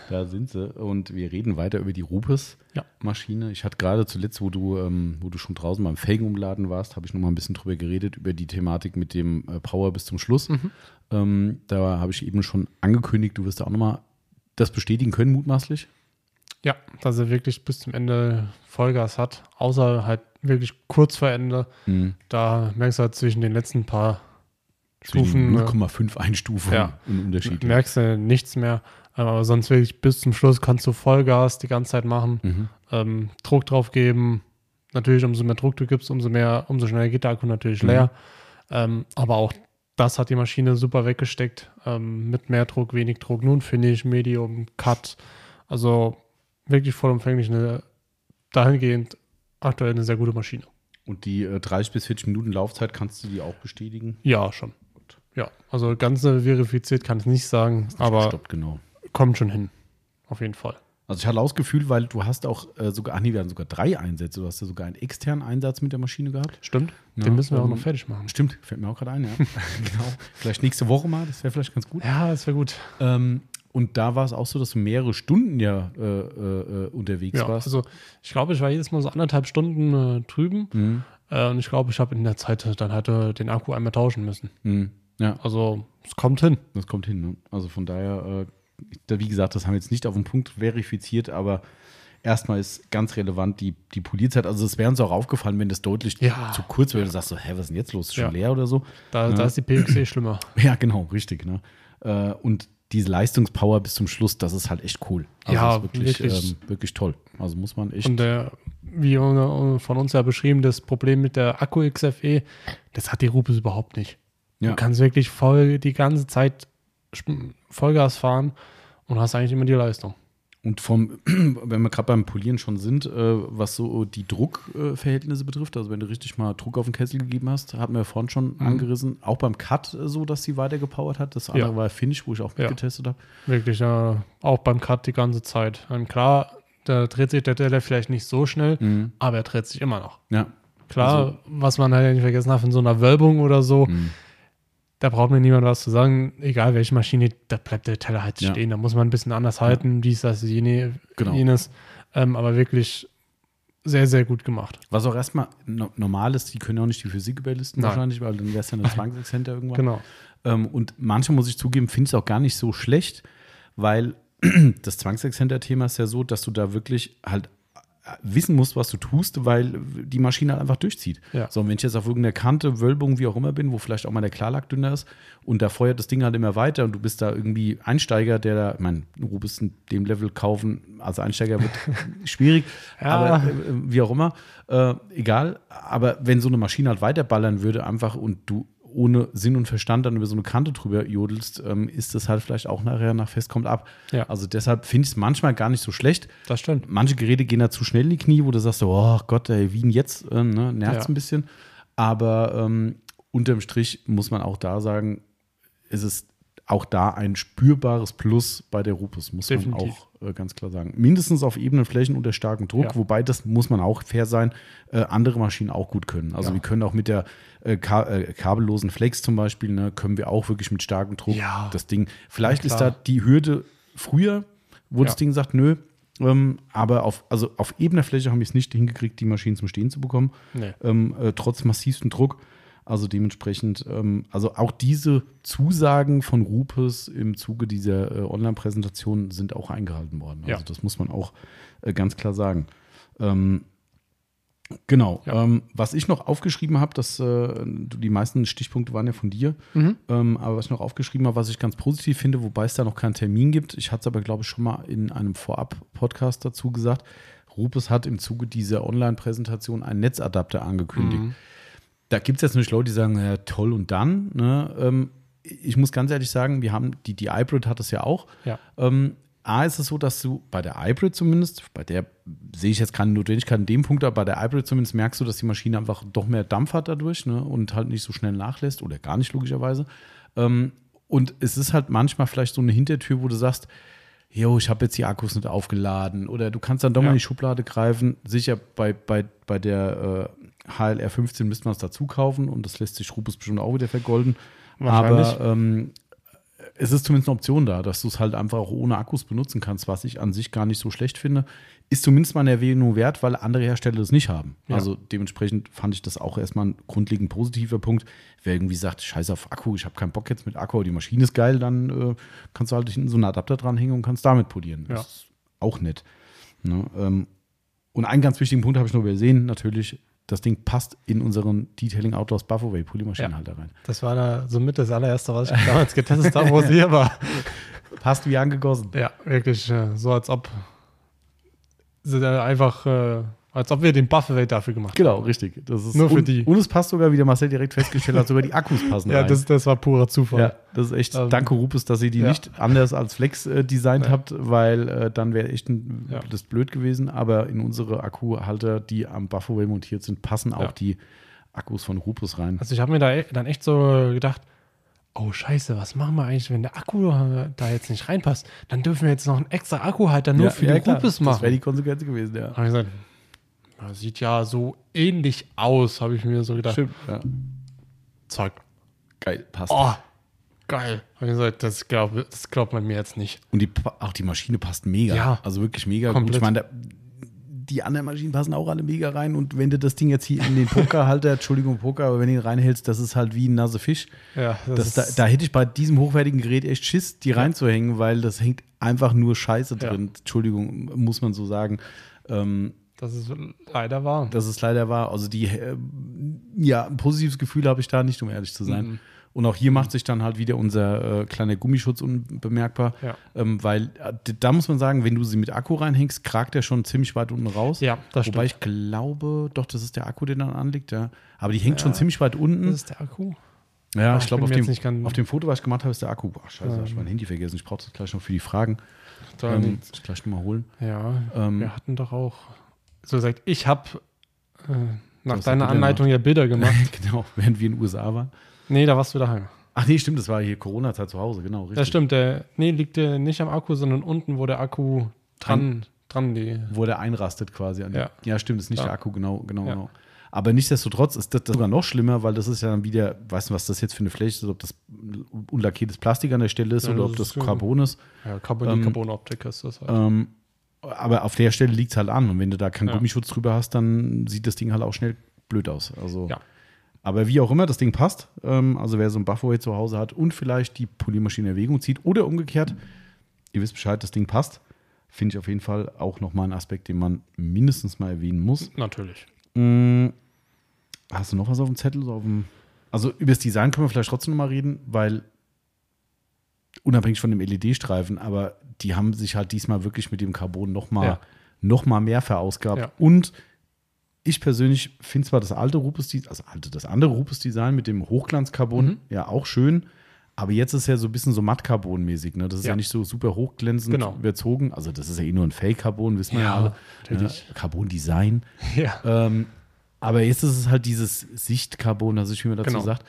Da sind sie. Und wir reden weiter über die Rupes-Maschine. Ja. Ich hatte gerade zuletzt, wo du, ähm, wo du schon draußen beim Felgenumladen warst, habe ich noch mal ein bisschen drüber geredet, über die Thematik mit dem äh, Power bis zum Schluss. Mhm. Ähm, da habe ich eben schon angekündigt, du wirst da auch noch mal das bestätigen können, mutmaßlich. Ja, dass er wirklich bis zum Ende Vollgas hat, außer halt wirklich kurz vor Ende. Mhm. Da merkst du halt zwischen den letzten paar Stufen. 0,5 Einstufen ja, Unterschied. Merkst du nichts mehr. Aber sonst wirklich bis zum Schluss kannst du Vollgas die ganze Zeit machen, mhm. ähm, Druck drauf geben. Natürlich, umso mehr Druck du gibst, umso mehr, umso schneller geht der Akku natürlich mhm. leer. Ähm, aber auch das hat die Maschine super weggesteckt. Ähm, mit mehr Druck, wenig Druck, nun Finish, Medium, Cut. Also wirklich vollumfänglich eine, dahingehend aktuell eine sehr gute Maschine. Und die äh, 30 bis 40 Minuten Laufzeit kannst du die auch bestätigen? Ja, schon. Gut. Ja, also ganz verifiziert kann ich nicht sagen, aber. Stoppt, genau kommt schon hin. Auf jeden Fall. Also ich hatte auch das Gefühl, weil du hast auch äh, sogar, ach nee, wir hatten sogar drei Einsätze. Du hast ja sogar einen externen Einsatz mit der Maschine gehabt. Stimmt. Ja, Den müssen wir auch noch fertig machen. Stimmt, fällt mir auch gerade ein, ja. genau. Vielleicht nächste Woche mal, das wäre vielleicht ganz gut. Ja, das wäre gut. Ähm, und da war es auch so, dass du mehrere Stunden ja äh, äh, unterwegs ja, warst. Also ich glaube, ich war jedes Mal so anderthalb Stunden äh, drüben. Mhm. Äh, und ich glaube, ich habe in der Zeit dann halt äh, den Akku einmal tauschen müssen. Mhm. Ja. Also es kommt hin. Das kommt hin. Ne? Also von daher wie gesagt, das haben wir jetzt nicht auf den Punkt verifiziert, aber erstmal ist ganz relevant die, die Polierzeit. Also es wäre uns auch aufgefallen, wenn das deutlich ja. zu kurz wäre. Du sagst so, hä, was ist denn jetzt los? Ist schon ja. leer oder so? Da, ne? da ist die PXC schlimmer. Ja, genau, richtig. Ne? Äh, und diese Leistungspower bis zum Schluss, das ist halt echt cool. Also ja, wirklich, wirklich. Ähm, wirklich toll. Also muss man echt. Und der, wie von uns ja beschrieben, das Problem mit der Akku XFE, das hat die Rupes überhaupt nicht. Ja. Du kannst wirklich voll die ganze Zeit Vollgas fahren und hast eigentlich immer die Leistung. Und vom, wenn wir gerade beim Polieren schon sind, äh, was so die Druckverhältnisse äh, betrifft, also wenn du richtig mal Druck auf den Kessel gegeben hast, hatten wir vorhin schon mhm. angerissen, auch beim Cut äh, so, dass sie weiter gepowert hat. Das andere ja. war Finish, wo ich auch mitgetestet ja. habe. Wirklich, äh, auch beim Cut die ganze Zeit. Und klar, da dreht sich der Teller vielleicht nicht so schnell, mhm. aber er dreht sich immer noch. Ja. Klar, also, was man halt nicht vergessen hat, in so einer Wölbung oder so, mhm da braucht mir niemand was zu sagen, egal welche Maschine, da bleibt der Teller halt stehen. Da muss man ein bisschen anders halten, dies, das, jene, genau. jenes. Ähm, aber wirklich sehr, sehr gut gemacht. Was auch erstmal no normal ist, die können auch nicht die Physik überlisten Nein. wahrscheinlich, weil dann wäre es ja eine Zwangsexzenter irgendwann. Genau. Ähm, und manche, muss ich zugeben, finde ich es auch gar nicht so schlecht, weil das Zwangsexzenter-Thema ist ja so, dass du da wirklich halt wissen musst, was du tust, weil die Maschine halt einfach durchzieht. Ja. So, und wenn ich jetzt auf irgendeiner Kante, Wölbung, wie auch immer bin, wo vielleicht auch mal der Klarlack dünner ist und da feuert das Ding halt immer weiter und du bist da irgendwie Einsteiger, der da, ich meine, du bist in dem Level kaufen, als Einsteiger wird schwierig, Ja. aber äh, wie auch immer, äh, egal. Aber wenn so eine Maschine halt weiterballern würde, einfach und du ohne Sinn und Verstand dann über so eine Kante drüber jodelst, ähm, ist das halt vielleicht auch nachher nach fest kommt ab. Ja. Also deshalb finde ich es manchmal gar nicht so schlecht. Das stimmt. Manche Geräte gehen da zu schnell in die Knie, wo du sagst, so, oh Gott, ey, wie denn jetzt? Äh, ne? Nervt Ja. ein bisschen. Aber ähm, unterm Strich muss man auch da sagen, ist es auch da ein spürbares Plus bei der Rupus, muss Definitiv. man auch äh, ganz klar sagen. Mindestens auf ebenen Flächen unter starkem Druck, Ja. wobei das muss man auch fair sein, äh, andere Maschinen auch gut können. Also Ja. wir können auch mit der äh, ka äh, kabellosen Flex zum Beispiel, ne, können wir auch wirklich mit starkem Druck Ja. das Ding. Vielleicht ist da die Hürde früher, wo das. Ding sagt, nö, ähm, aber auf, also auf ebener Fläche haben wir es nicht hingekriegt, die Maschinen zum Stehen zu bekommen, Nee. ähm, äh, trotz massivstem Druck. Also dementsprechend, ähm, also auch diese Zusagen von Rupes im Zuge dieser äh, Online-Präsentation sind auch eingehalten worden. Also Ja. das muss man auch äh, ganz klar sagen. Ähm, genau. Ja. Ähm, was ich noch aufgeschrieben habe, dass äh, die meisten Stichpunkte waren ja von dir, Mhm. ähm, aber was ich noch aufgeschrieben habe, was ich ganz positiv finde, wobei es da noch keinen Termin gibt, ich hatte es aber, glaube ich, schon mal in einem Vorab-Podcast dazu gesagt, Rupes hat im Zuge dieser Online-Präsentation einen Netzadapter angekündigt. Mhm. Da gibt es jetzt nicht Leute, die sagen, ja, toll und dann. Ne? Ähm, ich muss ganz ehrlich sagen, wir haben, die, die iBrid hat es ja auch. Ja. Ähm, A ist es so, dass du bei der iBrid zumindest, bei der sehe ich jetzt keine Notwendigkeit in dem Punkt, aber bei der iBrid zumindest merkst du, dass die Maschine einfach doch mehr Dampf hat dadurch ne? und halt nicht so schnell nachlässt oder gar nicht logischerweise. Ähm, und es ist halt manchmal vielleicht so eine Hintertür, wo du sagst, jo, ich habe jetzt die Akkus nicht aufgeladen oder du kannst dann doch mal Ja. in die Schublade greifen. Sicher, bei, bei, bei der äh, HLR 15 müsste man es dazu kaufen und das lässt sich Rupus bestimmt auch wieder vergolden. Wahrscheinlich. Aber ähm, es ist zumindest eine Option da, dass du es halt einfach auch ohne Akkus benutzen kannst, was ich an sich gar nicht so schlecht finde. Ist zumindest mal eine Erwähnung wert, weil andere Hersteller das nicht haben. Ja. Also dementsprechend fand ich das auch erstmal ein grundlegend positiver Punkt. Wer irgendwie sagt, scheiß auf Akku, ich habe keinen Bock jetzt mit Akku, die Maschine ist geil, dann äh, kannst du halt hinten so einen Adapter dranhängen und kannst damit polieren. Ja. Das ist auch nett. Ne? Ähm, und einen ganz wichtigen Punkt habe ich noch übersehen, natürlich, das Ding passt in unseren Detailing Outdoors Buffaway Polymaschinenhalter rein. Das war da somit das allererste, was ich damals getestet habe, wo es hier war. Passt wie angegossen. Ja, wirklich äh, so, als ob sie da einfach, äh, als ob wir den Buffaway dafür gemacht haben. Genau, richtig. Das ist Nur für die. Und es passt sogar, wie der Marcel direkt festgestellt hat, sogar die Akkus passen Ja, rein. das, das war purer Zufall. ja, das ist echt, Ähm, danke Rupes, dass ihr die ja. nicht anders als Flex äh, designt Ja. habt, weil äh, dann wäre echt ein, Ja. das blöd gewesen. Aber in unsere Akkuhalter, die am Buffaway montiert sind, passen auch Ja. die Akkus von Rupes rein. Also ich habe mir da e- dann echt so gedacht, oh scheiße, was machen wir eigentlich, wenn der Akku da jetzt nicht reinpasst? Dann dürfen wir jetzt noch einen extra Akkuhalter nur für die klar. Rupes Das wäre machen. die Konsequenz gewesen, ja. Habe ich gesagt, ja, sieht ja so ähnlich aus, habe ich mir so gedacht. Stimmt. Ja. Zeug. Geil, passt. Oh, geil. Habe ich gesagt, das, glaub, das glaubt man mir jetzt nicht. Und die, auch die Maschine passt mega. Ja. Also wirklich mega Komplett. gut. Ich meine, die anderen Maschinen passen auch alle mega rein. Und wenn du das Ding jetzt hier in den Pokerhalter, Entschuldigung, Poker, aber wenn du ihn reinhältst, das ist halt wie ein Nase Fisch. Ja, Das, da, da hätte ich bei diesem hochwertigen Gerät echt Schiss, die reinzuhängen, weil das hängt einfach nur Scheiße Ja. drin. Entschuldigung, muss man so sagen. Ähm, das ist leider wahr. dass es leider war. Also die, äh, ja, ein positives Gefühl habe ich da nicht, um ehrlich zu sein. Mhm. Und auch hier macht sich dann halt wieder unser äh, kleiner Gummischutz unbemerkbar, Ja. ähm, weil äh, da muss man sagen, wenn du sie mit Akku reinhängst, kragt der schon ziemlich weit unten raus. Ja, das Wobei stimmt. ich glaube, doch, das ist der Akku, der dann anliegt, ja. Aber die hängt schon ziemlich weit unten. Das ist der Akku. Ja, Ah, ich glaube, auf dem, auf dem Foto, was ich gemacht habe, ist der Akku. Boah, scheiße, Ähm. ich mein Handy vergessen. Ich brauche das gleich noch für die Fragen. Dann, Ähm, ich gleich nochmal holen. ja, Ähm, wir hatten doch auch, so gesagt, ich habe äh, nach deiner Anleitung ja Bilder gemacht. genau, während wir in den USA waren. nee, da warst du daheim. Ach nee, stimmt, das war hier Corona-Zeit zu Hause, genau, richtig. Das stimmt, der, nee, liegt der nicht am Akku, sondern unten, wo der Akku dran, dran die. Wo der einrastet quasi. An Ja. ja, stimmt, ist nicht Ja. der Akku, genau, genau, Ja. genau. Aber nichtsdestotrotz ist das, das sogar noch schlimmer, weil das ist ja dann wieder, weißt du, was das jetzt für eine Fläche ist, ob das unlackiertes Plastik an der Stelle ist Ja, oder das ob das Carbon ist. Ja, Carbon, Ähm, Carbon-Optik ist das halt. Ähm, aber auf der Stelle liegt es halt an. Und wenn du da keinen Ja. Gummischutz drüber hast, dann sieht das Ding halt auch schnell blöd aus. Also, Ja. Aber wie auch immer, das Ding passt. Ähm, also wer so ein Buffaway zu Hause hat und vielleicht die Poliermaschine in Erwägung zieht oder umgekehrt, ihr wisst Bescheid, das Ding passt. Finde ich auf jeden Fall auch nochmal ein Aspekt, den man mindestens mal erwähnen muss. Natürlich. Mm, Hast du noch was auf dem Zettel? So auf dem also über das Design können wir vielleicht trotzdem noch mal reden, weil unabhängig von dem LED-Streifen, aber die haben sich halt diesmal wirklich mit dem Carbon noch mal, Ja. noch mal mehr verausgabt. Ja. Und ich persönlich finde zwar das alte Rupes, also das andere Rupes-Design mit dem Hochglanz-Carbon Mhm. ja auch schön, aber jetzt ist ja so ein bisschen so matt-Carbon-mäßig. Ne? Das ist ja. Ja. nicht so super hochglänzend Genau. überzogen. Also das ist ja eh nur ein Fake-Carbon, wissen wir ja, alle. natürlich. Ja, Carbon-Design. Ja. Ähm, aber jetzt ist es halt dieses Sichtcarbon, also ich man dazu Genau. sagt.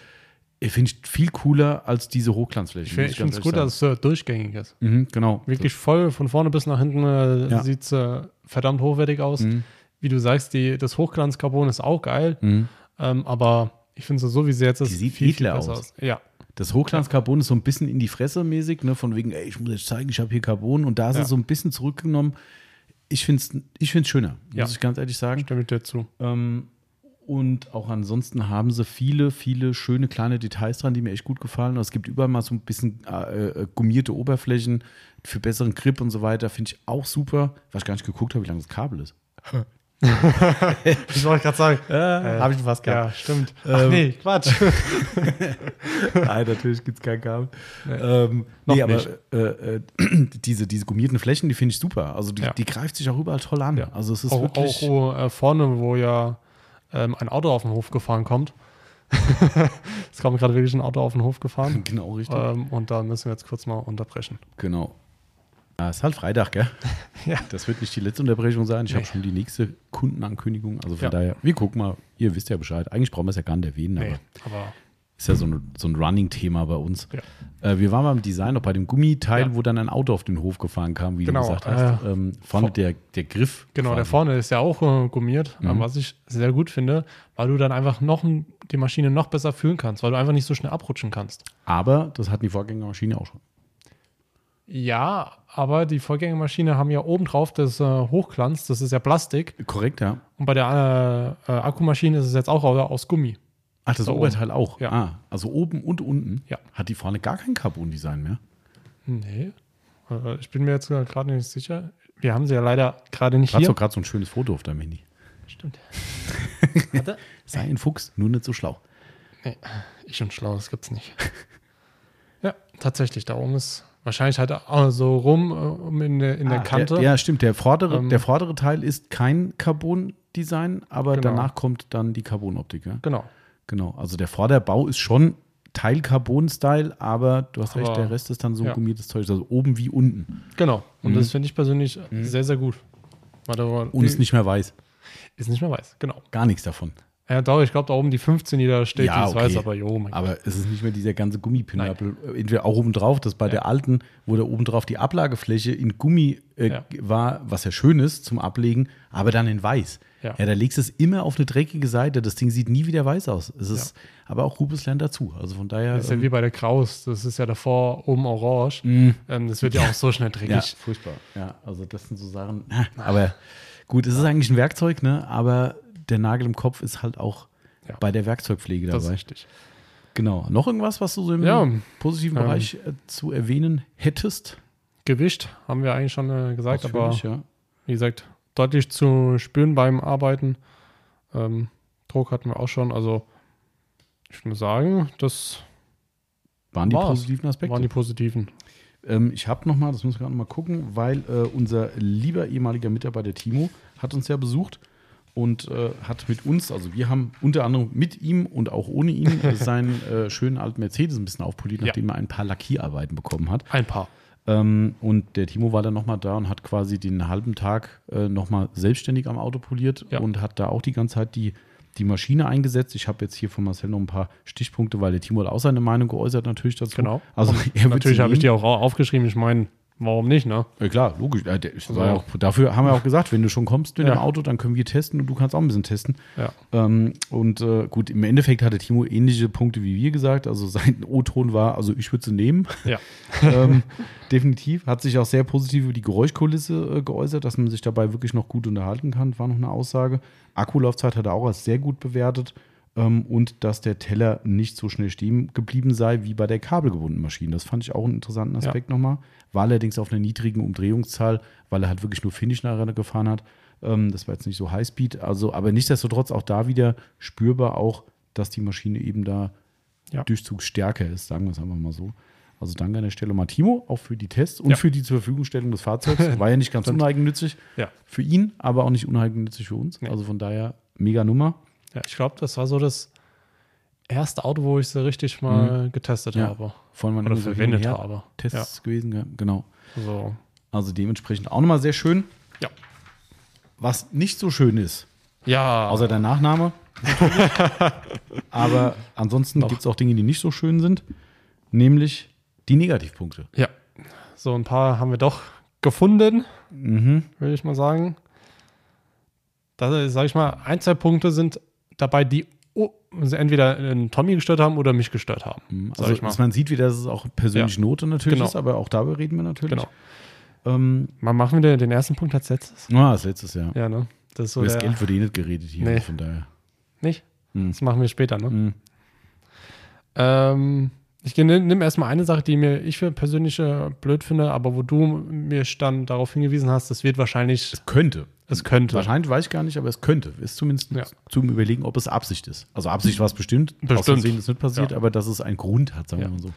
Ich finde es viel cooler als diese Hochglanzflächen. Ich, finde es gut, ehrlich dass es äh, durchgängig ist. sagen. Mhm, genau. Wirklich voll von vorne bis nach hinten äh, Ja. sieht es äh, verdammt hochwertig aus. Mhm. Wie du sagst, die, das Hochglanzcarbon ist auch geil, Mhm. ähm, aber ich finde es so, wie sie jetzt ist, Die sieht edler besser aus. Ja, Das Hochglanzcarbon ist so ein bisschen in die Fresse mäßig, ne? von wegen, ey, ich muss jetzt zeigen, ich habe hier Carbon. Und da ist Ja. es so ein bisschen zurückgenommen. Ich finde es ich find's schöner, Ja. muss ich ganz ehrlich sagen. stimme ich dir zu. Ähm, und auch ansonsten haben sie viele, viele schöne kleine Details dran, die mir echt gut gefallen. Es gibt überall mal so ein bisschen äh, äh, gummierte Oberflächen für besseren Grip und so weiter. Finde ich auch super. Was ich gar nicht geguckt habe, wie lang das Kabel ist. Ich wollte gerade sagen. Habe ich schon fast Ja, stimmt. Ach Ähm, nee, Quatsch. Nein, natürlich gibt es kein Kabel. Nee. Ähm, Noch nee, aber nicht. äh, äh, diese, diese gummierten Flächen, die finde ich super. Also die, Ja. die greift sich auch überall toll an. Ja. Also es ist auch, wirklich. auch wo, äh, vorne, wo ja ähm, ein Auto auf den Hof gefahren kommt. es kommt gerade wirklich ein Auto auf den Hof gefahren. Genau, richtig. ähm, und da müssen wir jetzt kurz mal unterbrechen. Genau. Ja, ist halt Freitag, gell? Ja. Das wird nicht die letzte Unterbrechung sein. Ich habe Nee. schon die nächste Kundenankündigung. Also von Ja. daher, wir gucken mal. Ihr wisst ja Bescheid. Eigentlich brauchen wir es ja gar nicht erwähnen, Nee, aber aber ist ja so ein, so ein Running-Thema bei uns. Ja. Äh, wir waren beim Design, auch bei dem Gummiteil, Ja. wo dann ein Auto auf den Hof gefahren kam, wie Genau, du gesagt hast. äh, ähm, vorne vor- der, der Griff. genau, der quasi. vorne ist ja auch äh, gummiert, Mhm. was ich sehr gut finde, weil du dann einfach noch die Maschine noch besser fühlen kannst, weil du einfach nicht so schnell abrutschen kannst. Aber das hatten die Vorgängermaschine auch schon. Ja, aber die Vorgängermaschine haben ja obendrauf das äh, Hochglanz, das ist ja Plastik. Korrekt, ja. Und bei der äh, äh, Akkumaschine ist es jetzt auch au- aus Gummi. Ach, das Da Oberteil auch. Ja. Ah, also oben und unten Ja. hat die vorne gar kein Carbon-Design mehr. Nee. Äh, Ich bin mir jetzt gerade nicht sicher. Wir haben sie ja leider gerade nicht Hast hier. doch gerade so ein schönes Foto auf deinem Handy. Stimmt. Warte. Sei ein Fuchs, nur nicht so schlau. Nee, ich und schlau, das gibt's nicht. ja, tatsächlich, da oben ist wahrscheinlich halt auch so rum äh, um in der, in der Ah, Kante. Der, ja, stimmt. Der vordere, Ähm, der vordere Teil ist kein Carbon-Design, aber Genau. danach kommt dann die Carbon-Optik. Ja? Genau. Genau. Also der Vorderbau ist schon Teil Carbon-Style, aber du hast recht, Aber- der Rest ist dann so ja. gummiertes Zeug, also oben wie unten. Genau. Und Mhm. das finde ich persönlich sehr, sehr gut. Und ist nicht mehr weiß. ist nicht mehr weiß. Genau. Gar nichts davon. Ja, doch, ich glaube, da oben die 15, die da steht, Ja, die ist okay. weiß, aber jo, mein Aber es ist nicht mehr dieser ganze Gummipinöppel. Entweder auch oben drauf, das bei der alten, wo da oben drauf die Ablagefläche in Gummi äh, Ja. war, was ja schön ist zum Ablegen, aber dann in weiß. Ja. Ja, da legst du es immer auf eine dreckige Seite. Das Ding sieht nie wieder weiß aus. Es ist aber auch Rubens lernt dazu. Also von daher. Das ist ja ähm, wie bei der Kraus. Das ist ja davor oben orange. Mhm. Ähm, das wird ja auch so schnell dreckig. ja, furchtbar. Ja, also das sind so Sachen. Aber gut, es ist eigentlich ein Werkzeug, ne? Aber der Nagel im Kopf ist halt auch Ja. bei der Werkzeugpflege das ist dabei. richtig. Genau. Noch irgendwas, was du so im Ja, positiven ähm, Bereich äh, zu erwähnen hättest? Gewicht haben wir eigentlich schon äh, gesagt, aber Ausführlich, ja. wie gesagt, deutlich zu spüren beim Arbeiten. Ähm, Druck hatten wir auch schon. Also ich muss sagen, das Waren die war's. positiven Aspekte? waren die positiven. Ähm, ich habe noch mal, das müssen wir gerade noch mal gucken, weil äh, unser lieber ehemaliger Mitarbeiter Timo hat uns ja besucht und äh, hat mit uns, also wir haben unter anderem mit ihm und auch ohne ihn seinen äh, schönen alten Mercedes ein bisschen aufpoliert, Ja. nachdem er ein paar Lackierarbeiten bekommen hat. Ein paar. Ähm, und der Timo war dann noch mal da und hat quasi den halben Tag äh, noch mal selbstständig am Auto poliert Ja. und hat da auch die ganze Zeit die, die Maschine eingesetzt. Ich habe jetzt hier von Marcel noch ein paar Stichpunkte, weil der Timo hat auch seine Meinung geäußert natürlich dazu. Genau. Also Natürlich habe ich die auch au- aufgeschrieben. Ich meine, warum nicht, ne? Ja, klar, logisch. Ja, Also- ja auch, dafür haben wir auch gesagt, wenn du schon kommst mit dem Auto, dann können wir testen und du kannst auch ein bisschen testen. Ja. Ähm, und äh, gut, im Endeffekt hatte Timo ähnliche Punkte wie wir gesagt. Also sein O-Ton war, also ich würde sie nehmen. Ja. ähm, definitiv. Hat sich auch sehr positiv über die Geräuschkulisse äh, geäußert, dass man sich dabei wirklich noch gut unterhalten kann, war noch eine Aussage. Akkulaufzeit hat er auch als sehr gut bewertet. Ähm, und dass der Teller nicht so schnell stehen geblieben sei wie bei der kabelgebundenen Maschine. Das fand ich auch einen interessanten Aspekt nochmal. War allerdings auf einer niedrigen Umdrehungszahl, weil er halt wirklich nur Finish nachher gefahren hat. Ähm, das war jetzt nicht so Highspeed. Also, aber nichtsdestotrotz auch da wieder spürbar auch, dass die Maschine eben da Ja. durchzugsstärker ist, sagen wir es einfach mal so. Also danke an der Stelle mal Timo, auch für die Tests und Ja. für die zur Verfügungstellung des Fahrzeugs. War ja nicht ganz uneigennützig Ja. für ihn, aber auch nicht uneigennützig für uns. Nee. Also von daher mega Nummer. Ja, ich glaube, das war so das erste Auto, wo ich sie richtig mal getestet Ja. habe. Von man Oder so verwendet habe. Tests gewesen, ja, genau. Ja. So. Also dementsprechend auch nochmal sehr schön. Ja. Was nicht so schön ist, Ja. außer der Nachname. aber ansonsten gibt es auch Dinge, die nicht so schön sind, nämlich die Negativpunkte. ja. So ein paar haben wir doch gefunden, Mhm. würde ich mal sagen. Da sage ich mal, ein, zwei Punkte sind dabei, die entweder einen Tommy gestört haben oder mich gestört haben. Sag Also ich mal. dass man sieht wieder, dass es auch persönliche Note natürlich Genau. ist, aber auch darüber reden wir natürlich. Genau. Ähm, Mal machen wir den, ersten Punkt als letztes. ah, das letztes Jahr. Ja, ne? Das ist so Über das Geld wird eh nicht geredet hier, Nee. von daher. Nicht? Mhm. Das machen wir später, ne? Mhm. Ähm, ich nimm erstmal eine Sache, die mir ich für persönlich äh, blöd finde, aber wo du mir dann darauf hingewiesen hast, das wird wahrscheinlich, Es könnte. es könnte. Wahrscheinlich weiß ich gar nicht, aber es könnte. Ist zumindest Ja. zum Überlegen, ob es Absicht ist. Also Absicht war es bestimmt. Bestimmt. Versehen ist nicht passiert, Ja. aber dass es einen Grund hat, sagen Ja. wir mal so.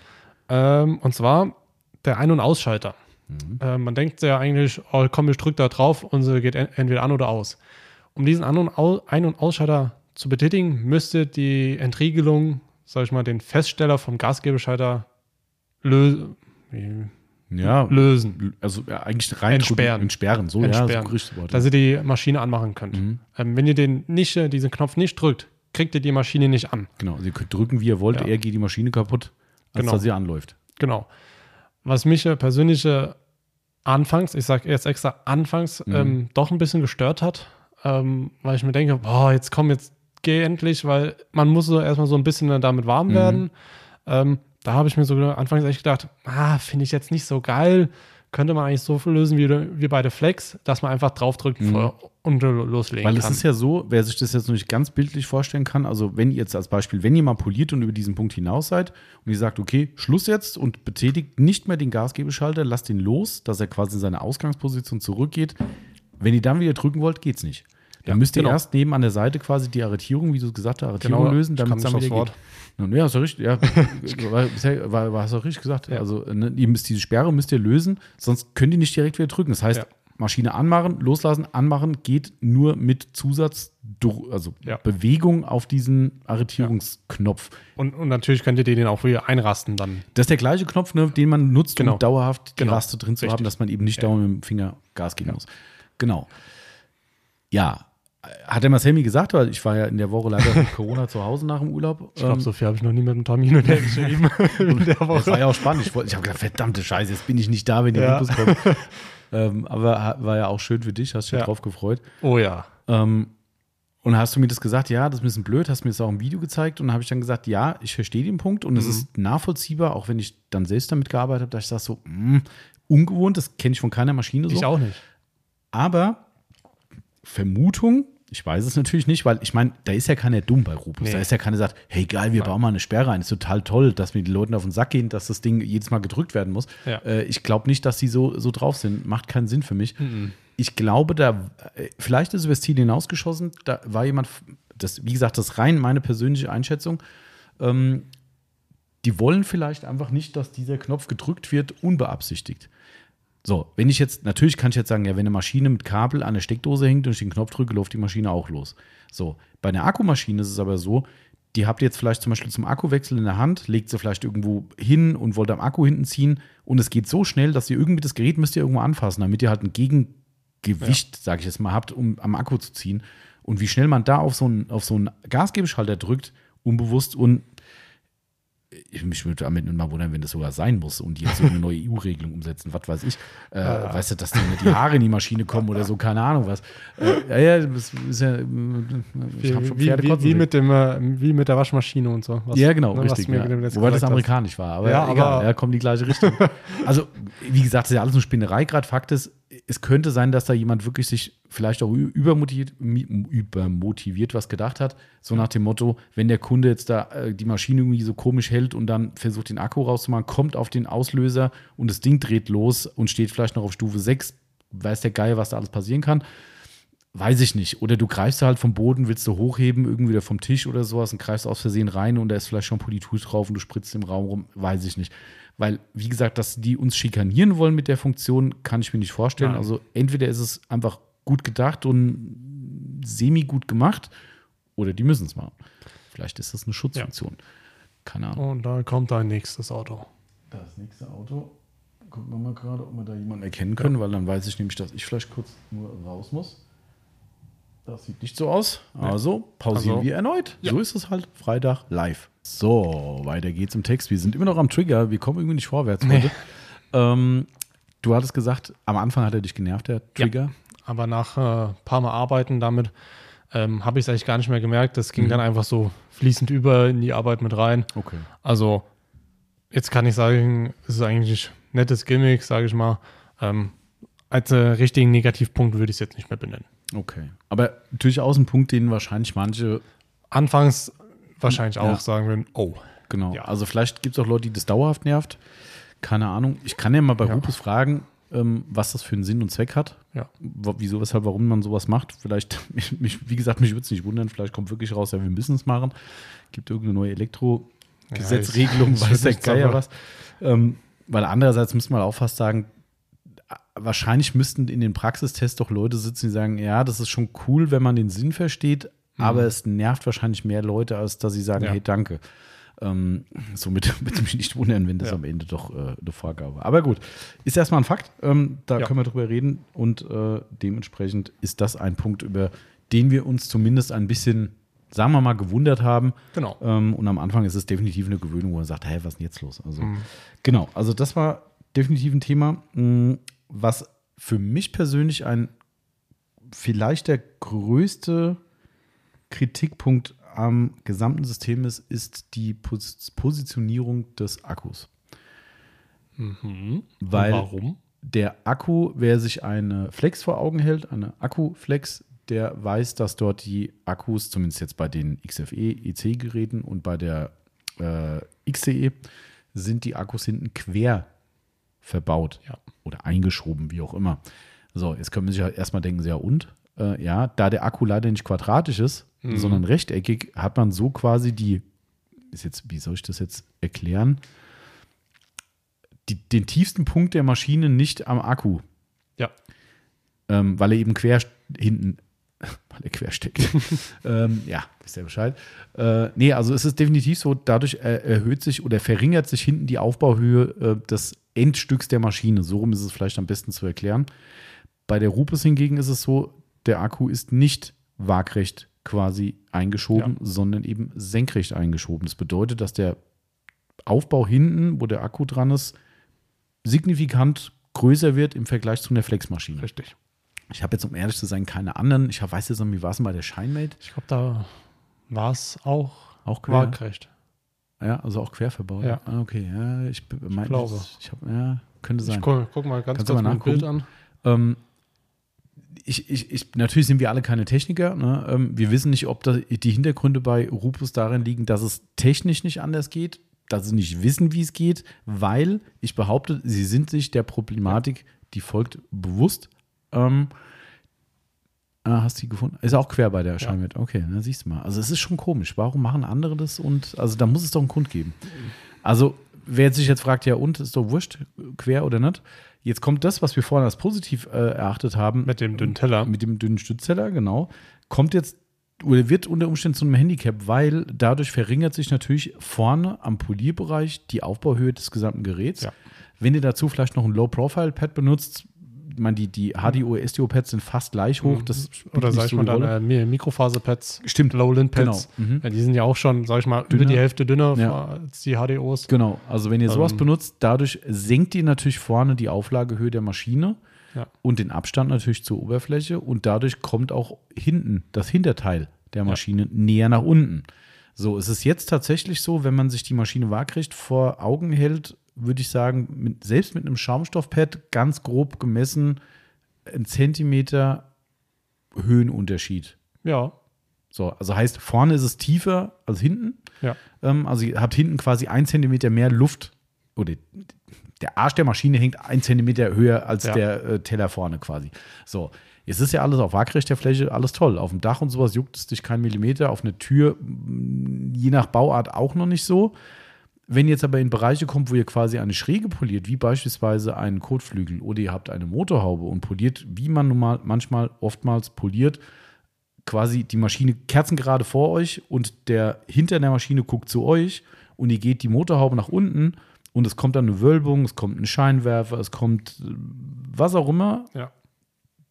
Ähm, und zwar der Ein- und Ausschalter. Ähm, man denkt ja eigentlich, oh, komm, ich drück da drauf und sie geht en entweder an oder aus. Um diesen Ein- und Ausschalter zu betätigen, müsste die Entriegelung, sag ich mal, den Feststeller vom Gasgeberschalter lö wie- Ja, lösen. also ja, eigentlich rein Entsperren. Entsperren, so ja, Entsperren. so richtiges Wort. dass ihr die Maschine anmachen könnt. Mhm. Ähm, wenn ihr den nicht, äh, diesen Knopf nicht drückt, kriegt ihr die Maschine nicht an. Genau, Sie könnt drücken, wie ihr wollt, Ja. eher geht die Maschine kaputt, als Genau. dass sie anläuft. Genau. Was mich äh, persönlich äh, anfangs, ich sage jetzt extra anfangs, Mhm. ähm, doch ein bisschen gestört hat, ähm, weil ich mir denke, boah, jetzt komm, jetzt geh endlich, weil man muss so erstmal so ein bisschen damit warm Mhm. werden. Ähm, da habe ich mir so anfangs echt gedacht, ah, finde ich jetzt nicht so geil. Könnte man eigentlich so viel lösen wie, wie bei der Flex, dass man einfach draufdrückt vor- und loslegen Mhm. Weil kann. es ist ja so, wer sich das jetzt noch nicht ganz bildlich vorstellen kann, also wenn ihr jetzt als Beispiel, wenn ihr mal poliert und über diesen Punkt hinaus seid und ihr sagt, okay, Schluss jetzt und betätigt nicht mehr den Gasgebeschalter, lasst ihn los, dass er quasi in seine Ausgangsposition zurückgeht. Wenn ihr dann wieder drücken wollt, geht's nicht. Dann Ja, müsst ihr genau. erst neben an der Seite quasi die Arretierung, wie du es gesagt hast, Arretierung Genau, lösen, damit es dann wieder Wort. geht. Ja, hast du richtig, ja, war, war, war, hast du richtig gesagt. Ja. Also, ne, ihr müsst diese Sperre müsst ihr lösen, sonst könnt ihr nicht direkt wieder drücken. Das heißt, Ja. Maschine anmachen, loslassen, anmachen geht nur mit Zusatz, also Ja. Bewegung auf diesen Arretierungsknopf. Und, und natürlich könnt ihr den auch wieder einrasten dann. Das ist der gleiche Knopf, ne, den man nutzt, Genau. um dauerhaft die Genau. Raste drin zu Richtig. haben, dass man eben nicht dauernd mit dem Finger Gas geben muss. Genau. Ja. Hat der Marcel mir gesagt, weil ich war ja in der Woche leider mit Corona zu Hause nach dem Urlaub. Ich glaube, Ähm, so viel habe ich noch nie mit dem Termin und der geschrieben Das war ja auch spannend. Ich, ich habe gedacht, verdammte Scheiße, jetzt bin ich nicht da, wenn die Ja. Infos kommen. ähm, aber war ja auch schön für dich, hast dich ja. Drauf gefreut. Oh ja. Ähm, und hast du mir das gesagt, ja, das ist ein bisschen blöd, hast mir das auch im Video gezeigt und dann habe ich dann gesagt, ja, ich verstehe den Punkt und es Mhm. ist nachvollziehbar, auch wenn ich dann selbst damit gearbeitet habe, dass ich sage so, mh, ungewohnt, das kenne ich von keiner Maschine so. Ich auch nicht. Aber Vermutung, ich weiß es natürlich nicht, weil ich meine, da ist ja keiner dumm bei Rubus. Nee. Da ist ja keiner, der sagt, hey geil, wir bauen mal eine Sperre ein. Ist total toll, dass mir die Leute auf den Sack gehen, dass das Ding jedes Mal gedrückt werden muss. Ja. Äh, ich glaube nicht, dass sie so, so drauf sind. Macht keinen Sinn für mich. Ich glaube, da, äh, vielleicht ist über das Ziel hinausgeschossen, da war jemand, das, wie gesagt, das ist rein meine persönliche Einschätzung. Ähm, die wollen vielleicht einfach nicht, dass dieser Knopf gedrückt wird, unbeabsichtigt. So, wenn ich jetzt, natürlich kann ich jetzt sagen, ja, wenn eine Maschine mit Kabel an der Steckdose hängt und ich den Knopf drücke, läuft die Maschine auch los. So, bei einer Akkumaschine ist es aber so, die habt ihr jetzt vielleicht zum Beispiel zum Akkuwechsel in der Hand, legt sie vielleicht irgendwo hin und wollt am Akku hinten ziehen und es geht so schnell, dass ihr irgendwie das Gerät müsst ihr irgendwo anfassen, damit ihr halt ein Gegengewicht, sage ich jetzt mal, habt, um am Akku zu ziehen. Und wie schnell man da auf so einen, auf so einen Gasgebeschalter drückt, unbewusst und ich mich würde damit nur mal wundern, wenn das sogar sein muss und die jetzt so eine neue EU-Regelung umsetzen, was weiß ich. Äh, Ja. Weißt du, dass dann die Haare in die Maschine kommen oder so, keine Ahnung was. Äh, ja, ja, das ist ja, äh, ich habe schon wie, Pferde wie, wie, sehen. mit dem, äh, wie mit der Waschmaschine und so. Was- ja, genau, ne, richtig. Ja. jetzt Wobei das gesagt hast. amerikanisch war, aber Ja, egal, aber- ja, kommt die gleiche Richtung. also, wie gesagt, das ist ja alles nur Spinnerei gerade. Fakt ist, es könnte sein, dass da jemand wirklich sich vielleicht auch übermotiviert, übermotiviert was gedacht hat. So nach dem Motto, wenn der Kunde jetzt da äh, die Maschine irgendwie so komisch hält und dann versucht, den Akku rauszumachen, kommt auf den Auslöser und das Ding dreht los und steht vielleicht noch auf Stufe 6, weiß der Geil, was da alles passieren kann. Weiß ich nicht. Oder du greifst halt vom Boden, willst du hochheben, irgendwie vom Tisch oder sowas und greifst aus Versehen rein und da ist vielleicht schon Politur drauf und du spritzt im Raum rum. Weiß ich nicht. Weil, wie gesagt, dass die uns schikanieren wollen mit der Funktion, kann ich mir nicht vorstellen. Nein. Also entweder ist es einfach gut gedacht und semi-gut gemacht oder die müssen es machen. Vielleicht ist das eine Schutzfunktion. Keine Ahnung. Und da kommt dein nächstes Auto. Das nächste Auto. Gucken wir mal gerade, ob wir da jemanden erkennen können, weil dann weiß ich nämlich, dass ich vielleicht kurz nur raus muss. Das sieht nicht so aus. Also pausieren Also- wir erneut. Ja. So ist es halt. Freitag live. So, weiter geht's im Text. Wir sind immer noch am Trigger. Wir kommen irgendwie nicht vorwärts heute. Ähm, du hattest gesagt, am Anfang hat er dich genervt, der Trigger. Aber nach ein äh, paar Mal Arbeiten damit ähm, habe ich es eigentlich gar nicht mehr gemerkt. Das Mhm. ging dann einfach so fließend über in die Arbeit mit rein. Okay. Also, jetzt kann ich sagen, es ist eigentlich ein nettes Gimmick, sage ich mal. Ähm, als äh, richtigen Negativpunkt würde ich es jetzt nicht mehr benennen. Okay. Aber durchaus ein Punkt, den wahrscheinlich manche Anfangs wahrscheinlich auch Ja. sagen würden, oh, Genau. Ja. Also vielleicht gibt es auch Leute, die das dauerhaft nervt. Keine Ahnung. Ich kann ja mal bei Ja. Rupes fragen, ähm, was das für einen Sinn und Zweck hat. ja. Wieso, weshalb, warum man sowas macht. Vielleicht, mich, wie gesagt, mich würde es nicht wundern. Vielleicht kommt wirklich raus, ja, wir müssen es machen. Gibt irgendeine neue Elektro-Gesetzregelung, ich weiß der Geier was. Ähm, weil andererseits müsste man auch fast sagen, wahrscheinlich müssten in den Praxistests doch Leute sitzen, die sagen, ja, das ist schon cool, wenn man den Sinn versteht, aber es nervt wahrscheinlich mehr Leute, als dass sie sagen, Mhm. Ja. hey, danke. Ähm, somit würde mich nicht wundern, wenn das Ja. am Ende doch äh, eine Vorgabe. Aber gut, ist erstmal ein Fakt. Ähm, da Ja. können wir drüber reden und äh, dementsprechend ist das ein Punkt, über den wir uns zumindest ein bisschen, sagen wir mal, gewundert haben. Genau. Ähm, und am Anfang ist es definitiv eine Gewöhnung, wo man sagt, hey, was ist denn jetzt los? Also, Mhm. genau, also das war definitiv ein Thema, mh, was für mich persönlich ein vielleicht der größte Kritikpunkt am gesamten System ist, ist die Pos Positionierung des Akkus. Mhm. Weil warum? der Akku, wer sich eine Flex vor Augen hält, eine Akkuflex, der weiß, dass dort die Akkus, zumindest jetzt bei den XFE, EC-Geräten und bei der äh, XCE, sind die Akkus hinten quer verbaut Ja. oder eingeschoben, wie auch immer. So, jetzt können wir sich ja erstmal denken, ja und? Äh, ja, da der Akku leider nicht quadratisch ist, Mhm. sondern rechteckig, hat man so quasi die, ist jetzt, wie soll ich das jetzt erklären? Die, den tiefsten Punkt der Maschine nicht am Akku, Ja. ähm, weil er eben quer hinten, weil er quer steckt. ähm, ja, wisst ihr Bescheid. Äh, nee, also es ist definitiv so, dadurch äh, erhöht sich oder verringert sich hinten die Aufbauhöhe äh, des Endstücks der Maschine. So rum ist es vielleicht am besten zu erklären. Bei der Rupes hingegen ist es so, der Akku ist nicht waagrecht quasi eingeschoben, sondern eben senkrecht eingeschoben. Das bedeutet, dass der Aufbau hinten, wo der Akku dran ist, signifikant größer wird im Vergleich zu einer Flexmaschine. Richtig. Ich habe jetzt, um ehrlich zu sein, keine anderen. Ich weiß jetzt noch, wie war es denn bei der Shinemate? Ich glaube, da war es auch Auch quer. waagrecht. Ja, also auch quer verbaut. Ja. Ah, okay. Ja, ich, mein, glaube. Ich hab, ja, könnte sein. Ich guck, guck mal ganz Kannst kurz mal mein Bild an. Ähm, ich, ich, ich, natürlich sind wir alle keine Techniker. Ne? Ähm, wir wissen nicht, ob da die Hintergründe bei Rupus darin liegen, dass es technisch nicht anders geht, dass sie nicht wissen, wie es geht, weil ich behaupte, sie sind sich der Problematik, die folgt, bewusst. Ähm, ah, hast du die gefunden? Ist auch quer bei der Scheinwelt. Okay, dann siehst du mal. Also es ist schon komisch. Warum machen andere das? Und also da muss es doch einen Grund geben. Also wer sich jetzt fragt, ja und, ist doch wurscht, quer oder nicht. Jetzt kommt das, was wir vorhin als positiv äh, erachtet haben. Mit dem dünnen Teller. Mit dem dünnen Stützteller, genau. Kommt jetzt oder wird unter Umständen zu einem Handicap, weil dadurch verringert sich natürlich vorne am Polierbereich die Aufbauhöhe des gesamten Geräts. Ja. Wenn ihr dazu vielleicht noch ein Low-Profile-Pad benutzt, ich meine, die, die HDO, SDO-Pads sind fast gleich hoch. Das spielt Oder sag ich so mal dann äh, Mi- Mikrofaser-Pads, Stimmt. Lowland-Pads. Genau. Mhm. Ja, die sind ja auch schon, sag ich mal, über Dünner. die Hälfte dünner Ja. als die HDOs. Genau, also wenn ihr sowas Ähm. benutzt, dadurch senkt ihr natürlich vorne die Auflagehöhe der Maschine Ja. und den Abstand natürlich zur Oberfläche und dadurch kommt auch hinten das Hinterteil der Maschine näher nach unten. So, es ist jetzt tatsächlich so, wenn man sich die Maschine waagrecht vor Augen hält, würde ich sagen, mit, selbst mit einem Schaumstoffpad ganz grob gemessen ein Zentimeter Höhenunterschied. Ja, So, also heißt, vorne ist es tiefer als hinten. ja. Ähm, also ihr habt hinten quasi ein Zentimeter mehr Luft. Oder der Arsch der Maschine hängt ein Zentimeter höher als Ja. der äh, Teller vorne quasi. So, jetzt ist ja alles auf waagrechter Fläche, alles toll. Auf dem Dach und sowas juckt es dich kein Millimeter. Auf einer Tür, je nach Bauart, auch noch nicht so. Wenn jetzt aber in Bereiche kommt, wo ihr quasi eine Schräge poliert, wie beispielsweise einen Kotflügel oder ihr habt eine Motorhaube und poliert, wie man nun mal manchmal oftmals poliert, quasi die Maschine kerzengerade vor euch und der hinter der Maschine guckt zu euch und ihr geht die Motorhaube nach unten und es kommt dann eine Wölbung, es kommt ein Scheinwerfer, es kommt äh, was auch immer, Ja.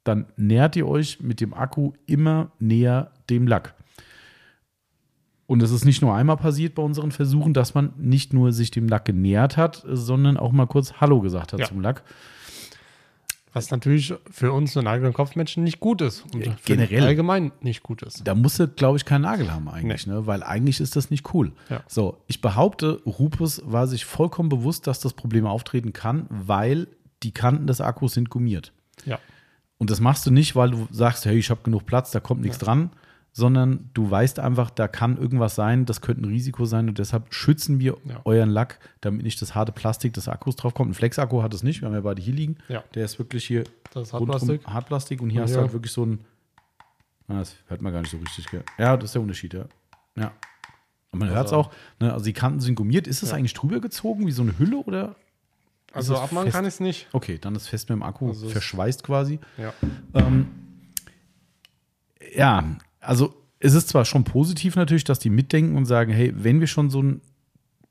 dann nähert ihr euch mit dem Akku immer näher dem Lack. Und es ist nicht nur einmal passiert bei unseren Versuchen, dass man nicht nur sich dem Lack genähert hat, sondern auch mal kurz Hallo gesagt hat Ja. zum Lack. Was natürlich für uns einen eigenen Kopfmenschen nicht gut ist. Und Ja, generell. allgemein nicht gut ist. Da musst du, glaube ich, keinen Nagel haben eigentlich, ne? weil eigentlich ist das nicht cool. Ja. So, ich behaupte, Rupus war sich vollkommen bewusst, dass das Problem auftreten kann, weil die Kanten des Akkus sind gummiert. Ja. Und das machst du nicht, weil du sagst, hey, ich habe genug Platz, da kommt nichts dran, sondern du weißt einfach, da kann irgendwas sein, das könnte ein Risiko sein und deshalb schützen wir Ja. euren Lack, damit nicht das harte Plastik des Akkus drauf kommt. Ein Flex-Akku hat es nicht, wir haben ja beide hier liegen. Ja. Der ist wirklich hier Das ist Hartplastik. Hartplastik und hier Und hast du halt wirklich so ein. Ah, das hört man gar nicht so richtig. Gell? Ja, das ist der Unterschied, ja. Ja. Und man hört es Also- auch, ne? also die Kanten sind gummiert. Ist das Ja. eigentlich drüber gezogen, wie so eine Hülle oder? Also abmachen kann ich es nicht. Okay, dann ist fest mit dem Akku Also verschweißt quasi. Ja. Ähm, ja, also es ist zwar schon positiv natürlich, dass die mitdenken und sagen, hey, wenn wir schon so einen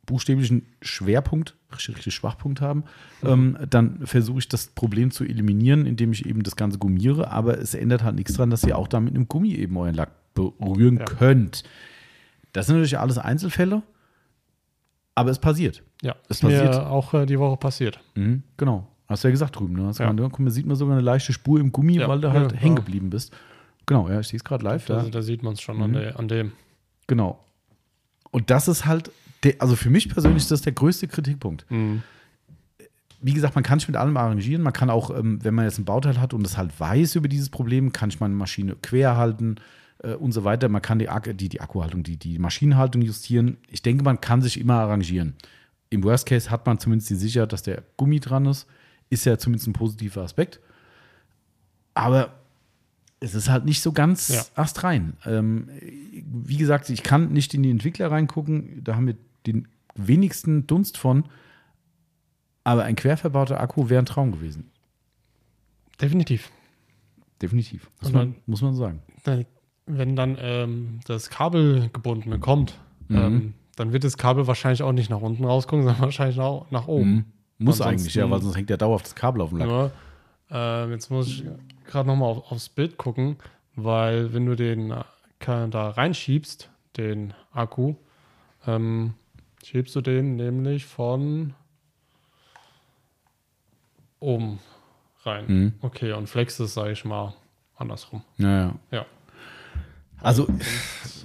buchstäblichen Schwerpunkt, richtig, Schwachpunkt haben, ähm, dann versuche ich das Problem zu eliminieren, indem ich eben das Ganze gummiere, aber es ändert halt nichts dran, dass ihr auch da mit einem Gummi eben euren Lack berühren Ja. könnt. Das sind natürlich alles Einzelfälle, aber es passiert. Ja. Es Ist mir passiert. auch äh, die Woche passiert. Mhm, genau. Hast du ja gesagt drüben. Ne? Hast Ja. gemeint, ja, guck sieht man sogar eine leichte Spur im Gummi, Ja, weil du halt ja, hängen geblieben bist. Genau, ja, ich sehe es gerade live. Da, Da. da sieht man es schon an, Mhm. der, an dem. Genau. Und das ist halt, der, also für mich persönlich ist das der größte Kritikpunkt. Mhm. Wie gesagt, man kann sich mit allem arrangieren. Man kann auch, ähm, wenn man jetzt ein Bauteil hat und es halt weiß über dieses Problem, kann ich meine Maschine quer halten äh, und so weiter. Man kann die, die, die Akkuhaltung, die, die Maschinenhaltung justieren. Ich denke, man kann sich immer arrangieren. Im Worst Case hat man zumindest die Sicherheit, dass der Gummi dran ist. Ist ja zumindest ein positiver Aspekt. Aber es ist halt nicht so ganz Ja. astrein. Ähm, wie gesagt, ich kann nicht in die Entwickler reingucken. Da haben wir den wenigsten Dunst von. Aber ein querverbauter Akku wäre ein Traum gewesen. Definitiv. Definitiv. Muss, man, muss man sagen. Wenn dann ähm, das Kabelgebundene kommt, Mhm. ähm, dann wird das Kabel wahrscheinlich auch nicht nach unten rausgucken, sondern wahrscheinlich nach, nach oben. Mhm. Muss Ansonsten- eigentlich, ja, weil sonst hängt ja dauerhaft das Kabel auf dem Lack. Ja, ähm, jetzt muss ich gerade nochmal auf, aufs Bild gucken, weil wenn du den äh, da reinschiebst, den Akku, ähm, schiebst du den nämlich von oben rein. Mhm. Okay, und flex es, sage ich mal, andersrum. Ja, ja. Ja. Also,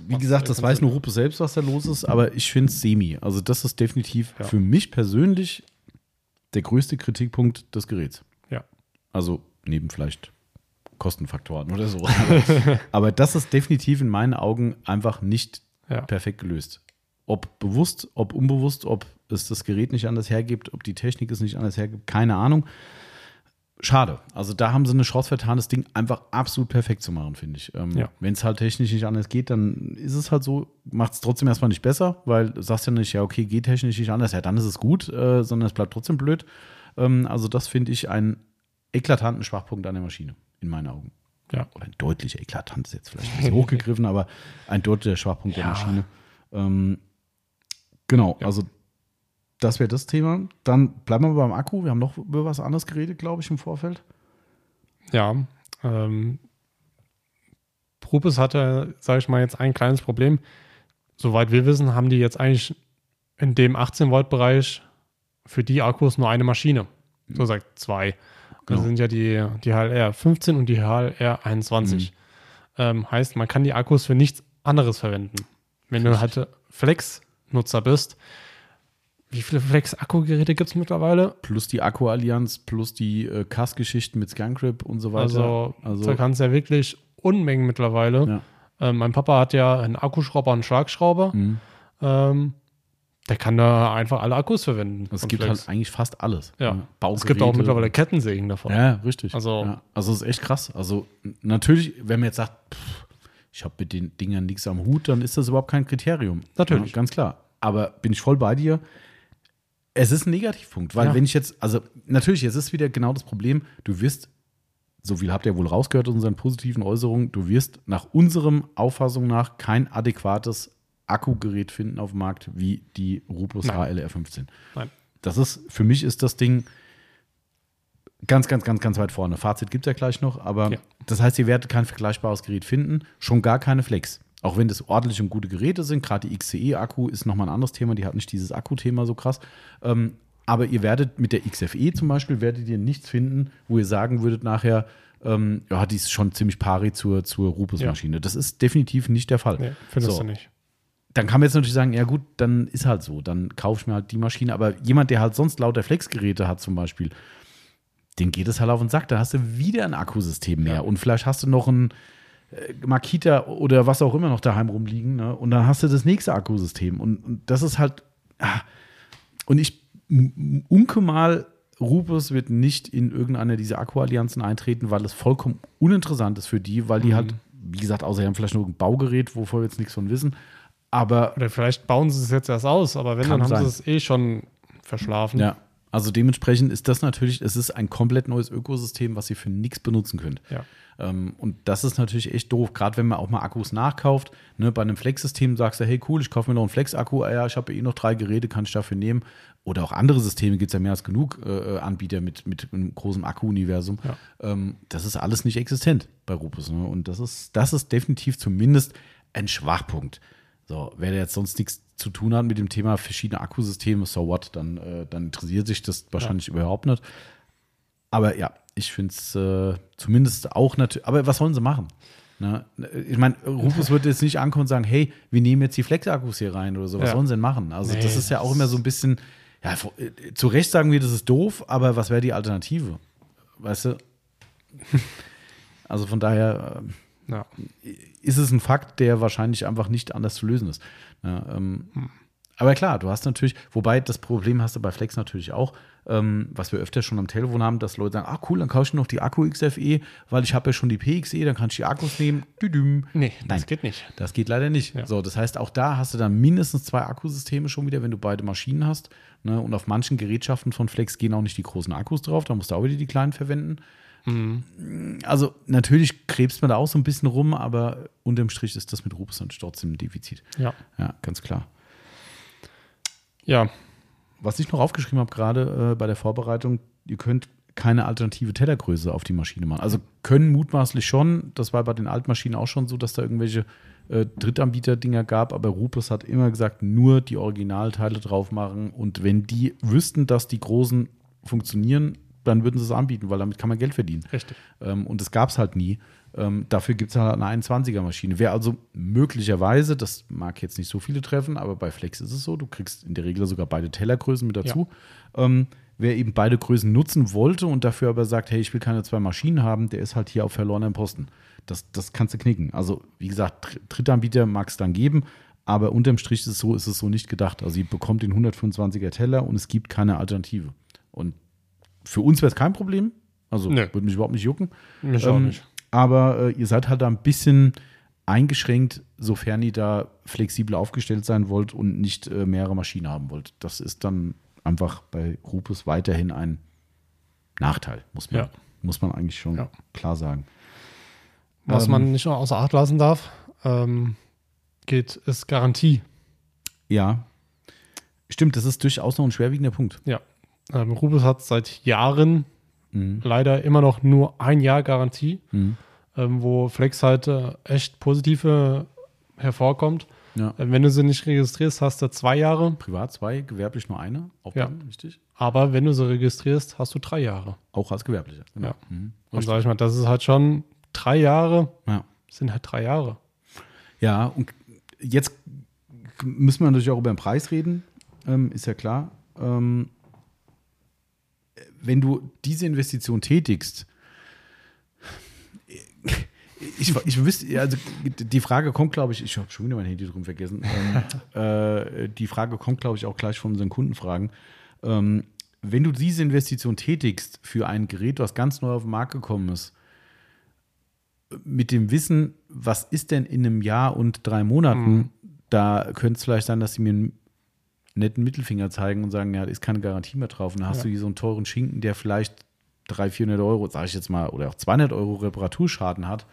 wie macht gesagt, das weiß nur Ruppe selbst, was da los ist, aber ich finde es semi. Also, das ist definitiv Ja. für mich persönlich der größte Kritikpunkt des Geräts. Ja. Also, neben vielleicht Kostenfaktoren oder so. aber, das ist definitiv in meinen Augen einfach nicht Ja. perfekt gelöst. Ob bewusst, ob unbewusst, ob es das Gerät nicht anders hergibt, ob die Technik es nicht anders hergibt, keine Ahnung. Schade. Also da haben sie eine Chance vertan, das Ding einfach absolut perfekt zu machen, finde ich. Ähm, Ja. Wenn es halt technisch nicht anders geht, dann ist es halt so, macht es trotzdem erstmal nicht besser, weil du sagst ja nicht, ja, okay, geht technisch nicht anders, ja, dann ist es gut, äh, sondern es bleibt trotzdem blöd. Ähm, also das finde ich einen eklatanten Schwachpunkt an der Maschine, in meinen Augen. Ja. Oder ein deutlich eklatant ist jetzt vielleicht ein bisschen hochgegriffen, aber ein deutlicher Schwachpunkt der Ja. Maschine. Ähm, genau, Ja. also das wäre das Thema. Dann bleiben wir beim Akku. Wir haben noch über was anderes geredet, glaube ich, im Vorfeld. Ja. Ähm, Rupes hatte, sage ich mal, jetzt ein kleines Problem. Soweit wir wissen, haben die jetzt eigentlich in dem 18-Volt-Bereich für die Akkus nur eine Maschine. So Mhm. sagt zwei. Genau. Das sind ja die, die HLR 15 und die HLR 21. Mhm. Ähm, heißt, man kann die Akkus für nichts anderes verwenden. Wenn du halt Flex-Nutzer bist, wie viele Flex-Akkugeräte gibt es mittlerweile? Plus die Akku-Allianz, plus die äh, CAS-Geschichten mit Scangrip und so weiter. Also, da kannst du ja wirklich Unmengen mittlerweile. Ja. Ähm, mein Papa hat ja einen Akkuschrauber und einen Schlagschrauber. Mhm. Ähm, der kann da einfach alle Akkus verwenden. Es gibt Flex. halt eigentlich fast alles. ja. Ne? Es gibt auch mittlerweile Kettensägen davon. Ja, richtig. Also- ja. also es ist echt krass. Also natürlich, wenn man jetzt sagt, pff, ich habe mit den Dingern nichts am Hut, dann ist das überhaupt kein Kriterium. Natürlich. Ja, ganz klar. Aber bin ich voll bei dir. Es ist ein Negativpunkt, weil Ja. wenn ich jetzt, also natürlich, es ist wieder genau das Problem, du wirst, so viel habt ihr wohl rausgehört aus unseren positiven Äußerungen, du wirst nach unserem Auffassung nach kein adäquates Akkugerät finden auf dem Markt wie die Rupus Nein. HLR 15. Nein. Das ist, für mich ist das Ding ganz, ganz, ganz, ganz weit vorne. Fazit gibt es ja gleich noch, aber Ja. das heißt, ihr werdet kein vergleichbares Gerät finden, schon gar keine Flex. Auch wenn das ordentliche und gute Geräte sind, gerade die XCE-Akku ist nochmal ein anderes Thema, die hat nicht dieses Akku-Thema so krass. Ähm, aber ihr werdet mit der XFE zum Beispiel, werdet ihr nichts finden, wo ihr sagen würdet nachher, ähm, ja, die ist schon ziemlich pari zur, zur Rupus-Maschine. Das ist definitiv nicht der Fall. Nee, findest So. du nicht. Dann kann man jetzt natürlich sagen, ja gut, dann ist halt so, dann kaufe ich mir halt die Maschine. Aber jemand, der halt sonst lauter Flex-Geräte hat zum Beispiel, dem geht es halt auf den Sack. Da hast du wieder ein Akkusystem mehr. Ja. Und vielleicht hast du noch ein äh, Makita oder was auch immer noch daheim rumliegen. Ne? Und dann hast du das nächste Akkusystem. Und, und das ist halt. Ah. Und ich unke mal, Rupus wird nicht in irgendeiner dieser Akkuallianzen eintreten, weil es vollkommen uninteressant ist für die, weil die Mhm. halt, wie gesagt, außer haben vielleicht nur ein Baugerät, wovor wir jetzt nichts von wissen. Aber Oder vielleicht bauen sie es jetzt erst aus, aber wenn, dann haben sein. sie es eh schon verschlafen. Ja, also dementsprechend ist das natürlich, es ist ein komplett neues Ökosystem, was ihr für nichts benutzen könnt. Ja. Ähm, und das ist natürlich echt doof, gerade wenn man auch mal Akkus nachkauft. Ne, bei einem Flex-System sagst du, hey cool, ich kaufe mir noch einen Flex-Akku, ah, ja, ich habe eh noch drei Geräte, kann ich dafür nehmen. Oder auch andere Systeme gibt es ja mehr als genug äh, Anbieter mit, mit einem großen Akku-Universum. Ja. Ähm, das ist alles nicht existent bei Rupus. Ne? Und das ist, das ist definitiv zumindest ein Schwachpunkt. So, wer jetzt sonst nichts zu tun hat mit dem Thema verschiedene Akkusysteme, so what, dann, äh, dann interessiert sich das wahrscheinlich überhaupt nicht. Aber ja, ich finde es äh, zumindest auch natürlich. Aber was sollen sie machen? Ne? Ich meine, Rufus wird jetzt nicht ankommen und sagen, hey, wir nehmen jetzt die Flex-Akkus hier rein oder so. Was Ja. sollen sie denn machen? Also, Nee, das ist ja auch immer so ein bisschen, ja, äh, zu Recht sagen wir, das ist doof, aber was wäre die Alternative? Weißt du? Also von daher äh, Ja. ist es ein Fakt, der wahrscheinlich einfach nicht anders zu lösen ist. Ja, ähm, Aber klar, du hast natürlich, wobei das Problem hast du bei Flex natürlich auch, ähm, was wir öfter schon am Telefon haben, dass Leute sagen, ah cool, dann kaufe ich noch die Akku XFE, weil ich habe ja schon die PXE, dann kann ich die Akkus nehmen. Düdüm. Nee, das Nein. geht nicht. Das geht leider nicht. Ja. So, das heißt, auch da hast du dann mindestens zwei Akkusysteme schon wieder, wenn du beide Maschinen hast. Ne? Und auf manchen Gerätschaften von Flex gehen auch nicht die großen Akkus drauf, da musst du auch wieder die kleinen verwenden. Also natürlich krebst man da auch so ein bisschen rum, aber unterm Strich ist das mit Rupus natürlich trotzdem ein Defizit. Ja. Ja, ganz klar. Ja, Was ich noch aufgeschrieben habe gerade äh, bei der Vorbereitung, ihr könnt keine alternative Tellergröße auf die Maschine machen. Also können mutmaßlich schon, das war bei den Altmaschinen auch schon so, dass da irgendwelche äh, Drittanbieter-Dinger gab, aber Rupus hat immer gesagt, nur die Originalteile drauf machen und wenn die wüssten, dass die großen funktionieren, dann würden sie es anbieten, weil damit kann man Geld verdienen. richtig. Ähm, und das gab es halt nie. Ähm, dafür gibt es halt eine 21er-Maschine. Wer also möglicherweise, das mag jetzt nicht so viele treffen, aber bei Flex ist es so, du kriegst in der Regel sogar beide Tellergrößen mit dazu. Ähm, wer eben beide Größen nutzen wollte und dafür aber sagt, hey, ich will keine zwei Maschinen haben, der ist halt hier auf verlorenem Posten. Das, das kannst du knicken. Also, wie gesagt, Dr- Drittanbieter mag es dann geben, aber unterm Strich ist es so, ist es so nicht gedacht. Also, ihr bekommt den 125er Teller und es gibt keine Alternative. Und für uns wäre es kein Problem. Also, Nö. würde mich überhaupt nicht jucken. Mich auch Ähm, nicht. Aber äh, ihr seid halt da ein bisschen eingeschränkt, sofern ihr da flexibel aufgestellt sein wollt und nicht äh, mehrere Maschinen haben wollt. Das ist dann einfach bei Rupus weiterhin ein Nachteil, muss man, Ja. muss man eigentlich schon Ja. klar sagen. Was ähm, man nicht außer Acht lassen darf, ähm, geht, ist Garantie. Ja, stimmt, das ist durchaus noch ein schwerwiegender Punkt. Ja. Ähm, Rubus hat seit Jahren Mhm. leider immer noch nur ein Jahr Garantie, Mhm. ähm, wo Flex halt äh, echt positive hervorkommt. Ja. Äh, wenn du sie nicht registrierst, hast du zwei Jahre, Privat zwei, gewerblich nur eine. Aufgaben, richtig? aber wenn du sie registrierst, hast du drei Jahre. Auch als Gewerblicher. Genau. Ja. Mhm. Und sag ich mal, das ist halt schon drei Jahre, Ja. sind halt drei Jahre. Ja, und jetzt müssen wir natürlich auch über den Preis reden, ähm, ist ja klar. Ähm, wenn du diese Investition tätigst, ich, ich wüsste, also die Frage kommt, glaube ich, ich habe schon wieder mein Handy drum vergessen. Ähm, äh, die Frage kommt, glaube ich, auch gleich von unseren Kundenfragen. Ähm, wenn du diese Investition tätigst für ein Gerät, was ganz neu auf den Markt gekommen ist, mit dem Wissen, was ist denn in einem Jahr und drei Monaten, da könnte es vielleicht sein, dass sie mir netten Mittelfinger zeigen und sagen, ja, da ist keine Garantie mehr drauf. Und dann hast Ja. du hier so einen teuren Schinken, der vielleicht 300, 400 Euro, sage ich jetzt mal, oder auch 200 Euro Reparaturschaden hat.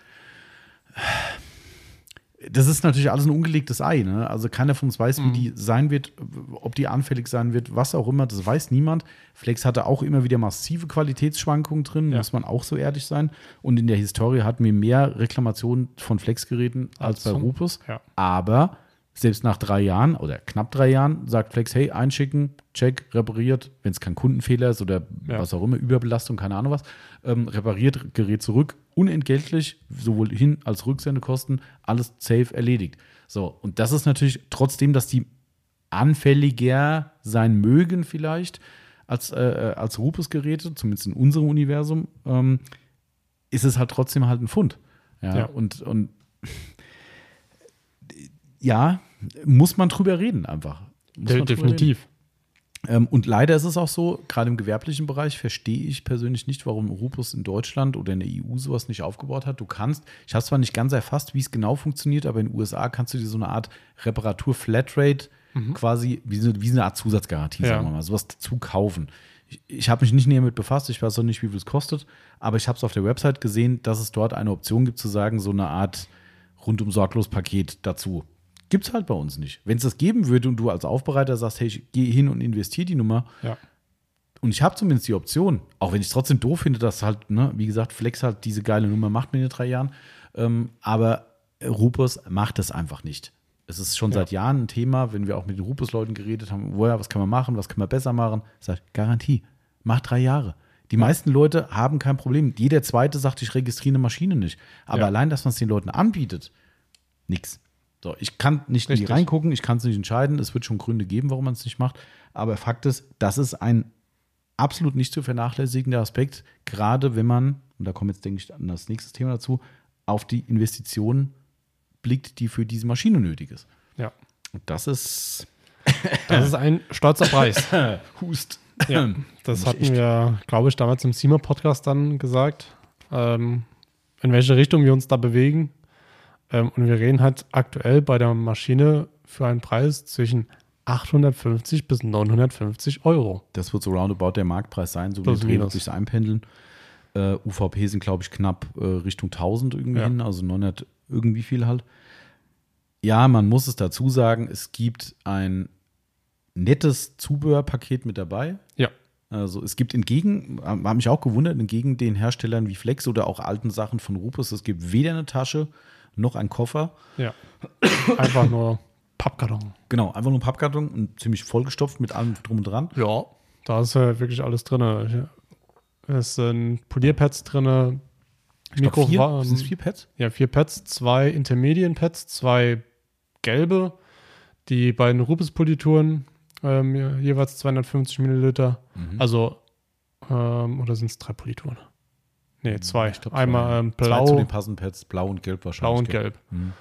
Das ist natürlich alles ein ungelegtes Ei. Ne? Also keiner von uns weiß, wie die sein wird, ob die anfällig sein wird, was auch immer. Das weiß niemand. Flex hatte auch immer wieder massive Qualitätsschwankungen drin, Ja. muss man auch so ehrlich sein. Und in der Historie hatten wir mehr Reklamationen von Flex-Geräten als, Als bei Rupus. ja. Aber selbst nach drei Jahren oder knapp drei Jahren sagt Flex, hey, einschicken, check, repariert, wenn es kein Kundenfehler ist oder Ja. was auch immer, Überbelastung, keine Ahnung was, ähm, repariert, Gerät zurück, unentgeltlich, sowohl Hin- als Rücksendekosten, alles safe erledigt. So, und das ist natürlich trotzdem, dass die anfälliger sein mögen vielleicht als, äh, äh, als Rupus-Geräte, zumindest in unserem Universum, ähm, ist es halt trotzdem halt ein Fund. Ja, Ja. und, und ja, muss man drüber reden einfach. Muss definitiv. ähm, und leider ist es auch so, gerade im gewerblichen Bereich verstehe ich persönlich nicht, warum Rupus in Deutschland oder in der EU sowas nicht aufgebaut hat. Du kannst, ich habe zwar nicht ganz erfasst, wie es genau funktioniert, aber in den USA kannst du dir so eine Art Reparatur-Flatrate quasi, wie so, wie so eine Art Zusatzgarantie, Ja. sagen wir mal, sowas dazu kaufen. Ich, ich habe mich nicht näher mit befasst, ich weiß auch nicht, wie viel es kostet, aber ich habe es auf der Website gesehen, dass es dort eine Option gibt, zu sagen, so eine Art rundum sorglos Paket dazu. Gibt es halt bei uns nicht. Wenn es das geben würde und du als Aufbereiter sagst, hey, ich gehe hin und investiere die Nummer Ja. und ich habe zumindest die Option, auch wenn ich es trotzdem doof finde, dass halt, ne, wie gesagt, Flex halt diese geile Nummer macht mit den drei Jahren, ähm, aber Rupus macht das einfach nicht. Es ist schon Ja. seit Jahren ein Thema, wenn wir auch mit den Rupus-Leuten geredet haben, woher, was kann man machen, was kann man besser machen, sagt, Garantie, mach drei Jahre. Die meisten Leute haben kein Problem. Jeder zweite sagt, ich registriere eine Maschine nicht. Aber Ja. allein, dass man es den Leuten anbietet, nix. So, ich kann nicht in die reingucken, ich kann es nicht entscheiden. Es wird schon Gründe geben, warum man es nicht macht. Aber Fakt ist, das ist ein absolut nicht zu vernachlässigender Aspekt, gerade wenn man, und da kommt jetzt, denke ich, an das nächste Thema dazu, auf die Investitionen blickt, die für diese Maschine nötig ist. ja. Und das ist Das ist ein stolzer Preis. Hust. Ja, das Muss hatten echt- wir, glaube ich, damals im SEMA-Podcast dann gesagt, ähm, in welche Richtung wir uns da bewegen. Ähm, und wir reden halt aktuell bei der Maschine für einen Preis zwischen 850 bis 950 Euro. Das wird so roundabout der Marktpreis sein, so wie die minus. sich einpendeln. Äh, UVP sind, glaube ich, knapp äh, Richtung 1000 irgendwie Ja. hin, also 900 irgendwie viel halt. Ja, man muss es dazu sagen, es gibt ein nettes Zubehörpaket mit dabei. Ja, Also es gibt entgegen, habe mich auch gewundert, entgegen den Herstellern wie Flex oder auch alten Sachen von Rupus, es gibt weder eine Tasche noch einen Koffer. ja. Einfach nur Pappkarton. Genau, einfach nur ein Pappkarton und ziemlich vollgestopft mit allem drum und dran. Ja. Da ist ja wirklich alles drin. Es sind Polierpads drin, Mikro vier, sind es vier Pads? Ja, vier Pads, zwei Intermediate-Pads, zwei gelbe, die beiden Rupes-Polituren, ähm, je- jeweils 250 Milliliter. Mhm. Also, ähm, oder sind es drei Polituren? Nee, zwei. Ich glaub, Einmal zwei. ähm, Zwei zu blau, den passenden Pads, blau und gelb wahrscheinlich. blau und gell? gelb. Mhm.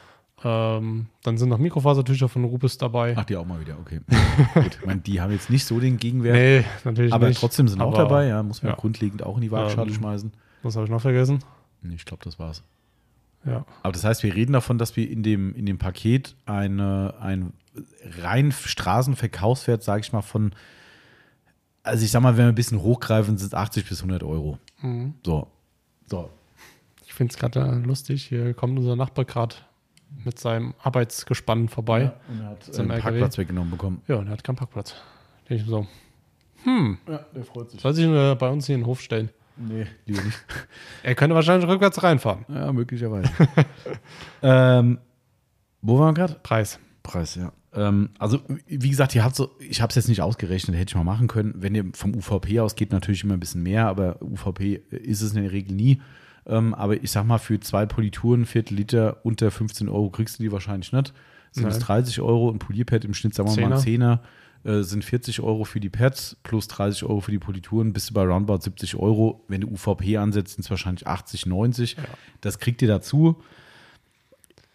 Ähm, dann sind noch Mikrofasertücher von Rupes dabei. Ach, die auch mal wieder, okay. Gut, ich meine, die haben jetzt nicht so den Gegenwert, nee, natürlich aber nicht. trotzdem sind auch Aber dabei, ja, muss man ja. grundlegend auch in die Waagschale Ähm, schmeißen. Was habe ich noch vergessen? Nee, ich glaube, das war's. Ja. Aber das heißt, wir reden davon, dass wir in dem, in dem Paket eine, ein rein Straßenverkaufswert, sage ich mal, von, also ich sag mal, wenn wir ein bisschen hochgreifen, sind es 80 bis 100 Euro. Mhm. So. So. Ich finde es gerade lustig. Hier kommt unser Nachbar gerade mit seinem Arbeitsgespann vorbei. und er hat einen LKW. Parkplatz weggenommen bekommen. Ja, und er hat keinen Parkplatz. Denke ich mir so, Ja, der freut sich. soll sich äh, bei uns hier in den Hof stellen. Nee, lieber nicht. Er könnte wahrscheinlich rückwärts reinfahren. Ja, möglicherweise. ähm, wo waren wir gerade? Preis. Preis, ja. Ähm, also, wie gesagt, ihr habt so, ich habe es jetzt nicht ausgerechnet, hätte ich mal machen können. Wenn ihr vom UVP ausgeht, natürlich immer ein bisschen mehr, aber UVP ist es in der Regel nie. Ähm, aber ich sag mal, für zwei Polituren, Viertel Liter unter 15 Euro kriegst du die wahrscheinlich nicht. Sind es Nein. 30 Euro ein Polierpad im Schnitt, sagen wir mal Zehner, äh, sind 40 Euro für die Pads plus 30 Euro für die Polituren, bist du bei roundabout 70 Euro. Wenn du UVP ansetzt, sind es wahrscheinlich 80, 90. Das kriegt ihr dazu.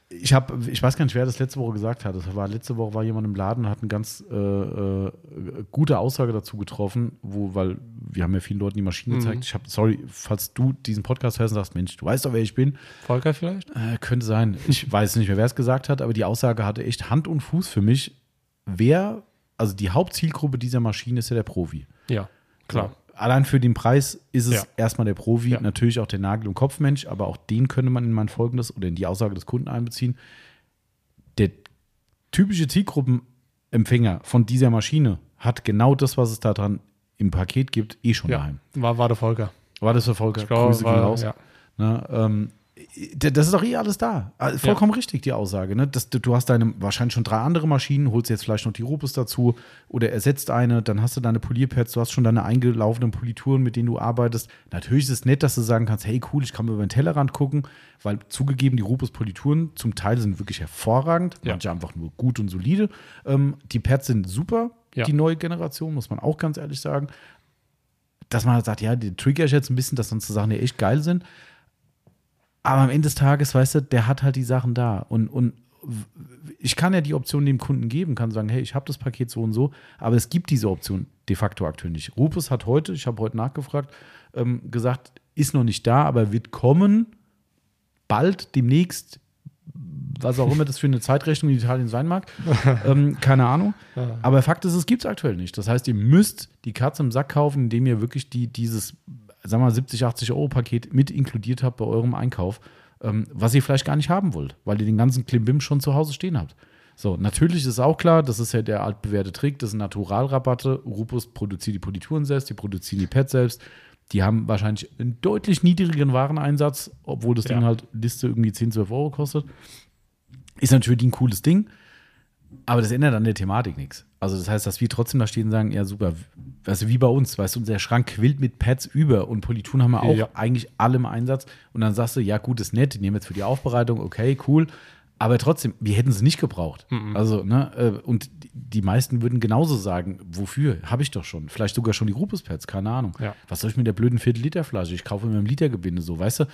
Ich habe, ich weiß gar nicht, wer das letzte Woche gesagt hat. Das war letzte Woche war jemand im Laden und hat eine ganz äh, äh, gute Aussage dazu getroffen, wo, weil wir haben ja vielen Leuten die Maschine gezeigt. Ich habe, sorry, falls du diesen Podcast hörst und sagst, Mensch, du weißt doch, wer ich bin. Volker vielleicht? Äh, könnte sein. Ich weiß nicht mehr, wer es gesagt hat, aber die Aussage hatte echt Hand und Fuß für mich. Wer, also die Hauptzielgruppe dieser Maschine ist ja der Profi. Ja, klar. Allein für den Preis ist es Ja. erstmal der Profi, Ja. natürlich auch der Nagel- und Kopfmensch, aber auch den könnte man in mein Folgendes oder in die Aussage des Kunden einbeziehen. Der typische Zielgruppenempfänger von dieser Maschine hat genau das, was es da dran im Paket gibt, eh schon Ja, daheim. war, war der Volker. War das für Volker? Ich glaube, Grüße war, raus. ja. Ne, ähm, das ist doch eh alles da. Also vollkommen richtig, die Aussage. Ne? Das, du hast deine wahrscheinlich schon drei andere Maschinen, holst jetzt vielleicht noch die Rupus dazu oder ersetzt eine, dann hast du deine Polierpads, du hast schon deine eingelaufenen Polituren, mit denen du arbeitest. Natürlich ist es nett, dass du sagen kannst, hey cool, ich kann über den Tellerrand gucken, weil zugegeben, die Rupus Polituren zum Teil sind wirklich hervorragend, Ja. manche einfach nur gut und solide. Ähm, die Pads sind super, Ja. die neue Generation, muss man auch ganz ehrlich sagen. Dass man halt sagt, ja, die trigger ich jetzt ein bisschen, dass dann so Sachen, die echt geil sind. Aber am Ende des Tages, weißt du, der hat halt die Sachen da. Und, und ich kann ja die Option dem Kunden geben, kann sagen, hey, ich habe das Paket so und so, aber es gibt diese Option de facto aktuell nicht. Rupus hat heute, ich habe heute nachgefragt, ähm, gesagt, ist noch nicht da, aber wird kommen, bald, demnächst, was auch immer das für eine Zeitrechnung in Italien sein mag. ähm, keine Ahnung. Aber Fakt ist, es gibt es aktuell nicht. Das heißt, ihr müsst die Katze im Sack kaufen, indem ihr wirklich die, dieses, wir mal, 70, 80 Euro Paket mit inkludiert habt bei eurem Einkauf, ähm, was ihr vielleicht gar nicht haben wollt, weil ihr den ganzen Klimbim schon zu Hause stehen habt. So, natürlich ist auch klar, das ist ja der altbewährte Trick, das sind Naturalrabatte. Rupus produziert die Polituren selbst, die produzieren die Pads selbst. Die haben wahrscheinlich einen deutlich niedrigeren Wareneinsatz, obwohl das Ja. Ding halt Liste irgendwie 10, 12 Euro kostet. Ist natürlich ein cooles Ding, aber das ändert an der Thematik nichts. Also das heißt, dass wir trotzdem da stehen und sagen, ja super, also wie bei uns, weißt du, unser Schrank quillt mit Pads über und Polituren haben wir auch Ja. eigentlich alle im Einsatz und dann sagst du, ja gut, ist nett, die nehmen jetzt für die Aufbereitung, okay, cool, aber trotzdem, wir hätten sie nicht gebraucht. Also, ne, äh, und die- die meisten würden genauso sagen, wofür? Habe ich doch schon. Vielleicht sogar schon die Rupus-Pads, keine Ahnung. Ja. Was soll ich mit der blöden Viertel-Liter-Flasche? Ich kaufe mir im Litergebinde so, weißt du?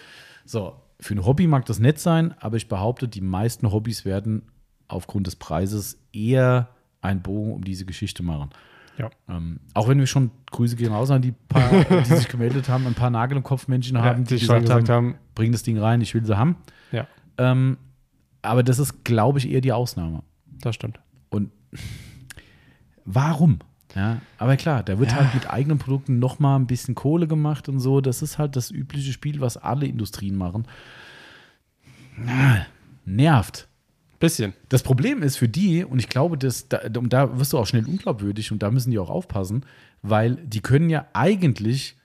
So, für ein Hobby mag das nett sein, aber ich behaupte, die meisten Hobbys werden aufgrund des Preises eher einen Bogen um diese Geschichte machen. Ja. Ähm, auch wenn wir schon Grüße gehen raus an die paar, die sich gemeldet haben, ein paar Nagel im Kopf Menschen haben, die, die schon gesagt, gesagt haben, haben, bring das Ding rein, ich will sie haben. ja, Ähm, aber das ist, glaube ich, eher die Ausnahme. das stimmt. Und warum? Ja, aber klar, da wird Ja. halt mit eigenen Produkten noch mal ein bisschen Kohle gemacht und so. Das ist halt das übliche Spiel, was alle Industrien machen. Na, nervt. Bisschen. Das Problem ist für die, und ich glaube, dass da, und da wirst du auch schnell unglaubwürdig und da müssen die auch aufpassen, weil die können ja eigentlich,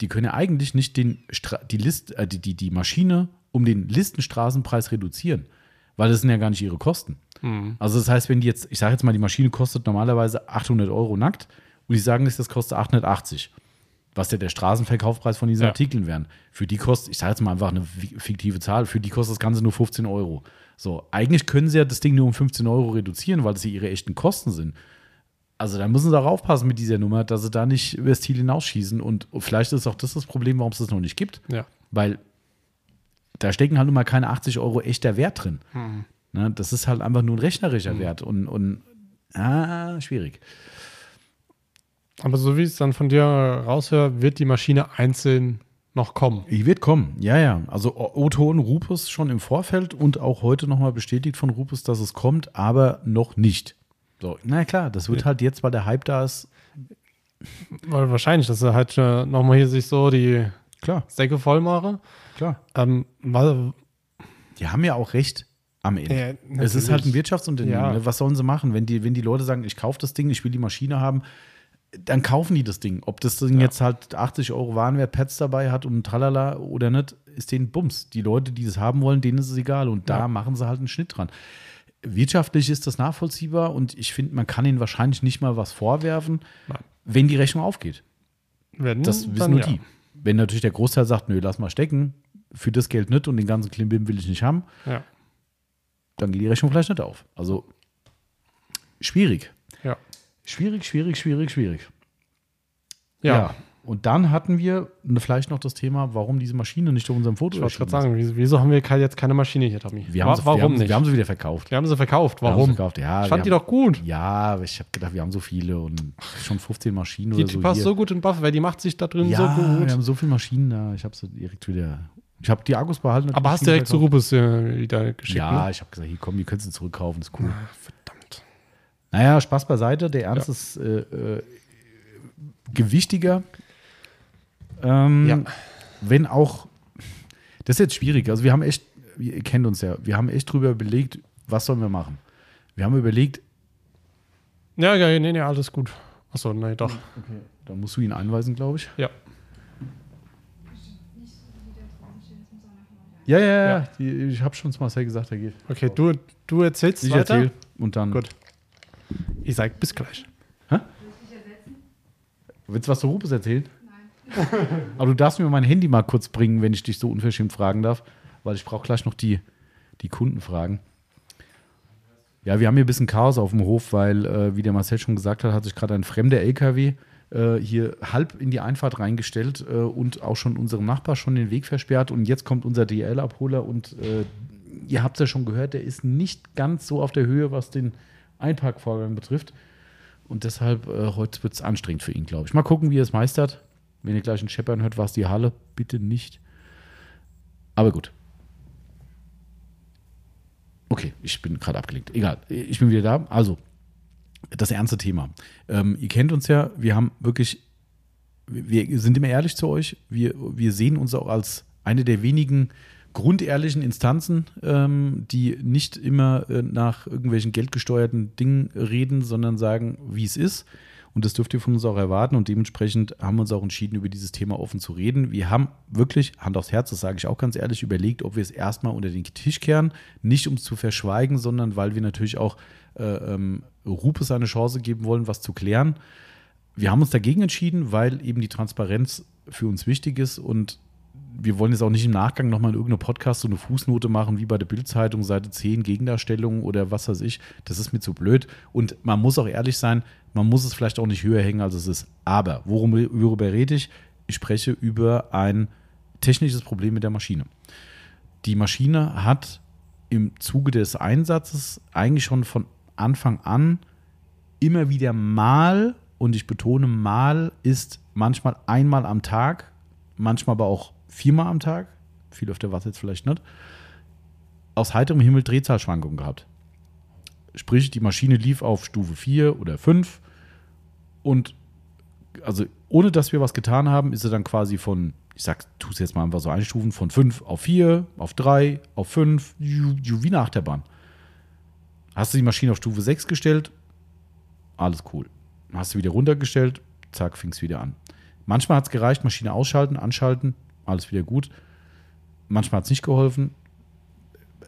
die können ja eigentlich nicht den Stra die, List, äh, die, die, die Maschine um den Listenstraßenpreis reduzieren, weil das sind ja gar nicht ihre Kosten. Also das heißt, wenn die jetzt, ich sage jetzt mal, die Maschine kostet normalerweise 800 Euro nackt und die sagen, das kostet 880, was ja der Straßenverkaufspreis von diesen Ja. Artikeln wären. Für die kostet, ich sage jetzt mal einfach eine fi- fiktive Zahl, für die kostet das Ganze nur 15 Euro. So, eigentlich können sie ja das Ding nur um 15 Euro reduzieren, weil es ja ihre echten Kosten sind. Also da müssen sie auch aufpassen mit dieser Nummer, dass sie da nicht über das Ziel hinausschießen. Und vielleicht ist auch das das Problem, warum es das noch nicht gibt. Ja. Weil da stecken halt nun mal keine 80 Euro echter Wert drin. Ne, das ist halt einfach nur ein rechnerischer Wert. Und, und ah, schwierig. Aber so wie ich es dann von dir raushöre, wird die Maschine einzeln noch kommen. Die wird kommen, ja, ja. Also O- O-Ton Rupus schon im Vorfeld und auch heute nochmal bestätigt von Rupus, dass es kommt, aber noch nicht. So, na klar, das wird halt jetzt, weil der Hype da ist, Weil wahrscheinlich, dass er halt nochmal hier sich so die klar, Säcke voll mache. klar. Ähm, weil, Die haben ja auch recht am Ende. Ja, es ist halt ein Wirtschaftsunternehmen. Ja. Ne? Was sollen sie machen, wenn die, wenn die Leute sagen, ich kaufe das Ding, ich will die Maschine haben? Dann kaufen die das Ding. Ob das Ding Ja. jetzt halt 80 Euro Warenwert Pads dabei hat und tralala oder nicht, ist denen Bums. Die Leute, die das haben wollen, denen ist es egal. Und da Ja. machen sie halt einen Schnitt dran. Wirtschaftlich ist das nachvollziehbar und ich finde, man kann ihnen wahrscheinlich nicht mal was vorwerfen, Nein. wenn die Rechnung aufgeht. Wenn, Das wissen nur ja. die. Wenn natürlich der Großteil sagt, nö, lass mal stecken, für das Geld nicht und den ganzen Klimbim will ich nicht haben, Ja. dann geht die Rechnung vielleicht nicht auf. Also schwierig. Ja. Schwierig, schwierig, schwierig, schwierig. Ja. Und dann hatten wir vielleicht noch das Thema, warum diese Maschine nicht auf unserem Foto Ich wollte gerade sagen, wieso, haben wir jetzt keine Maschine hier, Tommy? ist. Wir haben, sie, warum wir haben, nicht? Wir haben sie wieder verkauft. Wir haben sie verkauft. Warum? sie verkauft. Ja, Ich fand die haben, doch gut. Ja, aber ich habe gedacht, wir haben so viele und schon 15 Maschinen Die, oder die so. passt hier. so gut in Buff, weil die macht sich da drin ja, so gut. wir haben so viele Maschinen da. Ich habe sie direkt wieder. Ich habe die Akkus behalten. die Aber hast Maschinen direkt zu. Rubus äh, wieder geschickt, Ja, ne? ich habe gesagt, hier komm, die könntest du zurückkaufen, ist cool. Ah, verdammt. Naja, Spaß beiseite. Der Ernst Ja. ist äh, äh, gewichtiger. Ähm, Ja. Wenn auch, das ist jetzt schwierig. Also wir haben echt, ihr kennt uns ja, wir haben echt drüber überlegt, was sollen wir machen. Wir haben überlegt, Ja, ja, nee, nee, alles gut. Achso, nee, doch. okay, da musst du ihn einweisen, glaube ich. Ja. Ja, ja, ja. Ja. Ich habe schon Marcel gesagt, er geht. Okay, du, du erzählst Ich weiter. erzähl und dann. Gut. Ich sag bis gleich. Willst du was zu Rupes erzählen? Nein. Aber du darfst mir mein Handy mal kurz bringen, wenn ich dich so unverschämt fragen darf, weil ich brauche gleich noch die, die Kundenfragen. Ja, wir haben hier ein bisschen Chaos auf dem Hof, weil, äh, wie der Marcel schon gesagt hat, hat sich gerade ein fremder LKW äh, hier halb in die Einfahrt reingestellt äh, und auch schon unserem Nachbar schon den Weg versperrt. Und jetzt kommt unser DL-Abholer und äh, ihr habt es ja schon gehört, der ist nicht ganz so auf der Höhe, was den Einparkvorgang betrifft. Und deshalb, äh, heute wird es anstrengend für ihn, glaube ich. Mal gucken, wie er es meistert. Wenn ihr gleich ein Scheppern hört, war es die Halle. Bitte nicht. Aber gut. Okay, ich bin gerade abgelenkt. Egal, ich bin wieder da. Also, das ernste Thema. Ähm, ihr kennt uns ja, wir haben wirklich, wir sind immer ehrlich zu euch. Wir, wir sehen uns auch als eine der wenigen grundehrlichen Instanzen, ähm, die nicht immer äh, nach irgendwelchen geldgesteuerten Dingen reden, sondern sagen, wie es ist. Und das dürft ihr von uns auch erwarten. Und dementsprechend haben wir uns auch entschieden, über dieses Thema offen zu reden. Wir haben wirklich, Hand aufs Herz, das sage ich auch ganz ehrlich, überlegt, ob wir es erstmal unter den Tisch kehren. Nicht um es zu verschweigen, sondern weil wir natürlich auch äh, ähm, Rupes eine Chance geben wollen, was zu klären. Wir haben uns dagegen entschieden, weil eben die Transparenz für uns wichtig ist und wir wollen jetzt auch nicht im Nachgang nochmal in irgendeinem Podcast so eine Fußnote machen, wie bei der Bildzeitung, Seite 10, Gegendarstellung oder was weiß ich. Das ist mir zu blöd. Und man muss auch ehrlich sein, man muss es vielleicht auch nicht höher hängen, als es ist. Aber worum, worüber rede ich? Ich spreche über ein technisches Problem mit der Maschine. Die Maschine hat im Zuge des Einsatzes eigentlich schon von Anfang an immer wieder mal, und ich betone mal, ist manchmal einmal am Tag, manchmal aber auch viermal am Tag, viel öfter war es jetzt vielleicht nicht, aus heiterem Himmel Drehzahlschwankungen gehabt. Sprich, die Maschine lief auf Stufe 4 oder 5 und also ohne dass wir was getan haben, ist sie dann quasi von, ich sag, tu es jetzt mal einfach so einstufen, von 5 auf 4, auf 3, auf 5, ju- ju- wie eine Achterbahn. Hast du die Maschine auf Stufe 6 gestellt, alles cool. Hast du wieder runtergestellt, zack, fing es wieder an. Manchmal hat es gereicht, Maschine ausschalten, anschalten, alles wieder gut. Manchmal hat es nicht geholfen.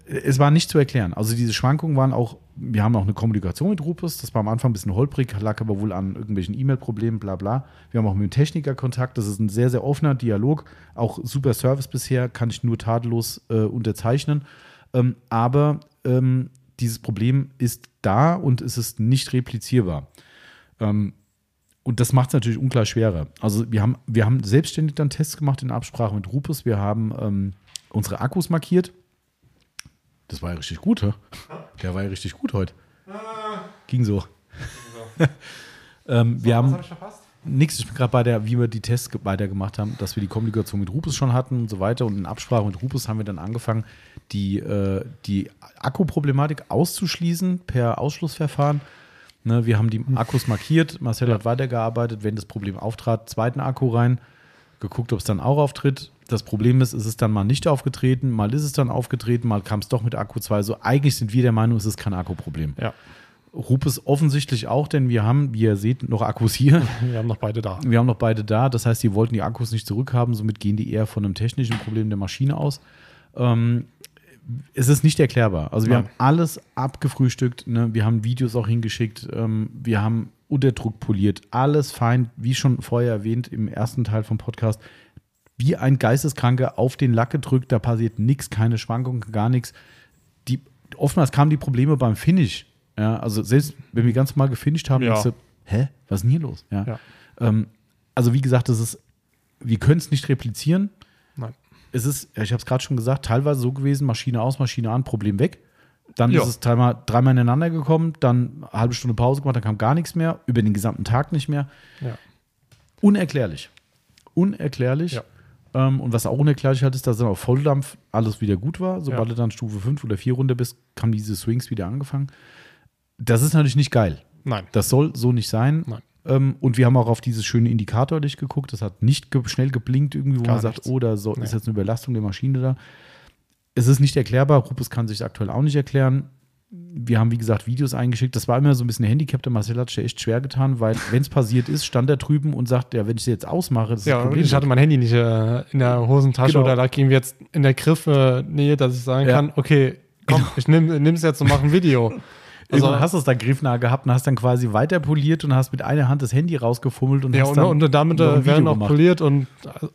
Es war nicht zu erklären. Also diese Schwankungen waren auch, wir haben auch eine Kommunikation mit Rupus, das war am Anfang ein bisschen holprig, lag aber wohl an irgendwelchen E-Mail-Problemen, bla bla. Wir haben auch mit dem Techniker Kontakt, das ist ein sehr, sehr offener Dialog, auch super Service bisher, kann ich nur tadellos äh, unterzeichnen. Ähm, aber ähm, dieses Problem ist da und es ist nicht replizierbar. Ähm, und das macht es natürlich ungleich schwerer. Also wir haben, wir haben selbstständig dann Tests gemacht in Absprache mit Rupus. Wir haben ähm, unsere Akkus markiert. Das war ja richtig gut, hä? Der war ja richtig gut heute. Ging so. ähm, wir haben ich verpasst? nichts, ich bin gerade bei der, wie wir die Tests ge- weitergemacht haben, dass wir die Kommunikation mit Rupus schon hatten und so weiter. Und in Absprache mit Rupus haben wir dann angefangen, die, äh, die Akkuproblematik auszuschließen per Ausschlussverfahren. Ne, wir haben die Akkus markiert, Marcel hat weitergearbeitet, wenn das Problem auftrat, zweiten Akku rein, geguckt, ob es dann auch auftritt. Das Problem ist, es ist dann mal nicht aufgetreten, mal ist es dann aufgetreten, mal kam es doch mit Akku 2. So eigentlich sind wir der Meinung, es ist kein Akkuproblem. Ja. Rupes offensichtlich auch, denn wir haben, wie ihr seht, noch Akkus hier. Wir haben noch beide da. Wir haben noch beide da. Das heißt, die wollten die Akkus nicht zurückhaben. Somit gehen die eher von einem technischen Problem der Maschine aus. Ähm, es ist nicht erklärbar. Also wir Nein. haben alles abgefrühstückt. Ne? Wir haben Videos auch hingeschickt. Ähm, wir haben Unterdruck poliert. Alles fein, wie schon vorher erwähnt im ersten Teil vom Podcast. Wie ein Geisteskranker auf den Lack gedrückt. Da passiert nichts, keine Schwankungen, gar nichts. Die, oftmals kamen die Probleme beim Finish. Ja, also selbst wenn wir ganz mal gefinisht haben, Ja. du, hä, was ist denn hier los? Ja. Ja. Ähm, also wie gesagt, das ist, wir können es nicht replizieren. Es ist, ich habe es gerade schon gesagt, teilweise so gewesen, Maschine aus, Maschine an, Problem weg. Dann Ja. ist es dreimal, dreimal ineinander gekommen, dann eine halbe Stunde Pause gemacht, dann kam gar nichts mehr, über den gesamten Tag nicht mehr. Ja. Unerklärlich. Unerklärlich. Ja. Ähm, und was auch unerklärlich halt ist, dass dann auf Volldampf alles wieder gut war. Sobald Ja. du dann Stufe 5 oder 4 runter bist, haben diese Swings wieder angefangen. Das ist natürlich nicht geil. Nein. Das soll so nicht sein. Nein. Ähm, und wir haben auch auf dieses schöne Indikatorlicht geguckt. Das hat nicht ge schnell geblinkt, irgendwie, wo Gar man sagt, nichts. oh, da so, Nee. ist jetzt eine Überlastung der Maschine da. Es ist nicht erklärbar. Rupes kann sich aktuell auch nicht erklären. Wir haben, wie gesagt, Videos eingeschickt. Das war immer so ein bisschen ein Handicap. Der Marcel hat sich echt schwer getan, weil, wenn es passiert ist, stand er drüben und sagt, ja, wenn ich sie jetzt ausmache, das ist Ja, das Problem. ich hatte mein Handy nicht äh, in der Hosentasche Genau. oder lag irgendwie jetzt in der Griffnähe, dass ich sagen Ja. kann, okay, komm, ich nehme es jetzt und mache ein Video. Also Also, hast du es da griffnah gehabt und hast dann quasi weiter poliert und hast mit einer Hand das Handy rausgefummelt und ja, hast und, dann und damit äh, werden auch gemacht. poliert und äh,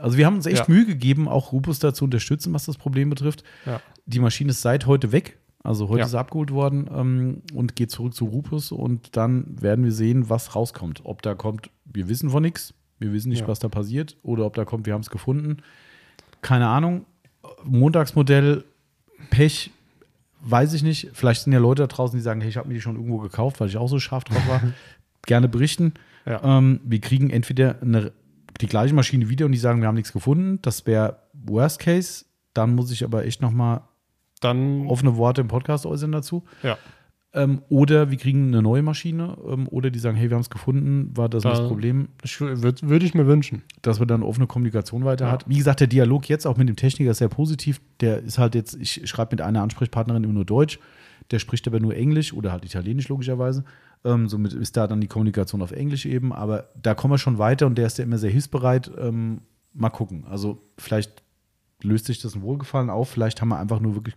Also wir haben uns echt Ja. Mühe gegeben, auch Rupus da zu unterstützen, was das Problem betrifft. ja. Die Maschine ist seit heute weg. Also heute Ja. ist sie abgeholt worden ähm, und geht zurück zu Rupus und dann werden wir sehen, was rauskommt. Ob da kommt, wir wissen von nichts, wir wissen nicht, was da passiert, oder ob da kommt, wir haben es gefunden. Keine Ahnung. Montagsmodell, Pech, weiß ich nicht. Vielleicht sind ja Leute da draußen, die sagen, hey, ich habe mir die schon irgendwo gekauft, weil ich auch so scharf drauf war. Gerne berichten. Ja. Ähm, wir kriegen entweder eine, die gleiche Maschine wieder und die sagen, wir haben nichts gefunden. Das wäre Worst Case. Dann muss ich aber echt noch mal Dann, offene Worte im Podcast äußern dazu. ja. Ähm, oder wir kriegen eine neue Maschine. Ähm, oder die sagen, hey, wir haben es gefunden, war das, das Da- Problem, Würde würd ich mir wünschen. dass wir dann offene Kommunikation weiter Ja. hat. Wie gesagt, der Dialog jetzt auch mit dem Techniker ist sehr positiv. Der ist halt jetzt, ich schreibe mit einer Ansprechpartnerin immer nur Deutsch, der spricht aber nur Englisch oder halt Italienisch logischerweise. Ähm, somit ist da dann die Kommunikation auf Englisch eben, aber da kommen wir schon weiter und der ist ja immer sehr hilfsbereit. Ähm, mal gucken. Also vielleicht löst sich das ein Wohlgefallen auf, vielleicht haben wir einfach nur wirklich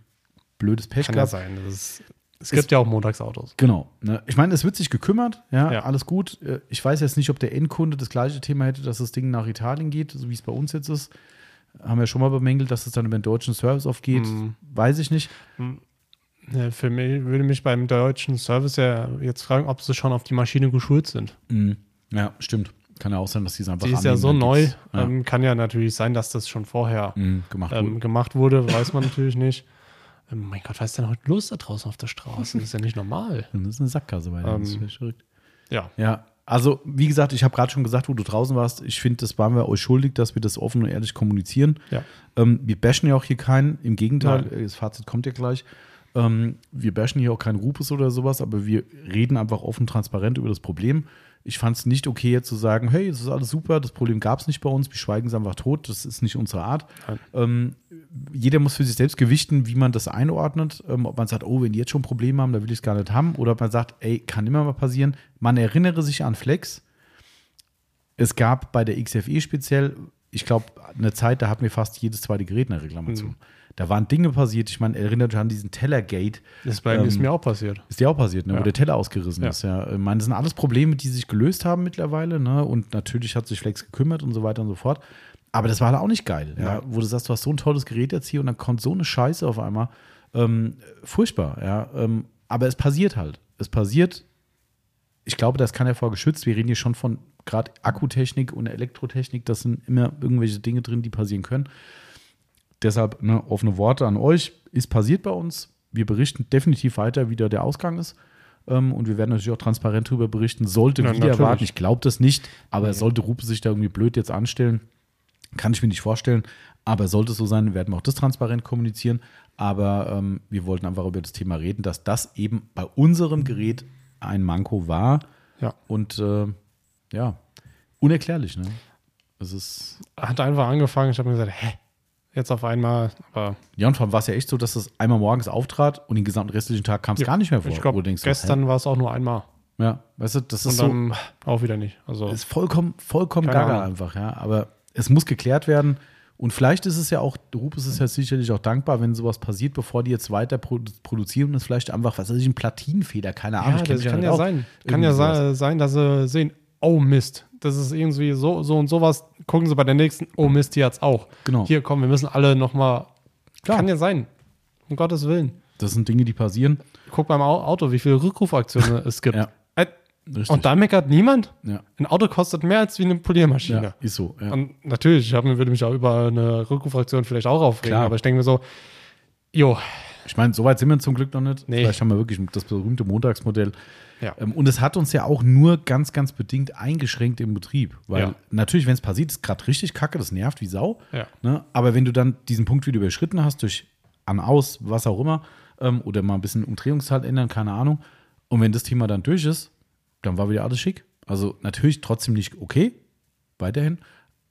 blödes Pech Kann ja gehabt. sein. Das ist, es gibt ja auch Montagsautos. Genau. Ne? Ich meine, es wird sich gekümmert, ja, Ja. alles gut. Äh, Ich weiß jetzt nicht, ob der Endkunde das gleiche Thema hätte, dass das Ding nach Italien geht, so wie es bei uns jetzt ist. Haben wir schon mal bemängelt, dass es dann über den deutschen Service aufgeht. Mhm. Weiß ich nicht. Ja, Für mich würde mich beim deutschen Service ja jetzt fragen, ob sie schon auf die Maschine geschult sind. Mhm. Ja, stimmt. Kann ja auch sein, dass die es einfach Die ist ja so neu. Ja. Ähm, kann ja natürlich sein, dass das schon vorher Mhm, gemacht ähm, wurde. gemacht wurde, weiß man natürlich nicht. Ähm, mein Gott, was ist denn heute los da draußen auf der Straße? Das ist ja nicht normal. Das ist eine Sackgasse bei. Das Ähm, völlig verrückt. Ja, Ja, also wie gesagt, ich habe gerade schon gesagt, wo du draußen warst. Ich finde, das waren wir euch schuldig, dass wir das offen und ehrlich kommunizieren. ja. Ähm, wir bashen ja auch hier keinen, im Gegenteil, Nein. das Fazit kommt ja gleich. Ähm, wir bashen hier auch keinen Rupus oder sowas, aber wir reden einfach offen transparent über das Problem. Ich fand es nicht okay, jetzt zu sagen, hey, es ist alles super, das Problem gab es nicht bei uns, wir schweigen es einfach tot, das ist nicht unsere Art. Ähm, jeder muss für sich selbst gewichten, wie man das einordnet. Ähm, ob man sagt, oh, wenn die jetzt schon Probleme haben, da will ich es gar nicht haben. Oder ob man sagt, ey, kann immer mal passieren. Man erinnere sich an Flex. Es gab bei der XFE speziell, ich glaube, eine Zeit, da hatten wir fast jedes zweite Gerät eine Reklamation. Mhm. Da waren Dinge passiert. Ich meine, erinnert euch an diesen Tellergate. Das ist, bei, Ähm, ist mir auch passiert. Ist dir auch passiert, ne? wo Ja. der Teller ausgerissen Ja. ist. Ja. Ich meine, das sind alles Probleme, die sich gelöst haben mittlerweile. Ne? Und natürlich hat sich Flex gekümmert und so weiter und so fort. Aber das war halt auch nicht geil. Ja? Ja. Wo du sagst, du hast so ein tolles Gerät jetzt hier und dann kommt so eine Scheiße auf einmal. Ähm, furchtbar, ja. Ähm, aber es passiert halt. Es passiert. Ich glaube, das kann ja vor geschützt. Wir reden hier schon von gerade Akkutechnik und Elektrotechnik. Das sind immer irgendwelche Dinge drin, die passieren können. Deshalb ne, offene Worte an euch. Ist passiert bei uns. Wir berichten definitiv weiter, wie da der Ausgang ist. Ähm, und wir werden natürlich auch transparent darüber berichten. Sollte Ja, wieder natürlich. erwarten. Ich glaube das nicht. Aber Nee. sollte Rupe sich da irgendwie blöd jetzt anstellen, kann ich mir nicht vorstellen. Aber sollte es so sein, werden wir auch das transparent kommunizieren. Aber ähm, wir wollten einfach über das Thema reden, dass das eben bei unserem Gerät ein Manko war. Ja. Und äh, ja, unerklärlich. Ne? Es ist Hat einfach angefangen, ich habe mir gesagt, hä, Jetzt auf einmal, aber Ja, und vor allem war es ja echt so, dass es einmal morgens auftrat und den gesamten restlichen Tag kam es Ja, gar nicht mehr vor. ich so, gestern war es auch nur einmal. Ja, weißt du, das ist Und so. auch wieder nicht. Also, ist vollkommen, vollkommen gaga Ahnung. einfach, ja. Aber es muss geklärt werden. Und vielleicht ist es ja auch, Rupes ist ja sicherlich auch dankbar, wenn sowas passiert, bevor die jetzt weiter produ produzieren und es vielleicht einfach, was weiß ich, ein Platinenfeder, keine Ahnung. ja, das kann ja aus. sein. Kann ja sowas. sein, dass sie sehen, oh Mist, das ist irgendwie so, so und sowas. Gucken sie bei der nächsten, oh Mist, die hat's auch. Genau. Hier, komm, wir müssen alle nochmal. Kann ja sein. Um Gottes Willen. Das sind Dinge, die passieren. Guck beim Au- Auto, wie viele Rückrufaktionen es gibt. Ja. Äh, Richtig. Und da meckert niemand? ja. Ein Auto kostet mehr als wie eine Poliermaschine. ja, ist so. Ja. Und natürlich, ich hab, würde mich auch über eine Rückrufaktion vielleicht auch aufregen, Klar. aber ich denke mir so, jo, Ich meine, so weit sind wir zum Glück noch nicht. Nee. Vielleicht haben wir wirklich das berühmte Montagsmodell. Ja. Ähm, Und es hat uns ja auch nur ganz, ganz bedingt eingeschränkt im Betrieb. Weil Ja. natürlich, wenn es passiert, ist gerade richtig kacke, das nervt wie Sau. Ja. Ne? Aber wenn du dann diesen Punkt wieder überschritten hast, durch an, aus, was auch immer, ähm, oder mal ein bisschen Umdrehungszahl ändern, keine Ahnung. Und wenn das Thema dann durch ist, dann war wieder alles schick. Also natürlich trotzdem nicht okay, weiterhin.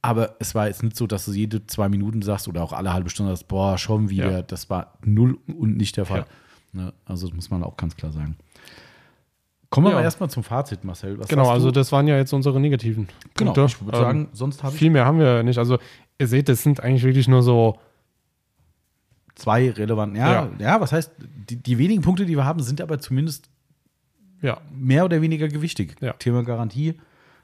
Aber es war jetzt nicht so, dass du jede zwei Minuten sagst oder auch alle halbe Stunde sagst, boah, schon wieder. Ja. Das war null und nicht der Fall. Ne? Also das muss man auch ganz klar sagen. Kommen wir Ja. aber erstmal zum Fazit, Marcel. Was genau, also das waren ja jetzt unsere negativen. genau, Punkte. ich würde Ähm, sagen, sonst habe ich Viel mehr haben wir nicht. Also, ihr seht, das sind eigentlich wirklich nur so, zwei relevant. Ja, ja. Ja. was heißt, die, die wenigen Punkte, die wir haben, sind aber zumindest ja, mehr oder weniger gewichtig. Ja. Thema Garantie,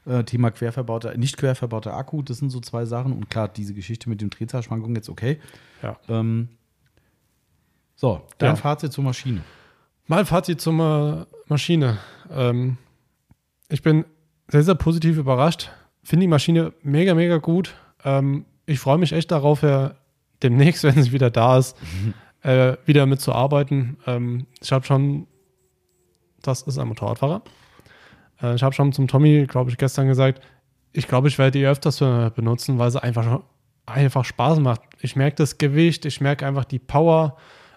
äh, Thema querverbauter, nicht querverbauter Akku, das sind so zwei Sachen. Und klar, diese Geschichte mit den Drehzahlschwankungen jetzt okay. ja. Ähm, so, dein Ja. Fazit zur Maschine. Mal Fazit zur Maschine. Ähm, ich bin sehr, sehr positiv überrascht. Finde die Maschine mega, mega gut. Ähm, ich freue mich echt darauf, ja, demnächst, wenn sie wieder da ist, äh, wieder mitzuarbeiten. Ähm, ich habe schon, das ist ein Motorradfahrer. Äh, ich habe schon zum Tommy, glaube ich, gestern gesagt, ich glaube, ich werde die öfters benutzen, weil sie einfach, einfach Spaß macht. Ich merke das Gewicht, ich merke einfach die Power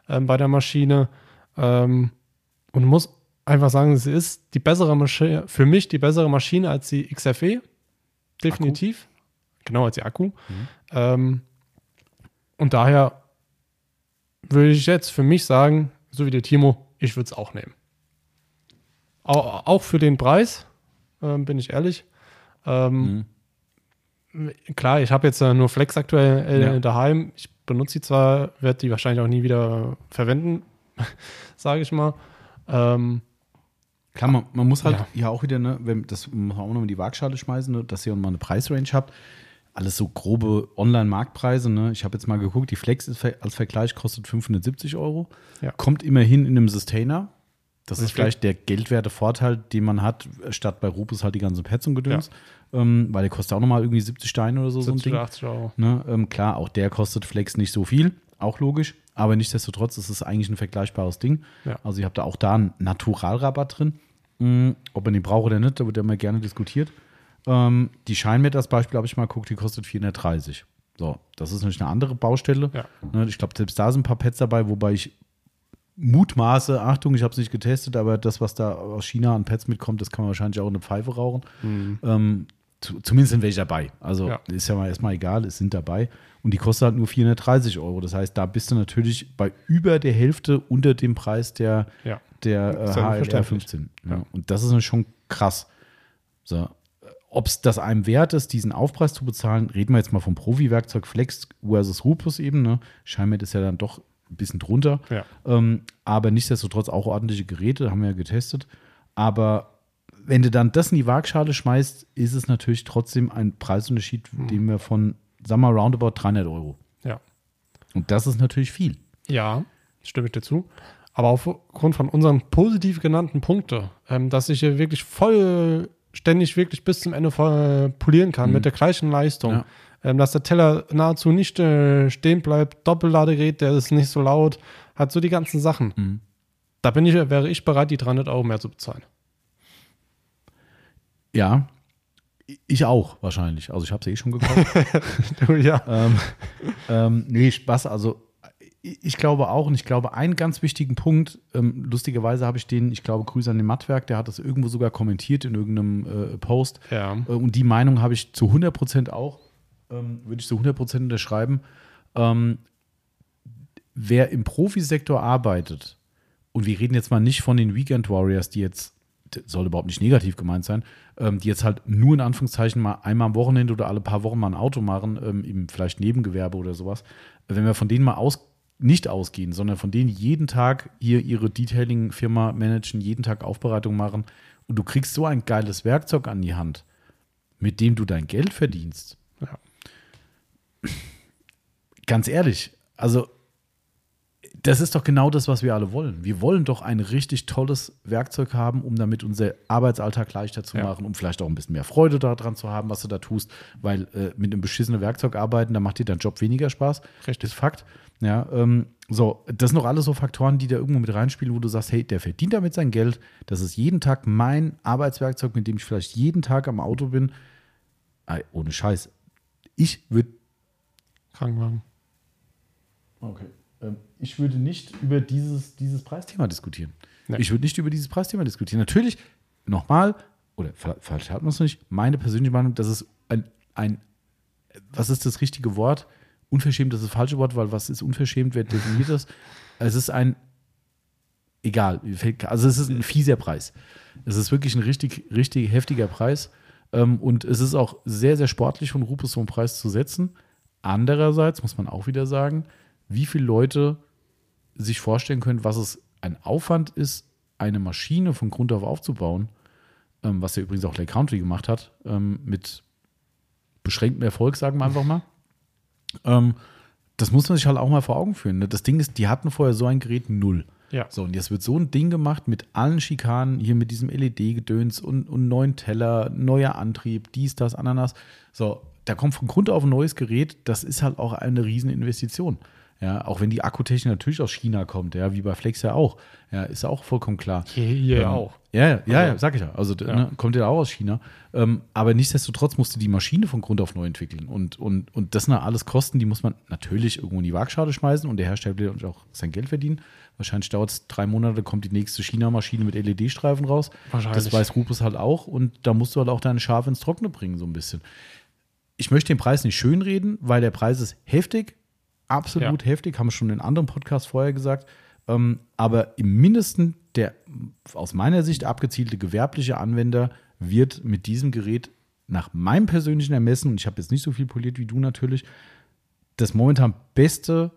ähm, bei der Maschine. Ähm, und muss einfach sagen, sie ist die bessere Maschine, für mich die bessere Maschine als die XFE. Definitiv. Genau, als die Akku. Ähm, und daher würde ich jetzt für mich sagen, so wie der Timo, ich würde es auch nehmen. Auch, auch für den Preis, ähm, bin ich ehrlich. Ähm, Klar, ich habe jetzt äh, nur Flex aktuell äh, Ja. daheim. Ich benutze sie zwar, werde die wahrscheinlich auch nie wieder verwenden, sage ich mal. Ähm, Klar, man, man muss halt Ja. ja. auch wieder, ne, wenn, das muss man auch noch in die Waagschale schmeißen, ne, dass ihr mal eine Preisrange habt. Alles so grobe Online-Marktpreise. Ne? Ich habe jetzt mal geguckt, die Flex ist als Vergleich kostet 570 Euro. Ja. Kommt immerhin in einem Sustainer. Das ist Richtig. vielleicht der geldwerte Vorteil, den man hat, statt bei Rupus halt die ganzen Pads und Gedöns. Ähm, weil der kostet auch nochmal irgendwie 70 Steine oder so. so ein 70 Ding. oder 80 Euro. Ne? Ähm, klar, auch der kostet Flex nicht so viel, auch logisch. Aber nichtsdestotrotz ist es eigentlich ein vergleichbares Ding. Ja. Also ihr habt da auch da einen Naturalrabatt drin. Mm, ob man den braucht oder nicht, da wird ja immer gerne diskutiert. Ähm, die Scheinmet als Beispiel habe ich mal geguckt, die kostet 430. So, das ist natürlich eine andere Baustelle. Ja. Ne, ich glaube, selbst da sind ein paar Pads dabei, wobei ich mutmaße, Achtung, ich habe es nicht getestet, aber das, was da aus China an Pads mitkommt, das kann man wahrscheinlich auch in eine Pfeife rauchen. Ähm, zu, zumindest sind welche dabei. Also Ja. ist ja mal erstmal egal, es sind dabei. Und die kostet halt nur 430 Euro. Das heißt, da bist du natürlich bei über der Hälfte unter dem Preis der, Ja. der äh, HLR verständlich. 15. Ja. Und das ist schon krass. So. Ob es das einem wert ist, diesen Aufpreis zu bezahlen, reden wir jetzt mal vom Profi-Werkzeug Flex versus Rupus eben. Ne? Scheinmet ist ja dann doch ein bisschen drunter. Ja. Ähm, aber nichtsdestotrotz auch ordentliche Geräte, haben wir ja getestet. Aber wenn du dann das in die Waagschale schmeißt, ist es natürlich trotzdem ein Preisunterschied, Hm. den wir von, sagen wir mal, roundabout 300 Euro. Ja. Und das ist natürlich viel. Ja, stimme ich dir zu. Aber aufgrund von unseren positiv genannten Punkten, ähm, dass ich hier wirklich vollständig wirklich bis zum Ende voll polieren kann mit der gleichen Leistung, Ja. ähm, dass der Teller nahezu nicht äh, stehen bleibt, Doppelladegerät, der ist nicht so laut, hat so die ganzen Sachen. Da bin ich, wäre ich bereit, die 300 Euro mehr zu bezahlen. Ja, ich auch wahrscheinlich. Also ich habe es eh schon gekauft. ja. ähm, ähm, nee, Spaß. Also ich glaube auch und ich glaube einen ganz wichtigen Punkt, ähm, lustigerweise habe ich den, ich glaube, Grüße an den Mattwerk, der hat das irgendwo sogar kommentiert in irgendeinem äh, Post. Ja. Äh, Und die Meinung habe ich zu 100 Prozent auch, ähm, würde ich zu 100 Prozent unterschreiben. Ähm, wer im Profisektor arbeitet, und wir reden jetzt mal nicht von den Weekend Warriors, die jetzt, soll überhaupt nicht negativ gemeint sein, ähm, die jetzt halt nur in Anführungszeichen mal einmal am Wochenende oder alle paar Wochen mal ein Auto machen, ähm, im vielleicht Nebengewerbe oder sowas. Wenn wir von denen mal aus, nicht ausgehen, sondern von denen jeden Tag hier ihre Detailing-Firma managen, jeden Tag Aufbereitung machen und du kriegst so ein geiles Werkzeug an die Hand, mit dem du dein Geld verdienst. Ja. Ganz ehrlich, also das ist doch genau das, was wir alle wollen. Wir wollen doch ein richtig tolles Werkzeug haben, um damit unser Arbeitsalltag leichter zu Ja. machen, um vielleicht auch ein bisschen mehr Freude daran zu haben, was du da tust, weil äh, mit einem beschissenen Werkzeug arbeiten, da macht dir dein Job weniger Spaß. Richtig. Das ist Fakt. Ja, ähm, so, das sind doch alles so Faktoren, die da irgendwo mit reinspielen, wo du sagst, hey, der verdient damit sein Geld. Das ist jeden Tag mein Arbeitswerkzeug, mit dem ich vielleicht jeden Tag am Auto bin. Ey, ohne Scheiß. Ich würde Krankenwagen. Okay. Ähm, ich würde nicht über dieses, dieses Preisthema diskutieren. Nee. Ich würde nicht über dieses Preisthema diskutieren. Natürlich, nochmal, oder fa- falsch hat man es nicht, meine persönliche Meinung, dass es ein, ein, was ist das richtige Wort? Unverschämt ist das falsche Wort, weil was ist unverschämt, wer definiert das? Es ist ein, egal, also es ist ein fieser Preis. Es ist wirklich ein richtig, richtig heftiger Preis. Ähm, und es ist auch sehr, sehr sportlich von Rupes so einen Preis zu setzen. Andererseits muss man auch wieder sagen, wie viele Leute sich vorstellen können, was es ein Aufwand ist, eine Maschine von Grund auf aufzubauen, ähm, was ja übrigens auch Lake Country gemacht hat, ähm, mit beschränktem Erfolg, sagen wir einfach mal. Ähm, das muss man sich halt auch mal vor Augen führen. Ne? Das Ding ist, die hatten vorher so ein Gerät null. Ja. So, und jetzt wird so ein Ding gemacht mit allen Schikanen, hier mit diesem LED-Gedöns und, und neuen Teller, neuer Antrieb, dies, das, Ananas. So, da kommt von Grund auf ein neues Gerät, das ist halt auch eine Rieseninvestition. Ja, auch wenn die Akkutechnik natürlich aus China kommt, ja, wie bei Flex ja auch. Ja, ist auch vollkommen klar. Hier, hier Ähm, auch. Ja, ja, ja, Also- ja sag ich ja. Also Ja. Ne, kommt ja auch aus China. Ähm, aber nichtsdestotrotz musste die Maschine von Grund auf neu entwickeln. Und, und, und das sind alles Kosten, die muss man natürlich irgendwo in die Waagschale schmeißen und der Hersteller will auch sein Geld verdienen. Wahrscheinlich dauert es drei Monate, kommt die nächste China-Maschine mit LED-Streifen raus. Wahrscheinlich. Das weiß Rupus halt auch und da musst du halt auch deine Schafe ins Trockene bringen, so ein bisschen. Ich möchte den Preis nicht schönreden, weil der Preis ist heftig, absolut heftig, haben wir schon in anderen Podcasts vorher gesagt. Ähm, aber im Mindesten der aus meiner Sicht abgezielte gewerbliche Anwender wird mit diesem Gerät nach meinem persönlichen Ermessen, und ich habe jetzt nicht so viel poliert wie du natürlich, das momentan beste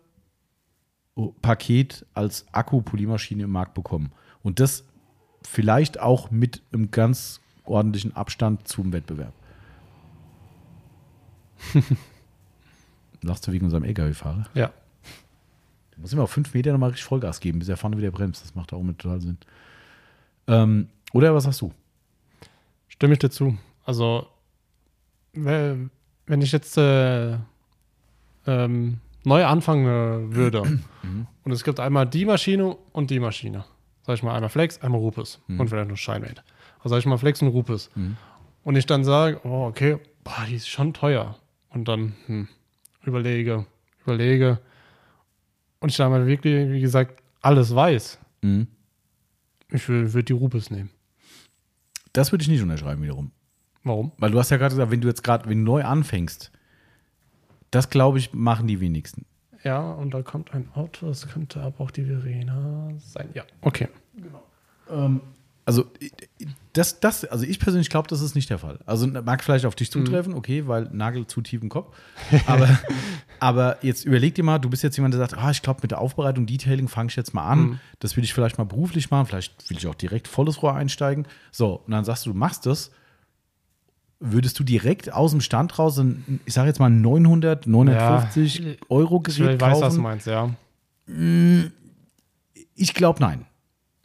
Paket als Akku-Polymaschine im Markt bekommen. Und das vielleicht auch mit einem ganz ordentlichen Abstand zum Wettbewerb. Lachst du wegen unserem LKW-Fahrer? Ja. Da muss immer auf fünf Meter nochmal richtig Vollgas geben, bis er vorne wieder bremst. Das macht auch mit total Sinn. Ähm, oder was sagst du? Stimme ich dir zu. Also, we- wenn ich jetzt äh, ähm, neu anfangen würde und es gibt einmal die Maschine und die Maschine. Sag ich mal einmal Flex, einmal Rupes und vielleicht noch Scheinwert. Also sag ich mal Flex und Rupes. Und ich dann sage, oh, okay, boah, die ist schon teuer. Und dann hm, überlege, überlege. Und ich dann mal wirklich, wie gesagt, alles weiß. Mhm. Ich würde die Rupes nehmen. Das würde ich nicht unterschreiben wiederum. Warum? Weil du hast ja gerade gesagt, wenn du jetzt gerade, wenn du neu anfängst, das glaube ich, machen die wenigsten. Ja, und da kommt ein Auto, das könnte aber auch die Verena sein. Ja, okay. Also das, das, also ich persönlich glaube, das ist nicht der Fall. Also mag vielleicht auf dich zutreffen, okay, weil Nagel zu tief im Kopf. Aber, aber jetzt überleg dir mal, du bist jetzt jemand, der sagt, ah, ich glaube, mit der Aufbereitung, Detailing fange ich jetzt mal an. Das will ich vielleicht mal beruflich machen, vielleicht will ich auch direkt volles Rohr einsteigen. So, und dann sagst du, du machst das. Würdest du direkt aus dem Stand raus, ein, ich sage jetzt mal 900, 950 Ja, Euro Ich Gerät weiß, was du kaufen? meinst, ja. Ich glaube, nein.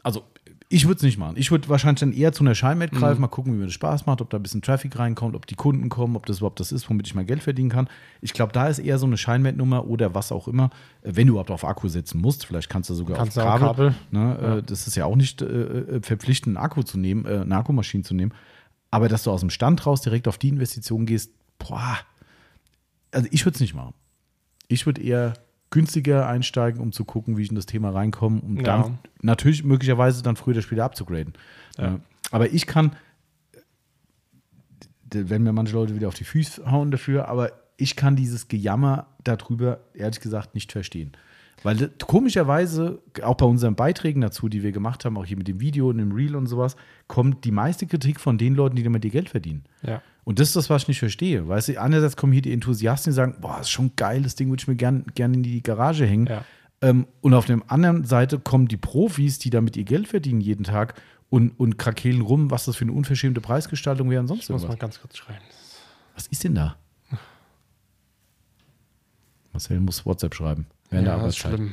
Also, ich würde es nicht machen. Ich würde wahrscheinlich dann eher zu einer Scheinmet greifen, mal gucken, wie mir das Spaß macht, ob da ein bisschen Traffic reinkommt, ob die Kunden kommen, ob das überhaupt das ist, womit ich mal Geld verdienen kann. Ich glaube, da ist eher so eine Scheinmet-Nummer oder was auch immer, äh, wenn du überhaupt auf Akku setzen musst. Vielleicht kannst du sogar Kannst auf Kabel. Kabel. Ne? Ja. Äh, das ist ja auch nicht äh, äh, verpflichtend, einen Akku zu nehmen, äh, eine Akkumaschine zu nehmen. Aber dass du aus dem Stand raus direkt auf die Investition gehst, boah, also ich würde es nicht machen. Ich würde eher günstiger einsteigen, um zu gucken, wie ich in das Thema reinkomme, um Ja. dann natürlich möglicherweise dann früher oder später abzugraden. Ja. Aber ich kann, werden mir manche Leute wieder auf die Füße hauen dafür, aber ich kann dieses Gejammer darüber ehrlich gesagt nicht verstehen. Weil das, komischerweise, auch bei unseren Beiträgen dazu, die wir gemacht haben, auch hier mit dem Video und dem Reel und sowas, kommt die meiste Kritik von den Leuten, die damit ihr Geld verdienen. Ja. Und das ist das, was ich nicht verstehe. Weißt du, einerseits kommen hier die Enthusiasten, die sagen, boah, ist schon geil, das Ding würde ich mir gerne gern in die Garage hängen. Ja. Ähm, und auf der anderen Seite kommen die Profis, die damit ihr Geld verdienen jeden Tag und, und krakeelen rum, was das für eine unverschämte Preisgestaltung wäre und sonst Ich muss mal ganz kurz schreiben. Was ist denn da? Marcel muss WhatsApp schreiben. Während der Ja, das ist schlimm.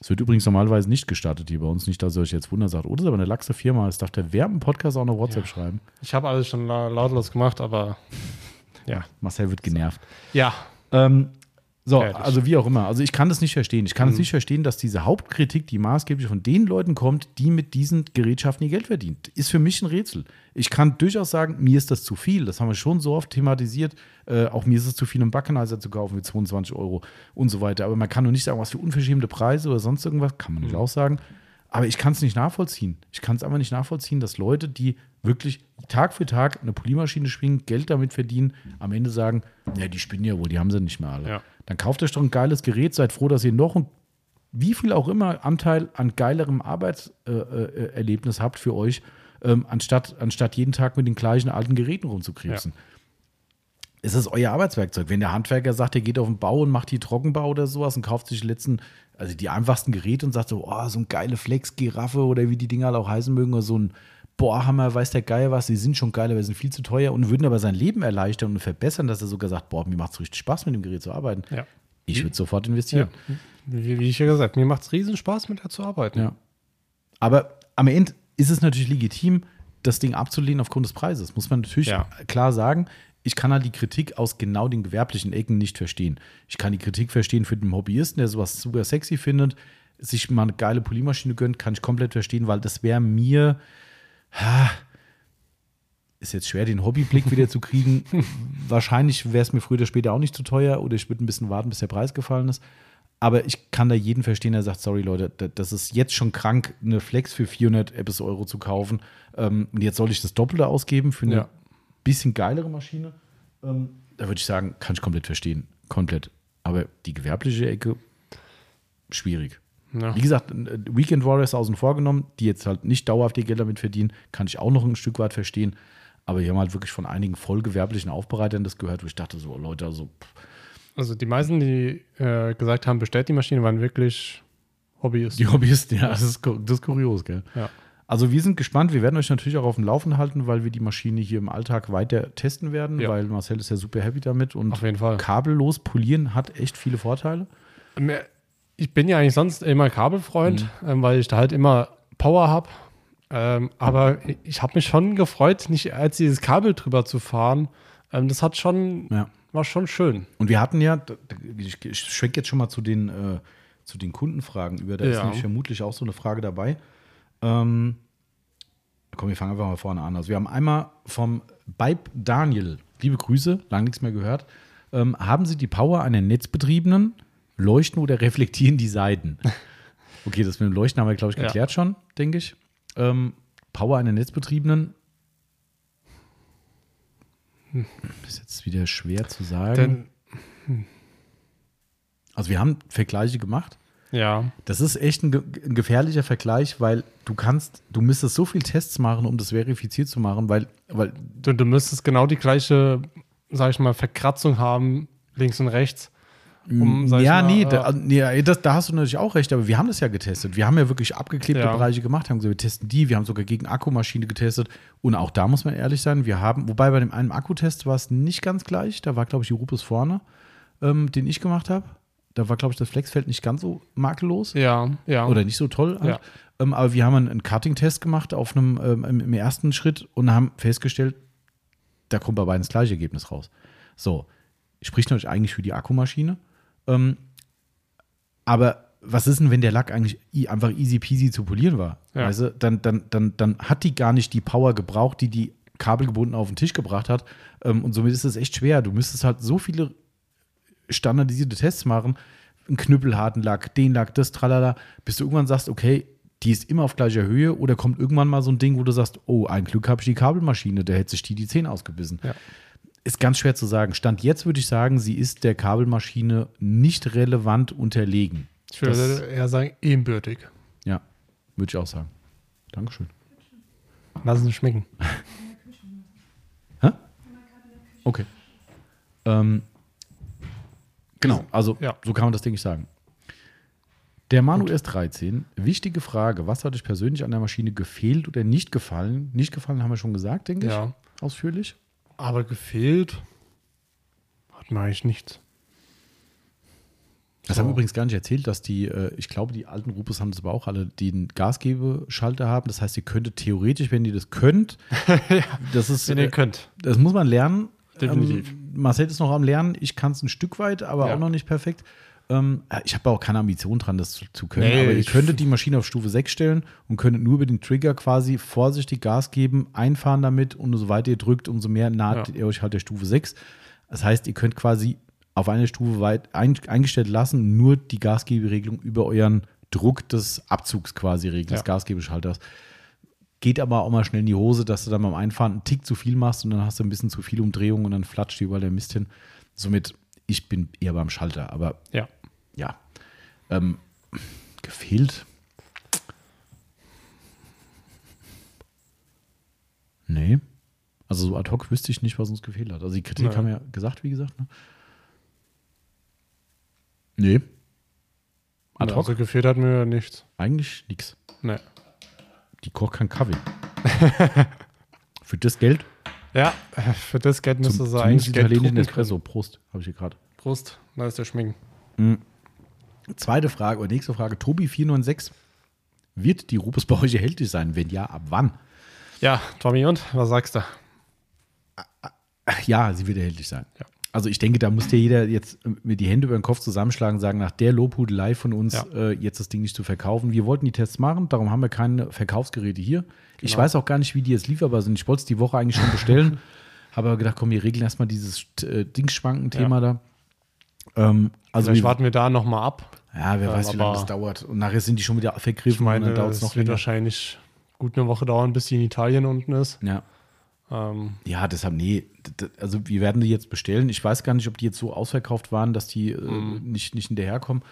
Es wird übrigens normalerweise nicht gestartet hier bei uns. Nicht, dass ihr euch jetzt wundert, sagt, oh, das ist aber eine laxe Firma. Es darf der Werben-Podcast auch noch WhatsApp Ja. schreiben. Ich habe alles schon la- lautlos gemacht, aber ja. Marcel wird genervt. Ja, Ähm, so, Ehrlich. also wie auch immer. Also ich kann das nicht verstehen. Ich kann es nicht verstehen, dass diese Hauptkritik, die maßgeblich von den Leuten kommt, die mit diesen Gerätschaften ihr Geld verdienen. Ist für mich ein Rätsel. Ich kann durchaus sagen, mir ist das zu viel. Das haben wir schon so oft thematisiert. Äh, auch mir ist es zu viel, einen Backenizer zu kaufen mit 22 Euro und so weiter. Aber man kann doch nicht sagen, was für unverschämte Preise oder sonst irgendwas. Kann man nicht auch sagen. Aber ich kann es nicht nachvollziehen. Ich kann es einfach nicht nachvollziehen, dass Leute, die wirklich Tag für Tag eine Polymaschine schwingen, Geld damit verdienen, am Ende sagen, ja, die spinnen ja wohl, die haben sie nicht mehr alle. Ja. Dann kauft euch doch ein geiles Gerät, seid froh, dass ihr noch ein, wie viel auch immer Anteil an geilerem Arbeitserlebnis äh, Erlebnis habt für euch, ähm, anstatt, anstatt jeden Tag mit den gleichen alten Geräten rumzukrebsen. Es ist euer Arbeitswerkzeug. Wenn der Handwerker sagt, er geht auf den Bau und macht die Trockenbau oder sowas und kauft sich die letzten, also die einfachsten Geräte und sagt so, oh, so ein geile Flex-Giraffe oder wie die Dinger alle auch heißen mögen, oder so ein Bohrhammer, weiß der Geil was, die sind schon geil, aber sie sind viel zu teuer und würden aber sein Leben erleichtern und verbessern, dass er sogar sagt, boah, mir macht es richtig Spaß, mit dem Gerät zu arbeiten. ja. Ich würde sofort investieren. ja. Wie, wie ich ja gesagt habe, mir macht es riesen Spaß, mit der zu arbeiten. Ja. Aber am Ende ist es natürlich legitim, das Ding abzulehnen aufgrund des Preises. Muss man natürlich Ja. klar sagen. Ich kann halt die Kritik aus genau den gewerblichen Ecken nicht verstehen. Ich kann die Kritik verstehen für den Hobbyisten, der sowas super sexy findet, sich mal eine geile Polymaschine gönnt, kann ich komplett verstehen, weil das wäre mir. Ha, ist jetzt schwer, den Hobbyblick wieder zu kriegen. Wahrscheinlich wäre es mir früher oder später auch nicht zu teuer oder ich würde ein bisschen warten, bis der Preis gefallen ist. Aber ich kann da jeden verstehen, der sagt, sorry Leute, da- das ist jetzt schon krank, eine Flex für 400 Ebbes Euro zu kaufen. Ähm, und jetzt soll ich das Doppelte ausgeben für eine Ja. bisschen geilere Maschine. Ähm, da würde ich sagen, kann ich komplett verstehen. Komplett. Aber die gewerbliche Ecke, schwierig. Ja. Wie gesagt, äh, Weekend Warriors außen vor genommen, die jetzt halt nicht dauerhaft ihr Geld damit verdienen, kann ich auch noch ein Stück weit verstehen. Aber wir haben halt wirklich von einigen vollgewerblichen Aufbereitern das gehört, wo ich dachte, so Leute, also pff, Also die meisten, die äh, gesagt haben, bestellt die Maschine, waren wirklich Hobbyisten. die Hobbyisten, ja, das ist, das ist kurios, gell? Ja. Also wir sind gespannt, wir werden euch natürlich auch auf dem Laufen halten, weil wir die Maschine hier im Alltag weiter testen werden, Ja. weil Marcel ist ja super happy damit und kabellos polieren hat echt viele Vorteile. Ich bin ja eigentlich sonst immer Kabelfreund, Mhm. ähm, weil ich da halt immer Power habe. Ähm, aber ich habe mich schon gefreut, nicht als dieses Kabel drüber zu fahren. Ähm, das hat schon, Ja. war schon schön. Und wir hatten ja, ich, schwenke jetzt schon mal zu den, äh, zu den Kundenfragen über, da ist Ja. nämlich vermutlich auch so eine Frage dabei. Ähm, komm, wir fangen einfach mal vorne an. Also wir haben einmal vom Beib Daniel, liebe Grüße, lang nichts mehr gehört. Ähm, haben Sie die Power einer netzbetriebenen, leuchten oder reflektieren die Seiten? Okay, das mit dem Leuchten haben wir, glaube ich, Ja. geklärt schon, denke ich. Ähm, Power einer netzbetriebenen. Ist jetzt wieder schwer zu sagen. Denn, Also wir haben Vergleiche gemacht. ja, Das ist echt ein, ein gefährlicher Vergleich, weil du kannst, du müsstest so viel Tests machen, um das verifiziert zu machen, weil, weil du, du müsstest genau die gleiche, sag ich mal, Verkratzung haben, links und rechts. Um, ich ja, mal, nee, äh, da, nee das, da hast du natürlich auch recht, aber wir haben das ja getestet. Wir haben ja wirklich abgeklebte Ja. Bereiche gemacht, haben gesagt, wir testen die, wir haben sogar gegen Akkumaschine getestet und auch da muss man ehrlich sein, wir haben, wobei bei dem einen Akkutest war es nicht ganz gleich, da war glaube ich die Rupes vorne, ähm, den ich gemacht habe. Da war glaube ich das Flexfeld nicht ganz so makellos. Ja, ja. oder nicht so toll. Halt. Ja. Ähm, aber wir haben einen, einen Cutting-Test gemacht auf einem, ähm, im, im ersten Schritt und haben festgestellt, da kommt bei beiden das gleiche Ergebnis raus. So, spricht natürlich eigentlich für die Akkumaschine. Ähm, aber was ist denn, wenn der Lack eigentlich einfach easy peasy zu polieren war? Ja. Weißt du? dann, dann, dann, dann hat die gar nicht die Power gebraucht, die die kabelgebunden auf den Tisch gebracht hat. Ähm, und somit ist es echt schwer. Du müsstest halt so viele standardisierte Tests machen, einen knüppelharten Lack, den Lack, das, tralala, bis du irgendwann sagst, okay, die ist immer auf gleicher Höhe oder kommt irgendwann mal so ein Ding, wo du sagst, oh, ein Glück habe ich die Kabelmaschine, der hätte sich die die Zähne ausgebissen. Ja. Ist ganz schwer zu sagen. Stand jetzt würde ich sagen, sie ist der Kabelmaschine nicht relevant unterlegen. Ich würde Das- eher sagen, ebenbürtig. Ja, würde ich auch sagen. Dankeschön. Lass es schmecken. Hä? Okay. Ähm, genau, also Ja. so kann man das, denke ich, sagen. Der Manu S13, wichtige Frage, was hat euch persönlich an der Maschine gefehlt oder nicht gefallen? Nicht gefallen haben wir schon gesagt, denke ich, Ja. ausführlich. Aber gefehlt hat mir eigentlich nichts. Das So. haben wir übrigens gar nicht erzählt, dass die, äh, ich glaube, die alten Rupes haben das aber auch alle, die einen Gasgebeschalter haben. Das heißt, ihr könntet theoretisch, wenn ihr das könnt, das ist, Wenn ihr äh, könnt. das muss man lernen. Definitiv. Ähm, Marcel ist noch am Lernen, ich kann es ein Stück weit, aber Ja. auch noch nicht perfekt. Ähm, ich habe auch keine Ambition dran, das zu, zu können. Nee, aber ihr könntet die Maschine auf Stufe 6 stellen und könntet nur über den Trigger quasi vorsichtig Gas geben, einfahren damit und umso weiter ihr drückt, umso mehr naht Ja. ihr euch halt der Stufe 6. Das heißt, ihr könnt quasi auf eine Stufe weit ein, eingestellt lassen, nur die Gasgeberegelung über euren Druck des Abzugs quasi regeln, des Ja. Gasgebeschalters. Geht aber auch mal schnell in die Hose, dass du dann beim Einfahren einen Tick zu viel machst und dann hast du ein bisschen zu viel Umdrehung und dann flatscht dir überall der Mist hin. Somit, ich bin eher beim Schalter, aber Ja. Ja. Ähm, gefehlt? Nee. Also so ad hoc wüsste ich nicht, was uns gefehlt hat. Also die Kritik Nein. haben wir ja gesagt, wie gesagt. Ne? Nee. Ad hoc? Also gefehlt hat mir nichts. Eigentlich nix. Nee. Die kocht keinen Kaffee. Für das Geld Ja, für das Geld müsste sie eigentlich Geld drucken Espresso. Prost, habe ich hier gerade. Prost, da ist der Schminken. Zweite Frage oder nächste Frage. Tobi496. Wird die Rupes bei euch erhältlich sein? Wenn ja, ab wann? Ja, Tommy, und? Was sagst du? Ach ja, sie wird erhältlich sein. Ja. Also ich denke, da muss dir jeder jetzt mit die Hände über den Kopf zusammenschlagen und sagen, nach der Lobhudelei von uns Ja. äh, jetzt das Ding nicht zu verkaufen. Wir wollten die Tests machen, darum haben wir keine Verkaufsgeräte hier. Ich Genau. weiß auch gar nicht, wie die jetzt lieferbar sind. Ich wollte es die Woche eigentlich schon bestellen, habe aber gedacht, komm, wir regeln erstmal dieses äh, Dingsschwanken-Thema da. Ähm, also Vielleicht warten wir da nochmal ab. Ja, wer ähm, weiß, wie lange das dauert. Und nachher sind die schon wieder vergriffen Ich meine, und dann dauert es noch wird länger. wahrscheinlich gut eine Woche dauern, bis die in Italien unten ist. Ja. Ähm, Ja, deshalb, nee. Also, wir werden die jetzt bestellen. Ich weiß gar nicht, ob die jetzt so ausverkauft waren, dass die äh, Mhm. nicht, nicht hinterherkommen.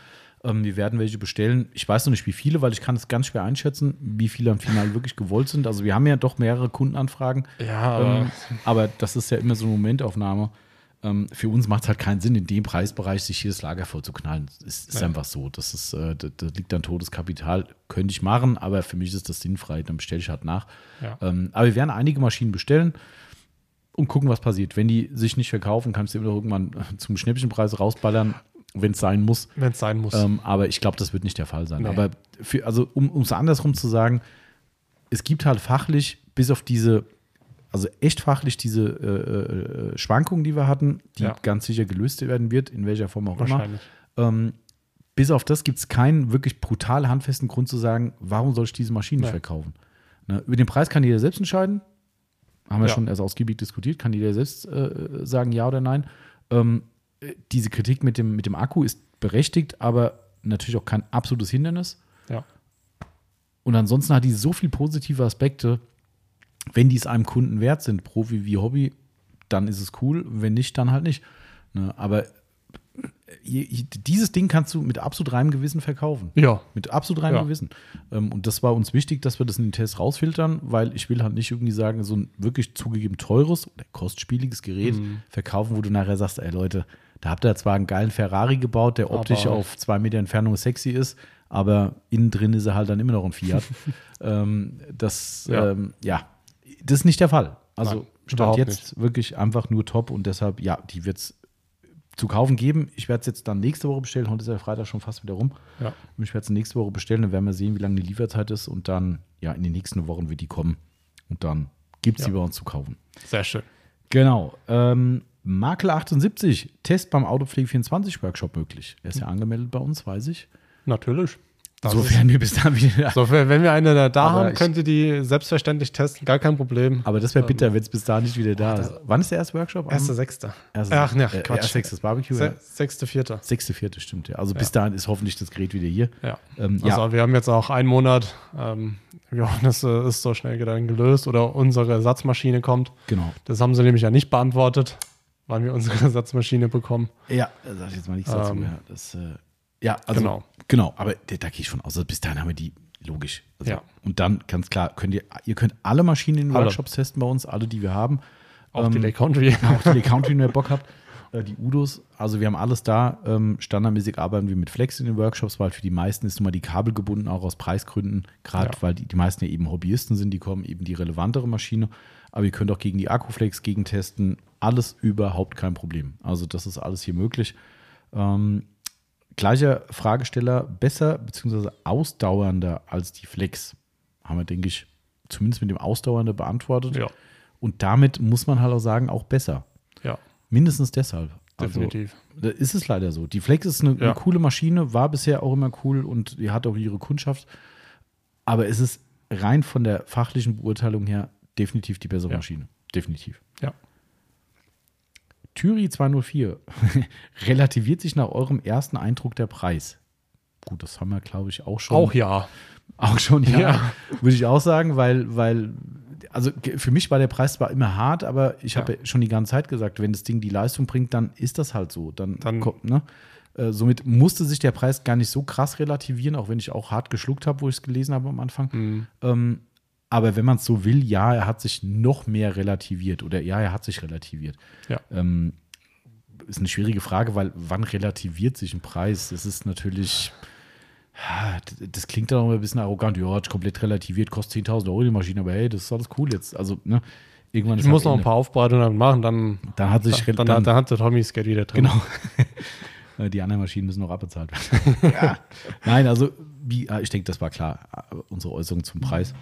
Ähm, wir werden welche bestellen. Ich weiß noch nicht, wie viele, weil ich kann es ganz schwer einschätzen, wie viele am Final wirklich gewollt sind. Also, wir haben ja doch mehrere Kundenanfragen. ja, aber Ähm, aber das ist ja immer so eine Momentaufnahme. Ähm, für uns macht es halt keinen Sinn, in dem Preisbereich sich hier das Lager voll zu knallen. Es ist, einfach so. Das, ist, äh, das, das liegt an Todeskapital. Könnte ich machen, aber für mich ist das sinnfrei. Dann bestelle ich halt nach. Ja. Ähm, aber wir werden einige Maschinen bestellen und gucken, was passiert. Wenn die sich nicht verkaufen, kannst du immer irgendwann zum Schnäppchenpreis rausballern, wenn es sein muss. wenn es sein muss. Ähm, aber ich glaube, das wird nicht der Fall sein. Nee. Aber für, also um es andersrum zu sagen, es gibt halt fachlich, bis auf diese, also echt fachlich diese äh, äh, Schwankungen, die wir hatten, die Ja. ganz sicher gelöst werden wird, in welcher Form auch immer. Ähm, bis auf das gibt es keinen wirklich brutal handfesten Grund zu sagen, warum soll ich diese Maschine nicht verkaufen. Ne? Über den Preis kann jeder selbst entscheiden. Haben wir Ja. schon erst ausgiebig diskutiert, kann jeder selbst äh, sagen, ja oder nein. Ähm, äh, diese Kritik mit dem, mit dem Akku ist berechtigt, aber natürlich auch kein absolutes Hindernis. Ja. Und ansonsten hat die so viel positive Aspekte, wenn die es einem Kunden wert sind, Profi wie Hobby, dann ist es cool. Wenn nicht, dann halt nicht. Ne? Aber je- dieses Ding kannst du mit absolut reinem Gewissen verkaufen. Ja, Mit absolut reinem Ja. Gewissen. Ähm, und das war uns wichtig, dass wir das in den Tests rausfiltern, weil ich will halt nicht irgendwie sagen, so ein wirklich zugegeben teures oder kostspieliges Gerät Mhm. verkaufen, wo du nachher sagst, ey Leute, da habt ihr zwar einen geilen Ferrari gebaut, der optisch auf zwei Meter Entfernung sexy ist, aber innen drin ist er halt dann immer noch ein Fiat. ähm, das, Ja. Ähm, ja, das ist nicht der Fall. Also Nein, stand jetzt wirklich einfach nur top und deshalb, ja, die wird es zu kaufen geben. Ich werde es jetzt dann nächste Woche bestellen. Heute ist ja Freitag schon fast wieder rum. ja. Ich werde es nächste Woche bestellen, dann werden wir sehen, wie lange die Lieferzeit ist und dann, ja, in den nächsten Wochen wird die kommen und dann gibt es Ja. die bei uns zu kaufen. Sehr schön. Genau. Ähm, Makel 78, Test beim Autopflege24 Workshop möglich. Er ist ja angemeldet bei uns, weiß ich. Natürlich. Das Sofern wir bis dahin wieder. ist, so, wenn wir eine da, da haben, ich- könnt ihr die selbstverständlich testen. Gar kein Problem. Aber das wäre bitter, wenn es bis dahin nicht wieder da ist. Wann ist der erste Workshop? Am- Erste Sechste. erste- Ach, ne, äh, Quatsch. erst sechstes Barbecue. Se ja. Sechste, vierte. Sechste, vierte, stimmt ja. Also bis dahin ist hoffentlich das Gerät wieder hier. Ja. Ähm, Also ja, wir haben jetzt auch einen Monat. Ähm, wir hoffen, es äh, ist so schnell dann gelöst oder unsere Ersatzmaschine kommt. genau. Das haben sie nämlich ja nicht beantwortet. wann wir unsere Ersatzmaschine bekommen. Ja, da sag ich jetzt mal nichts dazu. Ähm, Ja, das, äh, ja also, genau. genau. aber da, da gehe ich von aus, also bis dahin haben wir die, logisch. Also, Ja. Und dann, ganz klar, könnt ihr, ihr könnt alle Maschinen in den. Workshops testen bei uns, alle, die wir haben. Auch Ähm, die Lake Country. auch die Lake Country, wenn ihr Bock habt. Äh, Die Udos, also wir haben alles da. Ähm, standardmäßig arbeiten wir mit Flex in den Workshops, weil für die meisten ist nun mal die Kabel gebunden, auch aus Preisgründen. Gerade Ja. weil die, die meisten ja eben Hobbyisten sind, die kommen eben die relevantere Maschine. Aber ihr könnt auch gegen die Akkuflex gegentesten. Alles überhaupt kein Problem. Also das ist alles hier möglich. Ähm, gleicher Fragesteller, besser bzw. ausdauernder als die Flex. Haben wir, denke ich, zumindest mit dem Ausdauernder beantwortet. Ja, Und damit muss man halt auch sagen, auch besser. ja, Mindestens deshalb. Also, definitiv. da ist es leider so. Die Flex ist eine, Ja. eine coole Maschine, war bisher auch immer cool und die hat auch ihre Kundschaft. Aber es ist rein von der fachlichen Beurteilung her definitiv die bessere Ja. Maschine. Definitiv. Thüri 204 relativiert sich nach eurem ersten Eindruck der Preis. Gut, das haben wir, glaube ich, auch schon. Auch ja. Auch schon, ja. Ja. Würde ich auch sagen, weil, weil, also für mich war der Preis zwar immer hart, aber ich habe Ja. ja schon die ganze Zeit gesagt, wenn das Ding die Leistung bringt, dann ist das halt so. Dann, Dann- kommt, ne? Äh, somit musste sich der Preis gar nicht so krass relativieren, auch wenn ich auch hart geschluckt habe, wo ich es gelesen habe am Anfang. Mhm. Ähm, aber wenn man es so will, ja, er hat sich noch mehr relativiert oder ja, er hat sich relativiert. Ja. Ähm, ist eine schwierige Frage, weil wann relativiert sich ein Preis? Das ist natürlich, das klingt dann auch ein bisschen arrogant. Ja, hat komplett relativiert, kostet 10.000 Euro die Maschine, aber hey, das ist alles cool jetzt. Also, ne, irgendwann Ich ist muss halt noch ein Ende. paar Aufbereitungen machen, dann, Dann hat sich dann, dann, dann, dann hat der Tommy das Geld wieder drin. Genau. Die anderen Maschinen müssen noch abbezahlt werden. ja. Nein, also wie, ah, ich denke, das war klar, unsere Äußerung zum Preis.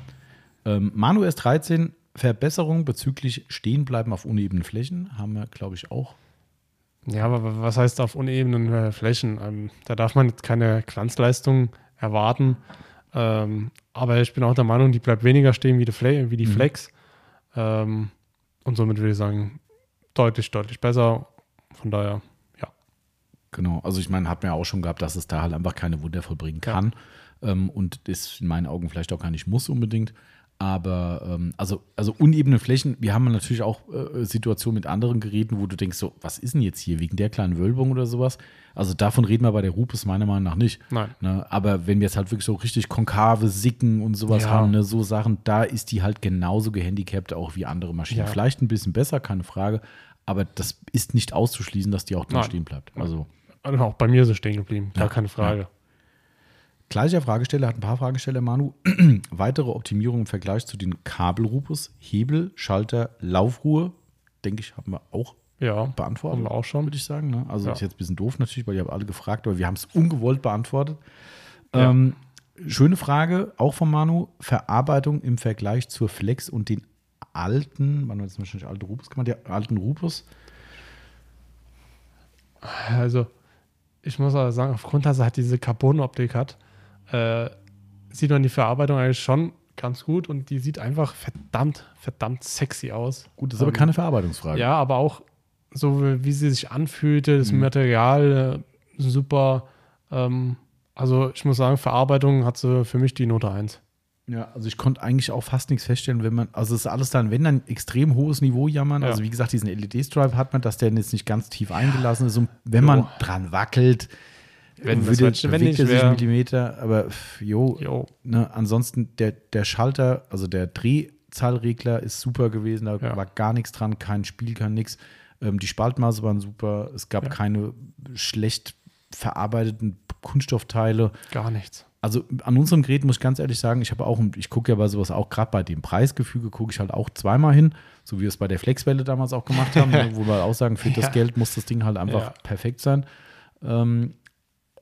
Ähm, Manu S13, Verbesserung bezüglich Stehenbleiben auf unebenen Flächen, haben wir, glaube ich, auch. Ja, aber was heißt auf unebenen äh, Flächen? Ähm, da darf man jetzt keine Glanzleistung erwarten. Ähm, aber ich bin auch der Meinung, die bleibt weniger stehen wie die, Fle wie die Mhm. Flex. Ähm, und somit würde ich sagen, deutlich, deutlich besser. Von daher, ja. Genau, also ich meine, hat ja auch schon gehabt, dass es da halt einfach keine Wunder vollbringen kann. Ähm, und das in meinen Augen vielleicht auch gar nicht muss unbedingt. Aber ähm, also, also unebene Flächen, wir haben natürlich auch äh, Situationen mit anderen Geräten, wo du denkst, so, was ist denn jetzt hier, wegen der kleinen Wölbung oder sowas? Also davon reden wir bei der Rupes meiner Meinung nach nicht. Nein. Ne? Aber wenn wir jetzt halt wirklich so richtig konkave Sicken und sowas Ja. haben, ne? so Sachen, da ist die halt genauso gehandicapt auch wie andere Maschinen. Ja. Vielleicht ein bisschen besser, keine Frage. Aber das ist nicht auszuschließen, dass die auch drin Nein. stehen bleibt. Also Also auch bei mir ist es stehen geblieben, gar Ja, keine Frage. Gleicher Fragesteller hat ein paar Fragesteller, Manu. Weitere Optimierung im Vergleich zu den Kabelrupus, Hebel, Schalter, Laufruhe, denke ich, haben wir auch Ja, beantwortet. haben wir auch schon. Würde ich sagen. Ne? Also Ja. ist jetzt ein bisschen doof natürlich, weil ihr habt alle gefragt, aber wir haben es ungewollt beantwortet. Ja. Ähm, schöne Frage, auch von Manu. Verarbeitung im Vergleich zur Flex und den alten, man hat jetzt wahrscheinlich alte Rupus gemacht, der alten Rupus. Also, ich muss aber sagen, aufgrund, dass er halt diese Carbon-Optik hat, äh, sieht man die Verarbeitung eigentlich schon ganz gut und die sieht einfach verdammt, verdammt sexy aus. Gut, das ist aber Ähm, keine Verarbeitungsfrage. Ja, aber auch so, wie sie sich anfühlte, das Mhm. Material äh, super. Ähm, also, ich muss sagen, Verarbeitung hat sie für mich die Note 1. Ja, also ich konnte eigentlich auch fast nichts feststellen, wenn man, also es ist alles dann, wenn dann extrem hohes Niveau jammern. Ja. Also wie gesagt, diesen LED-Stripe hat man, dass der jetzt nicht ganz tief eingelassen ist. Und wenn man dran wackelt, Wenn das würde, wär- wenn nicht sich Millimeter. Aber pff, jo, Jo, ne, ansonsten der, der Schalter, also der Drehzahlregler ist super gewesen. Da Ja. war gar nichts dran, kein Spiel, kein nix. Ähm, die Spaltmaße waren super. Es gab Ja. keine schlecht verarbeiteten Kunststoffteile. gar nichts. Also an unserem Gerät muss ich ganz ehrlich sagen, ich habe auch, ich gucke ja bei sowas auch, gerade bei dem Preisgefüge gucke ich halt auch zweimal hin, so wie wir es bei der Flexwelle damals auch gemacht haben, ne, wo wir auch sagen, für das Ja. Geld muss das Ding halt einfach perfekt sein. Ähm,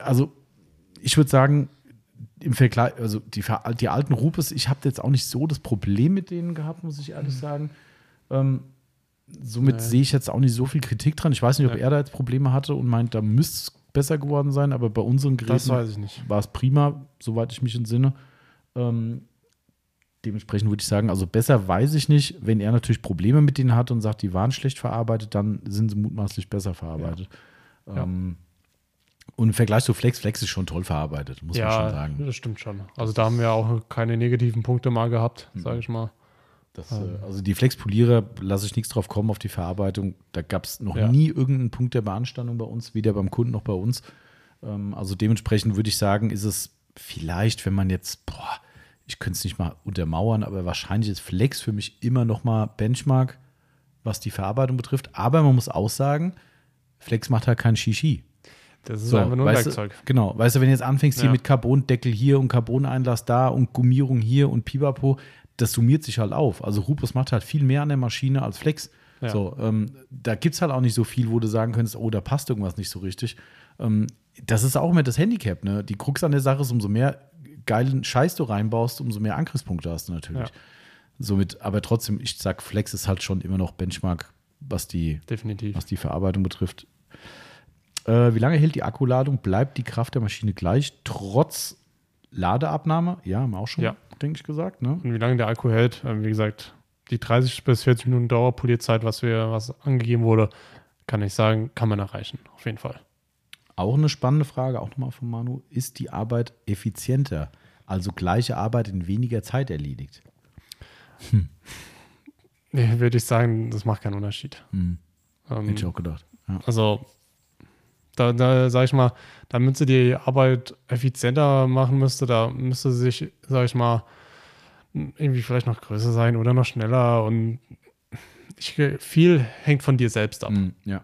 also ich würde sagen, im Vergleich, also die, die alten Rupes, ich habe jetzt auch nicht so das Problem mit denen gehabt, muss ich ehrlich sagen. Ähm, somit sehe ich jetzt auch nicht so viel Kritik dran. Ich weiß nicht, ob Ja. er da jetzt Probleme hatte und meint, da müsste es besser geworden sein, aber bei unseren Geräten war es prima, soweit ich mich entsinne. Ähm, dementsprechend würde ich sagen, also besser weiß ich nicht. Wenn er natürlich Probleme mit denen hat und sagt, die waren schlecht verarbeitet, dann sind sie mutmaßlich besser verarbeitet. Ja. Ähm, und im Vergleich zu Flex, Flex ist schon toll verarbeitet, muss man schon Ja, sagen. das stimmt schon. Also da haben wir auch keine negativen Punkte mal gehabt, Mhm. sage ich mal. Das, äh, also die Flexpolierer lasse ich nichts drauf kommen auf die Verarbeitung. Da gab es noch Ja. nie irgendeinen Punkt der Beanstandung bei uns, weder beim Kunden noch bei uns. Ähm, also dementsprechend würde ich sagen, ist es vielleicht, wenn man jetzt, boah, ich könnte es nicht mal untermauern, aber wahrscheinlich ist Flex für mich immer noch mal Benchmark, was die Verarbeitung betrifft. Aber man muss auch sagen, Flex macht halt kein Shishi. Das ist So, einfach nur ein Werkzeug. Du, genau, weißt du, wenn du jetzt anfängst hier Ja. mit Carbondeckel hier und Carboneinlass da und Gummierung hier und Pipapo, das summiert sich halt auf. Also Rupus macht halt viel mehr an der Maschine als Flex. Ja. So, ähm, da gibt es halt auch nicht so viel, wo du sagen könntest, oh, da passt irgendwas nicht so richtig. Ähm, das ist auch immer das Handicap, ne? Die Krux an der Sache ist, umso mehr geilen Scheiß du reinbaust, umso mehr Angriffspunkte hast du natürlich. Ja. Somit, aber trotzdem, ich sag, Flex ist halt schon immer noch Benchmark, was die, Definitiv. was die Verarbeitung betrifft. Äh, wie lange hält die Akkuladung? Bleibt die Kraft der Maschine gleich, trotz Ladeabnahme? Ja, haben wir auch schon, Ja. denke ich, gesagt. Ne? Und wie lange der Akku hält, ähm, wie gesagt, die 30 bis 40 Minuten Dauerpolierzeit, was wir, was angegeben wurde, kann ich sagen, kann man erreichen, auf jeden Fall. Auch eine spannende Frage, auch nochmal von Manu. Ist die Arbeit effizienter? Also gleiche Arbeit in weniger Zeit erledigt? Nee, würde ich sagen, das macht keinen Unterschied. Hm, Ähm, hätte ich auch gedacht. Ja. Also, da, da sage ich mal, damit sie die Arbeit effizienter machen müsste, da müsste sie sich, sage ich mal, irgendwie vielleicht noch größer sein oder noch schneller und ich, viel hängt von dir selbst ab. Hm, ja.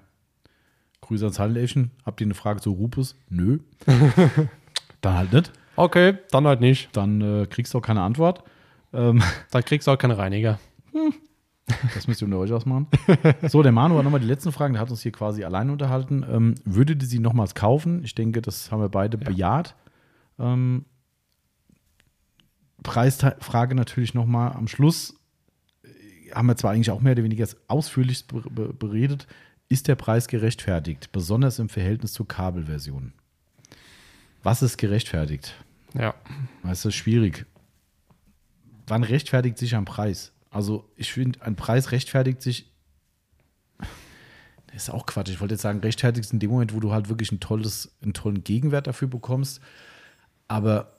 Grüße ans Handelation. Habt ihr eine Frage zu Rupus? Nö. Dann halt nicht. Okay, dann halt nicht. Dann äh, kriegst du auch keine Antwort. Ähm, Dann kriegst du auch keine Reiniger. Das müsst ihr unter euch ausmachen. So, der Manu hat nochmal die letzten Fragen, der hat uns hier quasi allein unterhalten. Ähm, würdet ihr sie nochmals kaufen? Ich denke, das haben wir beide Ja. bejaht. Ähm, Preisfrage natürlich nochmal am Schluss. Äh, Haben wir zwar eigentlich auch mehr oder weniger ausführlich be be beredet. Ist der Preis gerechtfertigt, besonders im Verhältnis zur Kabelversion? Was ist gerechtfertigt? Ja, Das ist schwierig. Wann rechtfertigt sich ein Preis? Also, ich finde, ein Preis rechtfertigt sich. Das ist auch Quatsch. Ich wollte jetzt sagen, rechtfertigt sich in dem Moment, wo du halt wirklich ein tolles, einen tollen Gegenwert dafür bekommst. Aber.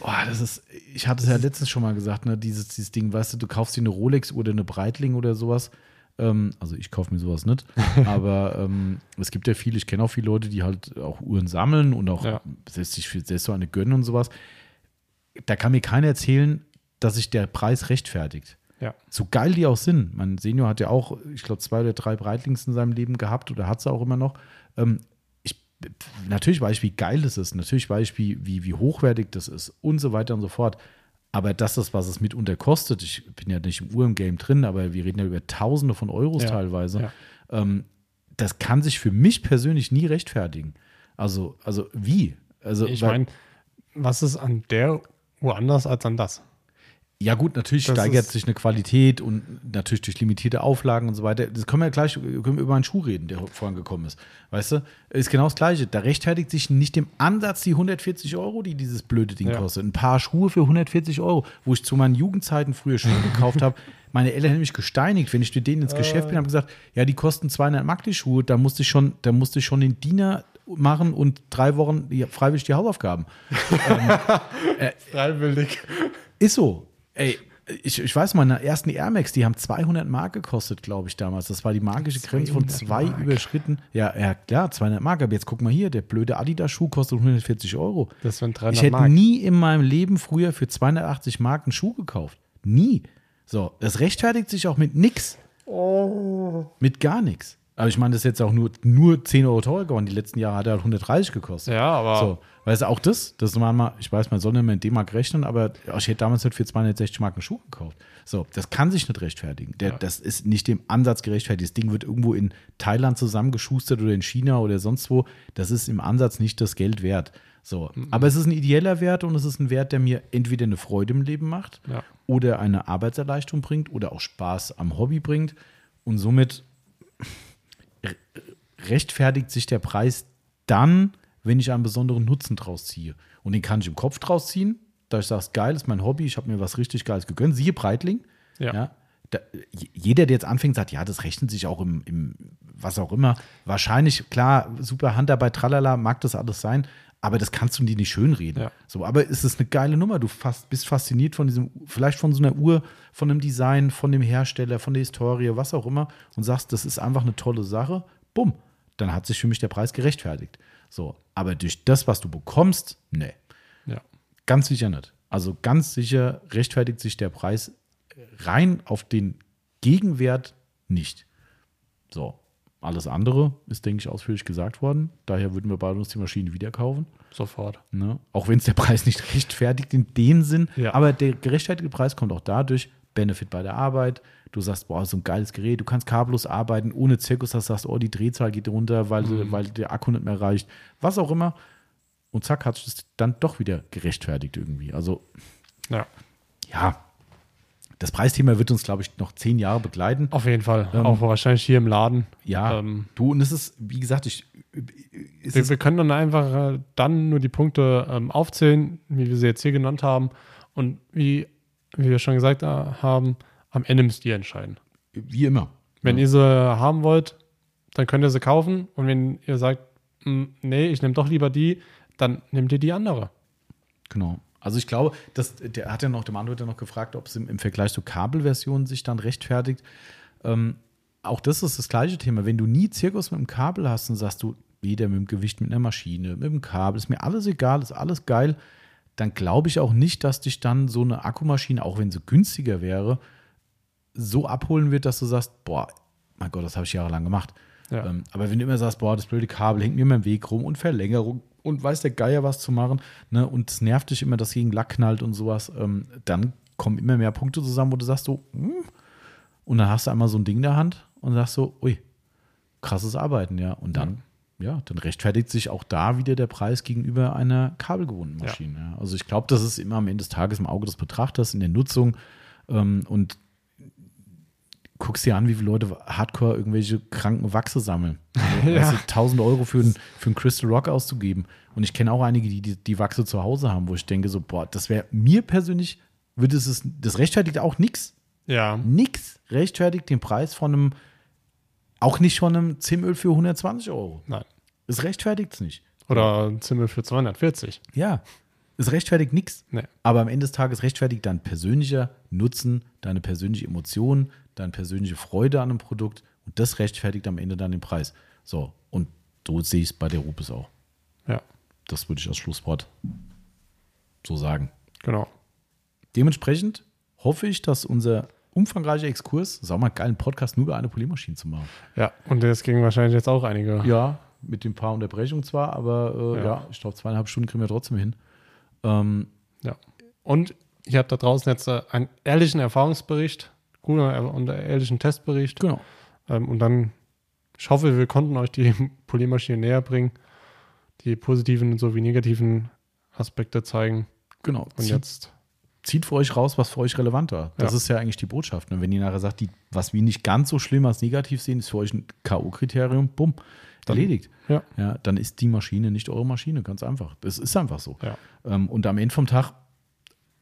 Boah, das ist, ich hatte es ja letztens schon mal gesagt, ne, dieses, dieses Ding, weißt du, du kaufst dir eine Rolex oder eine Breitling oder sowas. Ähm, also ich kaufe mir sowas nicht. aber ähm, es gibt ja viele, ich kenne auch viele Leute, die halt auch Uhren sammeln und auch Ja. selbst sich selbst so eine gönnen und sowas. Da kann mir keiner erzählen, dass sich der Preis rechtfertigt. ja. So geil die auch sind. Mein Senior hat ja auch, ich glaube, zwei oder drei Breitlings in seinem Leben gehabt oder hat sie auch immer noch. Ähm, ich, natürlich weiß ich, wie geil das ist. Natürlich weiß ich, wie, wie, wie hochwertig das ist und so weiter und so fort. Aber das ist, was es mitunter kostet. Ich bin ja nicht im Uhr-Game drin, aber wir reden ja über Tausende von Euros Ja, teilweise. ja. Ähm, das kann sich für mich persönlich nie rechtfertigen. Also, also wie? Also, Ich meine, was ist an der Uhr anders als an das? Ja, gut, natürlich Das steigert sich eine Qualität und natürlich durch limitierte Auflagen und so weiter. Das können wir ja gleich können wir über einen Schuh reden, der vorhin gekommen ist. Weißt du, ist genau das Gleiche. Da rechtfertigt sich nicht im Ansatz die 140 Euro, die dieses blöde Ding Ja. kostet. Ein paar Schuhe für 140 Euro, wo ich zu meinen Jugendzeiten früher Schuhe gekauft habe. Meine Eltern haben mich gesteinigt, wenn ich mit denen ins Geschäft bin, haben gesagt, ja, die kosten 200 Mark die Schuhe. Da musste ich schon, da musste ich schon den Diener machen und drei Wochen freiwillig die Hausaufgaben. Freiwillig. Ist so. Ey, ich, ich weiß, meine ersten Air Max, die haben 200 Mark gekostet, glaube ich, damals. Das war die magische Grenze von 200 zwei Mark. überschritten. Ja, ja, klar, 200 Mark. Aber jetzt guck mal hier, der blöde Adidas-Schuh kostet 140 Euro. Das sind 300 Ich hätte Mark. nie in meinem Leben früher für 280 Mark einen Schuh gekauft. Nie. So, das rechtfertigt sich auch mit nix. Mit gar nichts. Aber ich meine, das ist jetzt auch nur, nur 10 Euro teurer geworden. Die letzten Jahre hat er halt 130 gekostet. Ja, aber So, weißt du, auch das, das ist mal, ich weiß, man soll nicht mehr in D-Mark rechnen, aber ich hätte damals nicht für 260 Mark einen Schuh gekauft. So, das kann sich nicht rechtfertigen. Der, Ja. Das ist nicht dem Ansatz gerechtfertigt. Das Ding wird irgendwo in Thailand zusammengeschustert oder in China oder sonst wo. Das ist im Ansatz nicht das Geld wert. So, aber es ist ein ideeller Wert und es ist ein Wert, der mir entweder eine Freude im Leben macht Ja. oder eine Arbeitserleichterung bringt oder auch Spaß am Hobby bringt. Und somit rechtfertigt sich der Preis dann, wenn ich einen besonderen Nutzen draus ziehe. Und den kann ich im Kopf draus ziehen, da ich sage, geil, ist mein Hobby, ich habe mir was richtig Geiles gegönnt. Siehe Breitling. Ja. da, jeder, der jetzt anfängt, sagt, ja, das rechnet sich auch im, im was auch immer. Wahrscheinlich, klar, super Handarbeit, tralala, mag das alles sein, aber das kannst du dir nicht schönreden. Ja. So, aber es ist eine geile Nummer. Du fast, bist fasziniert von diesem, vielleicht von so einer Uhr, von dem Design, von dem Hersteller, von der Historie, was auch immer und sagst, das ist einfach eine tolle Sache. Bumm, dann hat sich für mich der Preis gerechtfertigt. So, aber durch das, was du bekommst, nee, Ja. ganz sicher nicht. Also ganz sicher rechtfertigt sich der Preis rein auf den Gegenwert nicht. So, alles andere ist, denke ich, ausführlich gesagt worden. Daher würden wir beide uns die Maschine wieder kaufen. Sofort. Ne? Auch wenn es der Preis nicht rechtfertigt in dem Sinn. Ja. Aber der gerechtfertigte Preis kommt auch dadurch, Benefit bei der Arbeit. Du sagst, boah, so ein geiles Gerät, du kannst kabellos arbeiten, ohne Zirkus, dass du sagst, oh, die Drehzahl geht runter, weil, weil der Akku nicht mehr reicht. Was auch immer. Und zack, hat es dann doch wieder gerechtfertigt irgendwie. Also, Ja. ja, das Preisthema wird uns, glaube ich, noch zehn Jahre begleiten. Auf jeden Fall. Ähm, auch wahrscheinlich hier im Laden. Ja, Ähm, du, und es ist, wie gesagt, ich, es wir, wir können dann einfach äh, dann nur die Punkte ähm, aufzählen, wie wir sie jetzt hier genannt haben. Und wie, wie wir schon gesagt äh, haben, am Ende müsst ihr entscheiden. wie immer. Wenn ihr sie haben wollt, dann könnt ihr sie kaufen. Und wenn ihr sagt, "Mm, nee, ich nehme doch lieber die, dann nehmt ihr die andere. Genau. Also ich glaube, das, der hat ja noch, der Mann wird ja noch gefragt, ob es im, im Vergleich zur Kabelversion sich dann rechtfertigt. Ähm, auch das ist das gleiche Thema. Wenn du nie Zirkus mit dem Kabel hast und sagst du, weder mit dem Gewicht mit einer Maschine, mit dem Kabel, ist mir alles egal, ist alles geil, dann glaube ich auch nicht, dass dich dann so eine Akkumaschine, auch wenn sie günstiger wäre, so abholen wird, dass du sagst, boah, mein Gott, das habe ich jahrelang gemacht. Ja. Ähm, aber wenn du immer sagst, boah, das blöde Kabel hängt mir immer im Weg rum und Verlängerung und weiß der Geier was zu machen, ne, und es nervt dich immer, dass gegen Lack knallt und sowas, ähm, dann kommen immer mehr Punkte zusammen, wo du sagst so, hm, und dann hast du einmal so ein Ding in der Hand und sagst so, ui, krasses Arbeiten, ja. Und dann, ja, dann rechtfertigt sich auch da wieder der Preis gegenüber einer kabelgebundenen Maschine. Ja. Also ich glaube, das ist immer am Ende des Tages im Auge des Betrachters in der Nutzung ähm, und guckst dir an, wie viele Leute hardcore irgendwelche kranken Wachse sammeln. Also, Ja. weißt du, 1000 Euro für ein, für ein Crystal Rock auszugeben. Und ich kenne auch einige, die, die die Wachse zu Hause haben, wo ich denke so, boah, das wäre mir persönlich, würde es, das rechtfertigt auch nichts. Ja. Nix rechtfertigt den Preis von einem, auch nicht von einem Zimöl für 120 Euro. Nein. Es rechtfertigt es nicht. Oder ein Zimmer für 240. Ja, es rechtfertigt nichts. Nee. Aber am Ende des Tages rechtfertigt dein persönlicher Nutzen, deine persönliche Emotion, deine persönliche Freude an einem Produkt und das rechtfertigt am Ende dann den Preis. So, und so sehe ich es bei der Rupes auch. Ja, Das würde ich als Schlusswort so sagen. genau. Dementsprechend hoffe ich, dass unser umfangreicher Exkurs, auch mal geil, einen Podcast nur über eine Poliermaschine zu machen. Ja, und das ging wahrscheinlich jetzt auch einige. Ja, mit den paar Unterbrechungen zwar, aber äh, ja. Ja. ich glaube, zweieinhalb Stunden kriegen wir trotzdem hin. Ähm, Ja. Und ich habe da draußen jetzt äh, einen ehrlichen Erfahrungsbericht, guten und ehrlichen Testbericht. genau. Ähm, und dann, ich hoffe, wir konnten euch die Poliermaschine näher bringen, die positiven sowie negativen Aspekte zeigen. Genau. Und Zieht, jetzt, zieht für euch raus, was für euch relevant war. Das Ja. ist ja eigentlich die Botschaft. Und wenn ihr nachher sagt, die, was wir nicht ganz so schlimm als negativ sehen, ist für euch ein K.O.-Kriterium, bumm, Dann- erledigt. ja, Ja, dann ist die Maschine nicht eure Maschine, ganz einfach. Das ist einfach so. ja, Ähm, und am Ende vom Tag,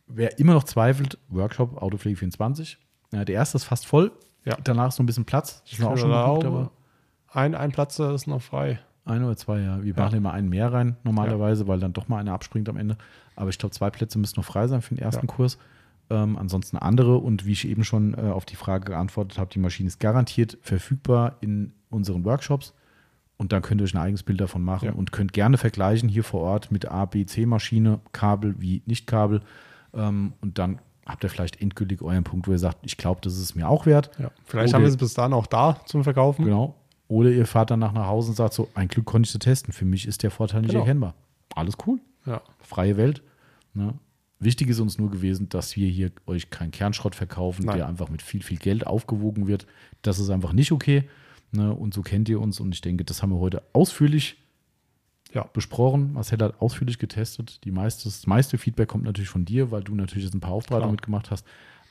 wer immer noch zweifelt, Workshop Autopflege 24. Ja, der erste ist fast voll. Ja. Danach ist noch ein bisschen Platz. Das ist auch schon gebucht, aber ein, ein Platz ist noch frei. Ein oder zwei, ja. Wir Ja. machen immer einen mehr rein, normalerweise, weil dann doch mal einer abspringt am Ende. Aber ich glaube, zwei Plätze müssen noch frei sein für den ersten Ja. Kurs. Ähm, ansonsten andere. Und wie ich eben schon äh, auf die Frage geantwortet habe, die Maschine ist garantiert verfügbar in unseren Workshops. Und dann könnt ihr euch ein eigenes Bild davon machen Ja. und könnt gerne vergleichen hier vor Ort mit A, B, C-Maschine, Kabel wie Nicht-Kabel. Ähm, und dann habt ihr vielleicht endgültig euren Punkt, wo ihr sagt, ich glaube, das ist es mir auch wert. Ja. Vielleicht Oder- haben wir es bis dahin auch da zum Verkaufen. Genau. Oder ihr fahrt dann nach nach Hause und sagt so, ein Glück konnte ich sie testen. Für mich ist der Vorteil nicht Genau. erkennbar. Alles cool. Ja, Freie Welt. Ne? Wichtig ist uns nur gewesen, dass wir hier euch keinen Kernschrott verkaufen, Nein. der einfach mit viel, viel Geld aufgewogen wird. Das ist einfach nicht okay. Ne? Und so kennt ihr uns. Und ich denke, das haben wir heute ausführlich ja, besprochen. Marcel hat ausführlich getestet. Die meiste, das meiste Feedback kommt natürlich von dir, weil du natürlich jetzt ein paar Aufbereitungen mitgemacht hast.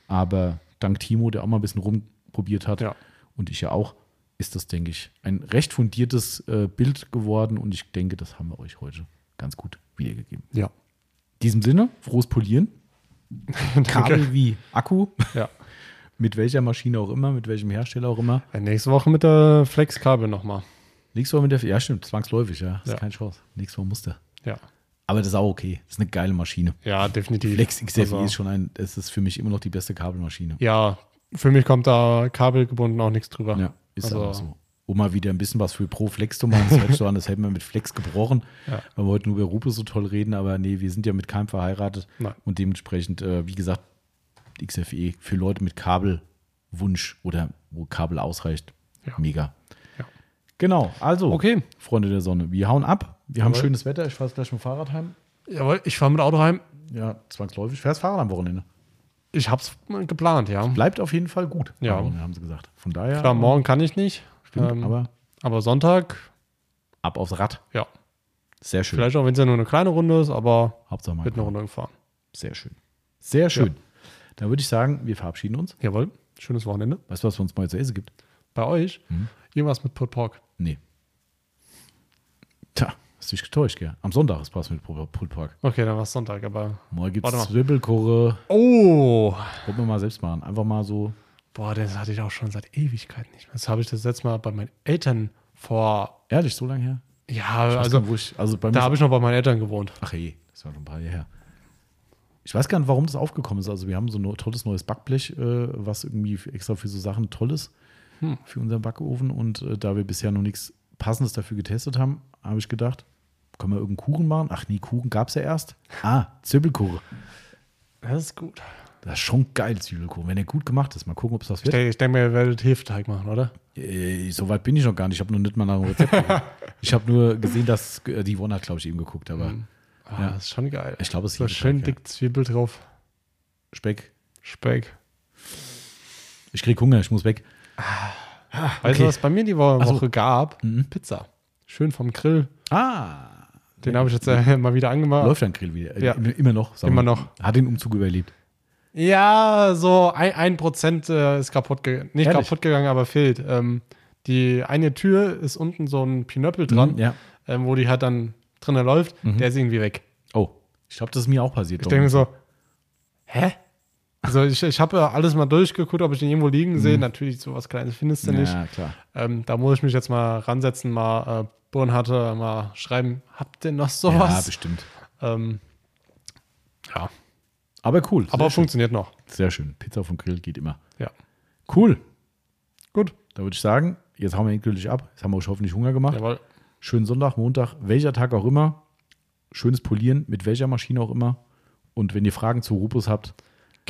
Aber dank Timo, der auch mal ein bisschen rumprobiert hat, ja. und ich ja auch, ist das, denke ich, ein recht fundiertes äh, Bild geworden. Und ich denke, das haben wir euch heute ganz gut wiedergegeben. Ja. In diesem Sinne, frohes Polieren. Kabel wie Akku. Ja. mit welcher Maschine auch immer, mit welchem Hersteller auch immer. Ja, nächste Woche mit der Flex-Kabel nochmal. Nächste Woche mit der, ja stimmt, zwangsläufig, ja. Das Ja. ist keine Chance. Nächste Woche musste. Ja. Aber das ist auch okay. Das ist eine geile Maschine. Ja, definitiv. Flex XFE Also- ist schon ein, es ist für mich immer noch die beste Kabelmaschine. Ja, für mich kommt da kabelgebunden auch nichts drüber. Ja, ist Also- aber so. Um mal wieder ein bisschen was für Pro Flex zu machen, das so an, das hätten wir mit Flex gebrochen, Ja. weil wir heute nur über Rupe so toll reden, aber nee, wir sind ja mit keinem verheiratet Nein. und dementsprechend, äh, wie gesagt, XFE für Leute mit Kabelwunsch oder wo Kabel ausreicht, Ja. mega. Ja. Genau, also, Okay. Freunde der Sonne, wir hauen ab, wir haben Jawohl. schönes Wetter, ich fahre jetzt gleich mit dem Fahrrad heim. Jawohl, ich fahre mit Auto heim. Ja, zwangsläufig, fährst Fahrrad am Wochenende. Ich hab's geplant, ja. Bleibt auf jeden Fall gut, Ja. haben sie gesagt. Von daher, Klar, morgen kann ich nicht. stimmt, ähm, aber aber Sonntag, ab aufs Rad, ja. sehr schön. Vielleicht auch, wenn es ja nur eine kleine Runde ist, aber Hauptsache mal wird eine Runde gefahren. Sehr schön. Sehr schön. Dann würde ich sagen, wir verabschieden uns. Jawohl, schönes Wochenende. Weißt du, was es uns mal zu essen gibt? Bei euch, Mhm. irgendwas mit Pulled Pork. Nee. Tja, hast du dich getäuscht, gell? Am Sonntag ist was mit Pulled Pork. Okay, dann war es Sonntag, aber. Morgen gibt es mal. Zwiebelkurre. Oh! Wollen wir mal selbst machen. Einfach mal so. Boah, das hatte ich auch schon seit Ewigkeiten nicht mehr. Das habe ich das letzte Mal bei meinen Eltern vor. Ehrlich, so lange her? Ja, also nicht, wo ich, also da habe ich noch bei meinen Eltern gewohnt. ach je, das war schon ein paar Jahre her. Ich weiß gar nicht, warum das aufgekommen ist. Also, wir haben so ein tolles neues Backblech, äh, was irgendwie extra für so Sachen toll ist Hm. für unseren Backofen. Und äh, da wir bisher noch nichts Passendes dafür getestet haben, habe ich gedacht, können wir irgendeinen Kuchen machen? Ach nee, Kuchen gab es ja erst. Ah, Zwiebelkuchen. Das ist gut. Das ist schon geil, Zwiebelkuchen. Wenn der gut gemacht ist, mal gucken, ob es das Ich wird. denke, ich denk mir, ihr werdet Hefeteig machen, oder? Äh, so weit bin ich noch gar nicht. Ich habe noch nicht mal nach dem Rezept geguckt. Ich habe nur gesehen, dass äh, die Wonne hat, glaube ich, eben geguckt. Aber Ah, Ja. Das ist schon geil. ich glaube, es ist So schön ja. dick Zwiebel drauf. Speck. Speck. Ich krieg Hunger, ich muss weg. Weißt Okay. du, was bei mir die Wo- Ach so. Woche gab? Mhm. Pizza. Schön vom Grill. Ah, Den habe ich jetzt äh, mal wieder angemacht. läuft dein Grill wieder. Äh, Ja. immer, noch. sagen Immer noch. Hat den Umzug überlebt. Ja, so ein, ein Prozent äh, ist kaputt gegangen. Nicht Ehrlich? kaputt gegangen, aber fehlt. Ähm, die eine Tür ist unten so ein Pinöppel dran, Mhm, ja. ähm, wo die halt dann drinnen läuft. Mhm. Der ist irgendwie weg. Oh, ich glaube, das ist mir auch passiert. Ich denke so, hä? Also ich, ich habe ja alles mal durchgeguckt, ob ich den irgendwo liegen sehe. Natürlich, sowas Kleines findest du nicht. Mhm. Ja, klar. Ähm, da muss ich mich jetzt mal ransetzen, mal äh, Burnhatte, mal schreiben, habt ihr noch Ja, sowas? bestimmt. ähm, ja, Aber cool. aber schön. funktioniert noch. Sehr schön. Pizza vom Grill geht immer. Ja. Cool. Gut. Da würde ich sagen, jetzt haben wir endgültig ab. Jetzt haben wir euch hoffentlich Hunger gemacht. Jawohl. Schönen Sonntag, Montag, welcher Tag auch immer. Schönes Polieren, mit welcher Maschine auch immer. Und wenn ihr Fragen zu Rupus habt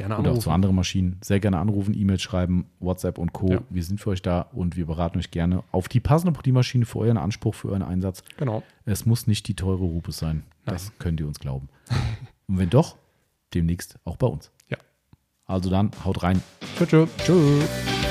Gerne oder auch zu anrufen. anderen Maschinen, sehr gerne anrufen, E-Mails schreiben, WhatsApp und Co. Ja. Wir sind für euch da und wir beraten euch gerne auf die passende Polimaschine für euren Anspruch, für euren Einsatz. Genau. Es muss nicht die teure Rupus sein. Das könnt ihr uns glauben. und wenn doch, demnächst auch bei uns. Ja. Also dann, haut rein. Tschüss. tschüss. Tschüss.